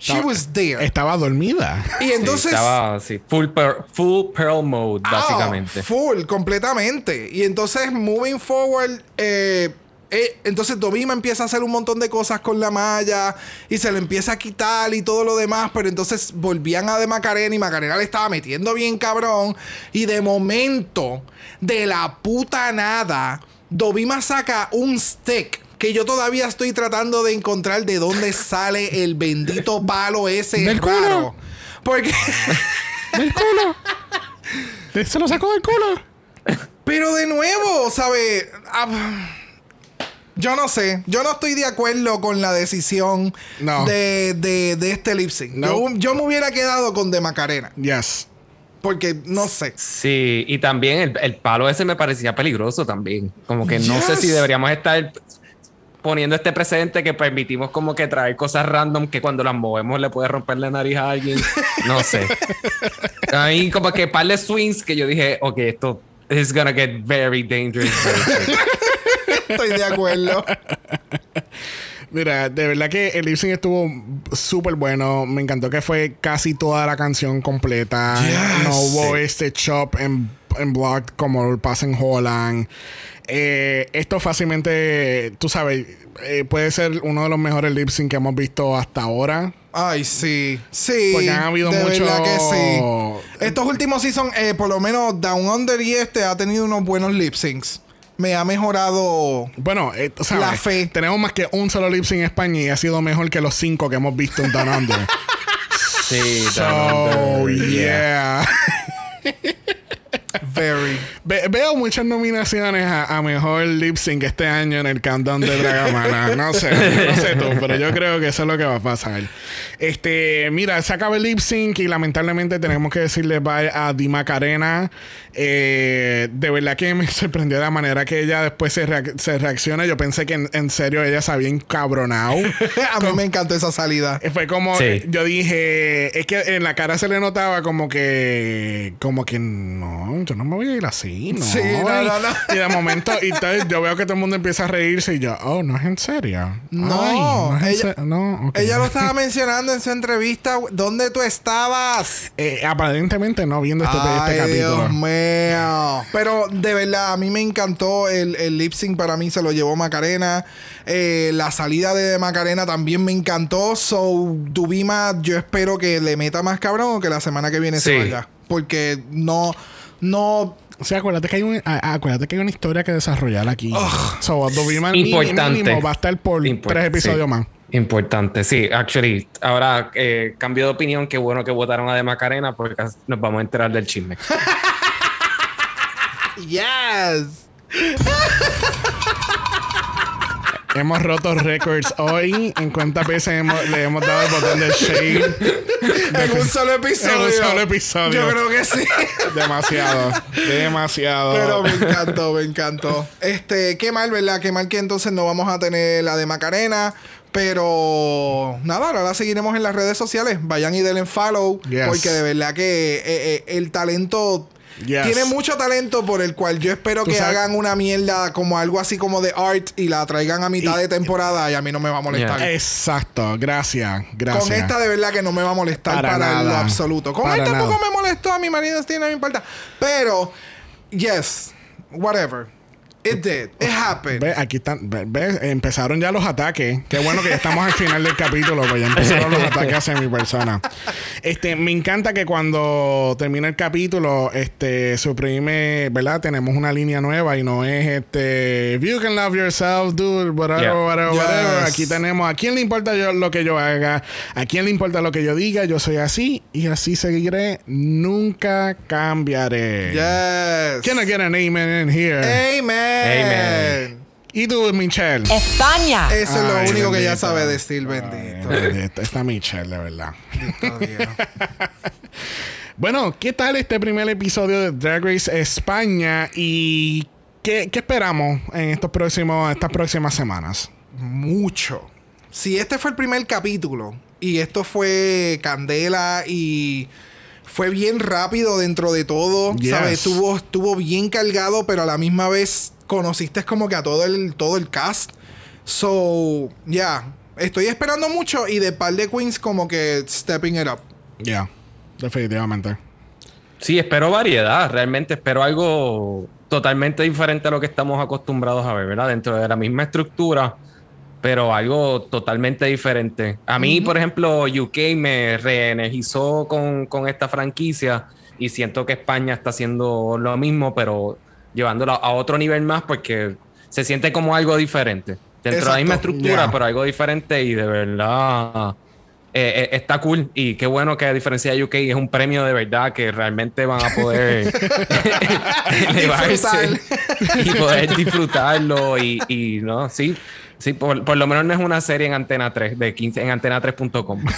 She Estaba- was there. Estaba dormida. y Sí, entonces. estaba así, full, per- full pearl mode, Ah, básicamente. full, completamente. Y entonces, moving forward, eh, eh, entonces Dovima empieza a hacer un montón de cosas con la malla y se le empieza a quitar y todo lo demás, pero entonces volvían a de Macarena y Macarena le estaba metiendo bien cabrón y de momento, de la puta nada, Dovima saca un stick que yo todavía estoy tratando de encontrar de dónde sale el bendito palo ese Del raro. culo. Porque ¡Del culo! ¡Se lo sacó del culo! Pero de nuevo, ¿sabes? Ah, yo no sé. Yo no estoy de acuerdo con la decisión No. de, de, de este lip sync. No. Yo, yo me hubiera quedado con De Macarena. Yes. Porque no sé. Sí, y también el, el palo ese me parecía peligroso también. Como que no sé si deberíamos estar poniendo este precedente que permitimos como que traer cosas random que cuando las movemos le puede romper la nariz a alguien. No sé. Ahí como que par de swings que yo dije, ok, esto is gonna get very dangerous. very quick". Estoy de acuerdo. Mira, de verdad que el lip estuvo súper bueno. Me encantó que fue casi toda la canción completa. Yes. No hubo Sí. este chop en, en block como pasa en Holland. Eh, esto fácilmente, tú sabes, eh, puede ser uno de los mejores lip sync que hemos visto hasta ahora. Ay, sí. Sí. Porque han habido de mucho- verdad que sí. Estos últimos seasons, eh, por lo menos Down Under y este, ha tenido unos buenos lip syncs. Me ha mejorado. Bueno, eh, sabes, La fe. tenemos más que un solo lip sync en España y ha sido mejor que los cinco que hemos visto en Down Under. Sí, so, Down Under, yeah. Very. Ve- veo muchas nominaciones a, a mejor lip sync este año en el countdown de Dragamana. No sé, no sé tú, pero yo creo que eso es lo que va a pasar. Este, mira, se acaba el lip sync y lamentablemente tenemos que decirle bye a Di Macarena. Eh, de verdad que me sorprendió la manera que ella después se, reac- se reacciona. Yo pensé que en, en serio ella se había encabronado. a mí me encantó esa salida. Fue como, Sí. yo dije, es que en la cara se le notaba como que, como que no, yo no me voy a ir así, no. Sí, no, y, no, no. y de momento, y entonces yo veo que todo el mundo empieza a reírse y yo, oh, no es en serio. No, Ay, no es en ella- serio. No, ok. Ella lo estaba mencionando en su entrevista. ¿Dónde tú estabas? Eh, aparentemente no viendo este, este capítulo. Dios mío. Pero de verdad, a mí me encantó el, el lip sync. Para mí se lo llevó Macarena. Eh, la salida de Macarena también me encantó. So, Dubima, yo espero que le meta más cabrón o que la semana que viene se Sí. vaya. Porque no, no. O sea, acuérdate que hay un, a- acuérdate que hay una historia que desarrollar aquí. So, Dovima Importante. mínimo va a estar por Import- tres episodios sí. más. Importante, sí. Actually, ahora eh, cambio de opinión. Qué bueno que votaron a De Macarena porque nos vamos a enterar del chisme. Yes. Hemos roto récords hoy. En cuántas veces hemos- le hemos dado el botón de shade. En un solo episodio. En un solo episodio. Yo creo que sí. Demasiado. Demasiado. Pero me encantó, me encantó. Este, qué mal, ¿verdad? Qué mal que entonces no vamos a tener la de Macarena. Pero nada, ahora la seguiremos en las redes sociales. Vayan y denle follow. Yes. Porque de verdad que eh, eh, el talento. Yes. Tiene mucho talento por el cual yo espero que sabes- hagan una mierda como algo así como de art y la traigan a mitad Y- de temporada y a mí no me va a molestar. Yeah. Exacto. Gracias. Gracias. Con esta de verdad que no me va a molestar Para para, lo absoluto. Con él tampoco me molestó. A mi marido sí no me importa. Pero, yes, whatever. It did. It happened. Ve, aquí están. Ve, ve, empezaron ya los ataques. Qué bueno que ya estamos al final del capítulo, pues ya empezaron los ataques hacia mi persona. Este, me encanta que cuando termina el capítulo, este, suprime, ¿verdad? Tenemos una línea nueva y no es este. If you can love yourself, dude, whatever, Yeah. whatever, Yes. whatever. Aquí tenemos. ¿A quién le importa yo, lo que yo haga? ¿A quién le importa lo que yo diga? Yo soy así y así seguiré. Nunca cambiaré. Yes. ¿Quién no quiere un amen in here? Amen. Amen. ¿Y tú, Michelle? España, Eso es lo Ay, único que bendito. sabe decir, bendito. Bendito, Está Michelle, de verdad. Bueno, ¿qué tal este primer episodio de Drag Race España? ¿Y qué, qué esperamos en estos próximos, estas próximas semanas? Mucho. Si este fue el primer capítulo y esto fue Candela y fue bien rápido dentro de todo, Yes. ¿sabes? Estuvo, estuvo bien cargado, pero a la misma vez conociste como que a todo el, todo el cast. So, ya. Estoy esperando mucho y de par de queens como que stepping it up. Ya, definitivamente. Sí, espero variedad. Realmente espero algo totalmente diferente a lo que estamos acostumbrados a ver, ¿verdad? Dentro de la misma estructura, pero algo totalmente diferente. A mí, por ejemplo, UK me reenergizó con, con esta franquicia y siento que España está haciendo lo mismo, pero llevándolo a otro nivel más porque se siente como algo diferente. Dentro de la misma estructura, Yeah. pero algo diferente y de verdad eh, eh, está cool. Y qué bueno que a diferencia de UK es un premio de verdad que realmente van a poder elevarse y poder disfrutarlo. Y, y no, sí. Sí, por, por lo menos no es una serie en Antena 3, de 15, en antena3.com.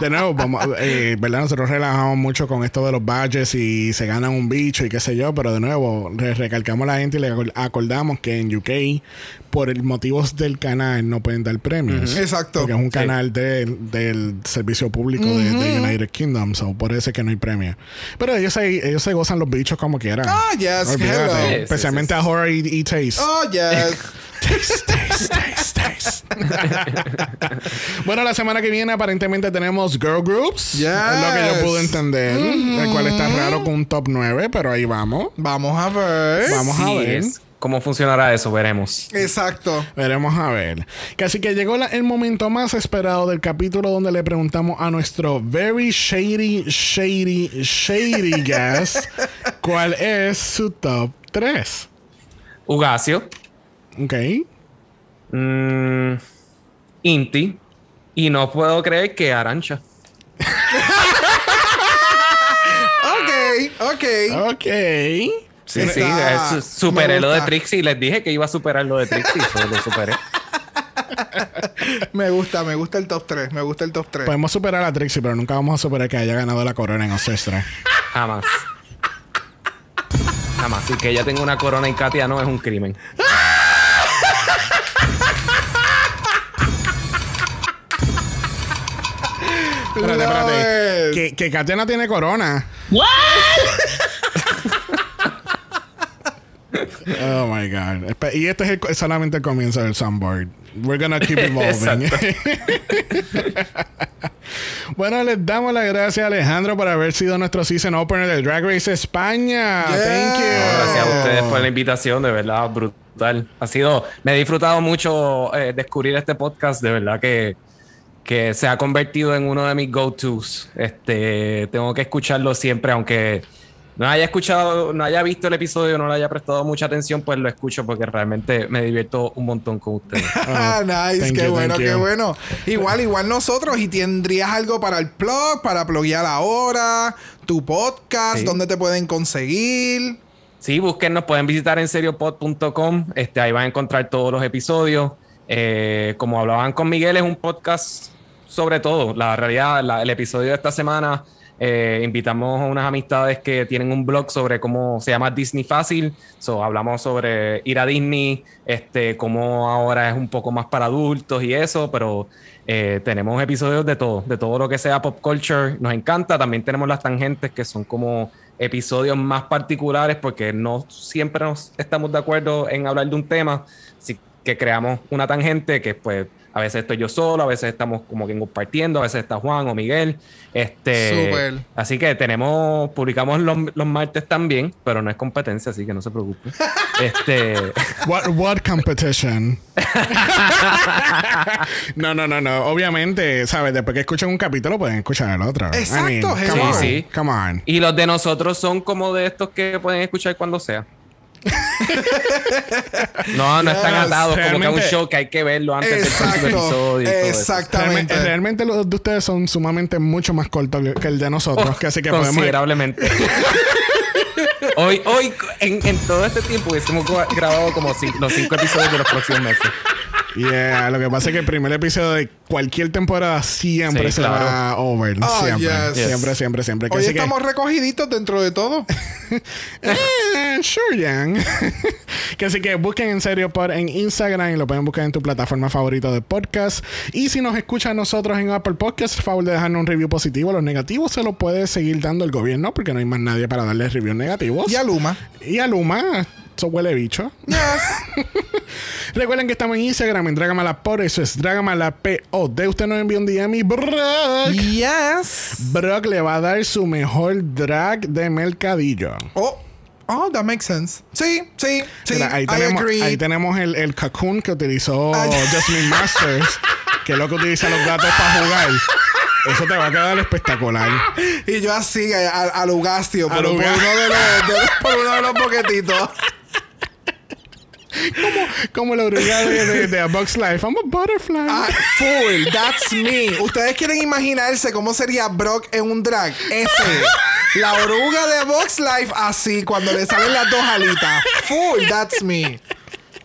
De nuevo, vamos, eh, ¿verdad? Nosotros relajamos mucho con esto de los badges y se ganan un bicho y qué sé yo, pero de nuevo, re- recalcamos a la gente y le acor- acordamos que en UK, por el motivos del canal, no pueden dar premios. Exacto. Porque es un Sí. canal de- del servicio público de, de United Kingdom, so por eso es que no hay premio. Pero ellos se, ellos se gozan los bichos como quieran. Ah, yes, Olvídate. hello. Sí, sí, Especialmente sí, a Horror y, y Taste. Oh, yes. Taste, taste, taste, taste. bueno, la semana que viene aparentemente tenemos girl groups. Yes. Es lo que yo pude entender. El cual está raro con un top 9, pero ahí vamos. Vamos a ver. Vamos a ver. es- ¿Cómo funcionará eso? Veremos. Exacto. Veremos a ver. Casi que llegó la- el momento más esperado del capítulo donde le preguntamos a nuestro very shady, shady, shady guest cuál es su top 3. Ugacio, Ok. mm, Inti, y no puedo creer que Arancha. Ok, ok. Ok. Sí, Está- sí, es- superé lo de. Trixie. Les dije que iba a superar lo de Trixie, eso lo superé. Me gusta, me gusta el top 3. Me gusta el top 3. Podemos superar a Trixie, pero nunca vamos a superar que haya ganado la corona en Ancestra. Jamás. Jamás. Y que ella tenga una corona y Katia no es un crimen. Espérate, espérate. Que, que Katia no tiene corona. Oh my god. Espe- Y este es el- solamente el comienzo del soundboard. We're gonna keep evolving. bueno, les damos las gracias a Alejandro por haber sido nuestro season opener de Drag Race España. Yeah. Thank you. Gracias a ustedes por la invitación, de verdad, brutal. Ha sido, me he disfrutado mucho eh, descubrir este podcast, de verdad que, que se ha convertido en uno de mis go-tos. Este, tengo que escucharlo siempre, aunque no haya escuchado, no haya visto el episodio, no le haya prestado mucha atención, pues lo escucho porque realmente me divierto un montón con ustedes. Ah, nice, qué you, bueno, qué you. bueno. Igual, igual nosotros. Y tendrías algo para el blog, para pluguear ahora, tu podcast, Sí. dónde te pueden conseguir. Sí, búsquennos, pueden visitar en seriopod.com. Este, ahí van a encontrar todos los episodios. Eh, como hablaban con Miguel, es un podcast sobre todo. La realidad, el episodio de esta semana, eh, invitamos a unas amistades que tienen un blog sobre cómo se llama Disney Fácil. So, hablamos sobre ir a Disney, este, cómo ahora es un poco más para adultos y eso, pero eh, tenemos episodios de todo, de todo lo que sea pop culture. Nos encanta. También tenemos las tangentes que son como episodios más particulares porque no siempre nos estamos de acuerdo en hablar de un tema, así que creamos una tangente que pues a veces estoy yo solo, a veces estamos como que compartiendo, a veces está Juan o Miguel. Este, Súper. Así que tenemos, publicamos los, los martes también, pero no es competencia, así que no se preocupe. este, What, what competition? no, no, no, no. Obviamente, ¿sabes? Después que escuchan un capítulo, pueden escuchar el otro. Exacto, I mean, on, Sí, sí. Come on. y los de nosotros son como de estos que pueden escuchar cuando sea. no, no están atados como que a un show que hay que verlo antes del próximo episodio. y. Exactamente. Realmente, realmente los de ustedes son sumamente mucho más cortos que el de nosotros. que así que podemos. Considerablemente. hoy, hoy, en, en todo este tiempo, hubiésemos gu- grabado como los cinco episodios de los próximos meses. Yeah, lo que pasa es que el primer episodio de cualquier temporada siempre Sí, se claro. va over. Oh, siempre, yes. siempre, siempre, siempre. Que Hoy así que- estamos recogiditos dentro de todo. Eh, sure, Yang. que así que busquen en serio por en Instagram y lo pueden buscar en tu plataforma favorita de podcast. Y si nos escuchan nosotros en Apple Podcast, por favor de dejarnos un review positivo. Los negativos se los puede seguir dando el gobierno porque no hay más nadie para darle reviews negativos. Y a Luma. Y a Luma, eso huele bicho. Yes. Recuerden que estamos en Instagram en Dragamala por eso es Dragamala POD. Usted nos envió un DM y Brock. yes. Brock le va a dar su mejor drag de mercadillo. Oh, Oh, that makes sense. Sí, sí, sí. Mira, ahí, I tenemos, agree. ahí tenemos el, el cocoon que utilizó. Jasmine Masters, que es lo que utiliza los gatos para jugar. Eso te va a quedar espectacular. Y yo así, a, a, a Lugastio, por, uno de los, de por uno de los boquetitos. Como la oruga de, de, Bug's Life. I'm a butterfly. Ah, full, that's me. Ustedes quieren imaginarse cómo sería Brock en un drag. Ese. La oruga de Box Life así, cuando le salen las dos alitas. Full, that's me.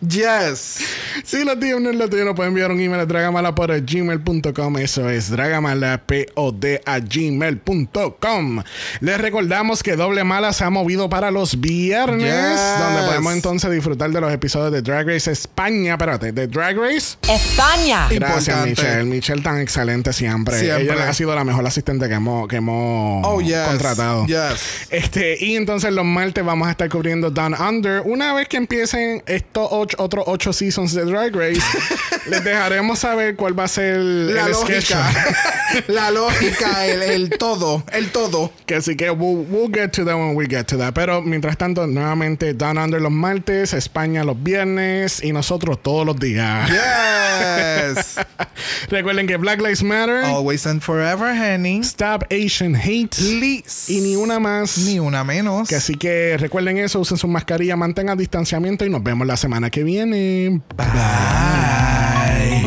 Yes. Si los tíos no es lo tuyo, nos pueden enviar un email a dragamala por gmail.com. Eso es dragamalapod a gmail.com. Les recordamos que Doble Mala se ha movido para los viernes, Yes. donde podemos entonces disfrutar de los episodios de Drag Race España. Espérate, de Drag Race. España, Gracias, Importante. Michelle. Michelle tan excelente siempre. Siempre. Ella ha sido la mejor asistente que hemos, que hemos Oh, yes. contratado. Yes. Este, y entonces los martes vamos a estar cubriendo Down Under. Una vez que empiecen estos ocho, otros ocho seasons de Drag Race, les dejaremos saber cuál va a ser La el lógica. La lógica, el, el todo. El todo. Que así que we'll, we'll get to that when we get to that. Pero mientras tanto, nuevamente Down Under los martes, España los viernes y nosotros todos los días. Yes. Recuerden que Black Lives Matter, Always and forever, honey. Stop Asian Hate Please. y ni una más. Ni una menos. Que así que recuerden eso, usen su mascarilla, mantengan distanciamiento y nos vemos la semana que viene. Bye.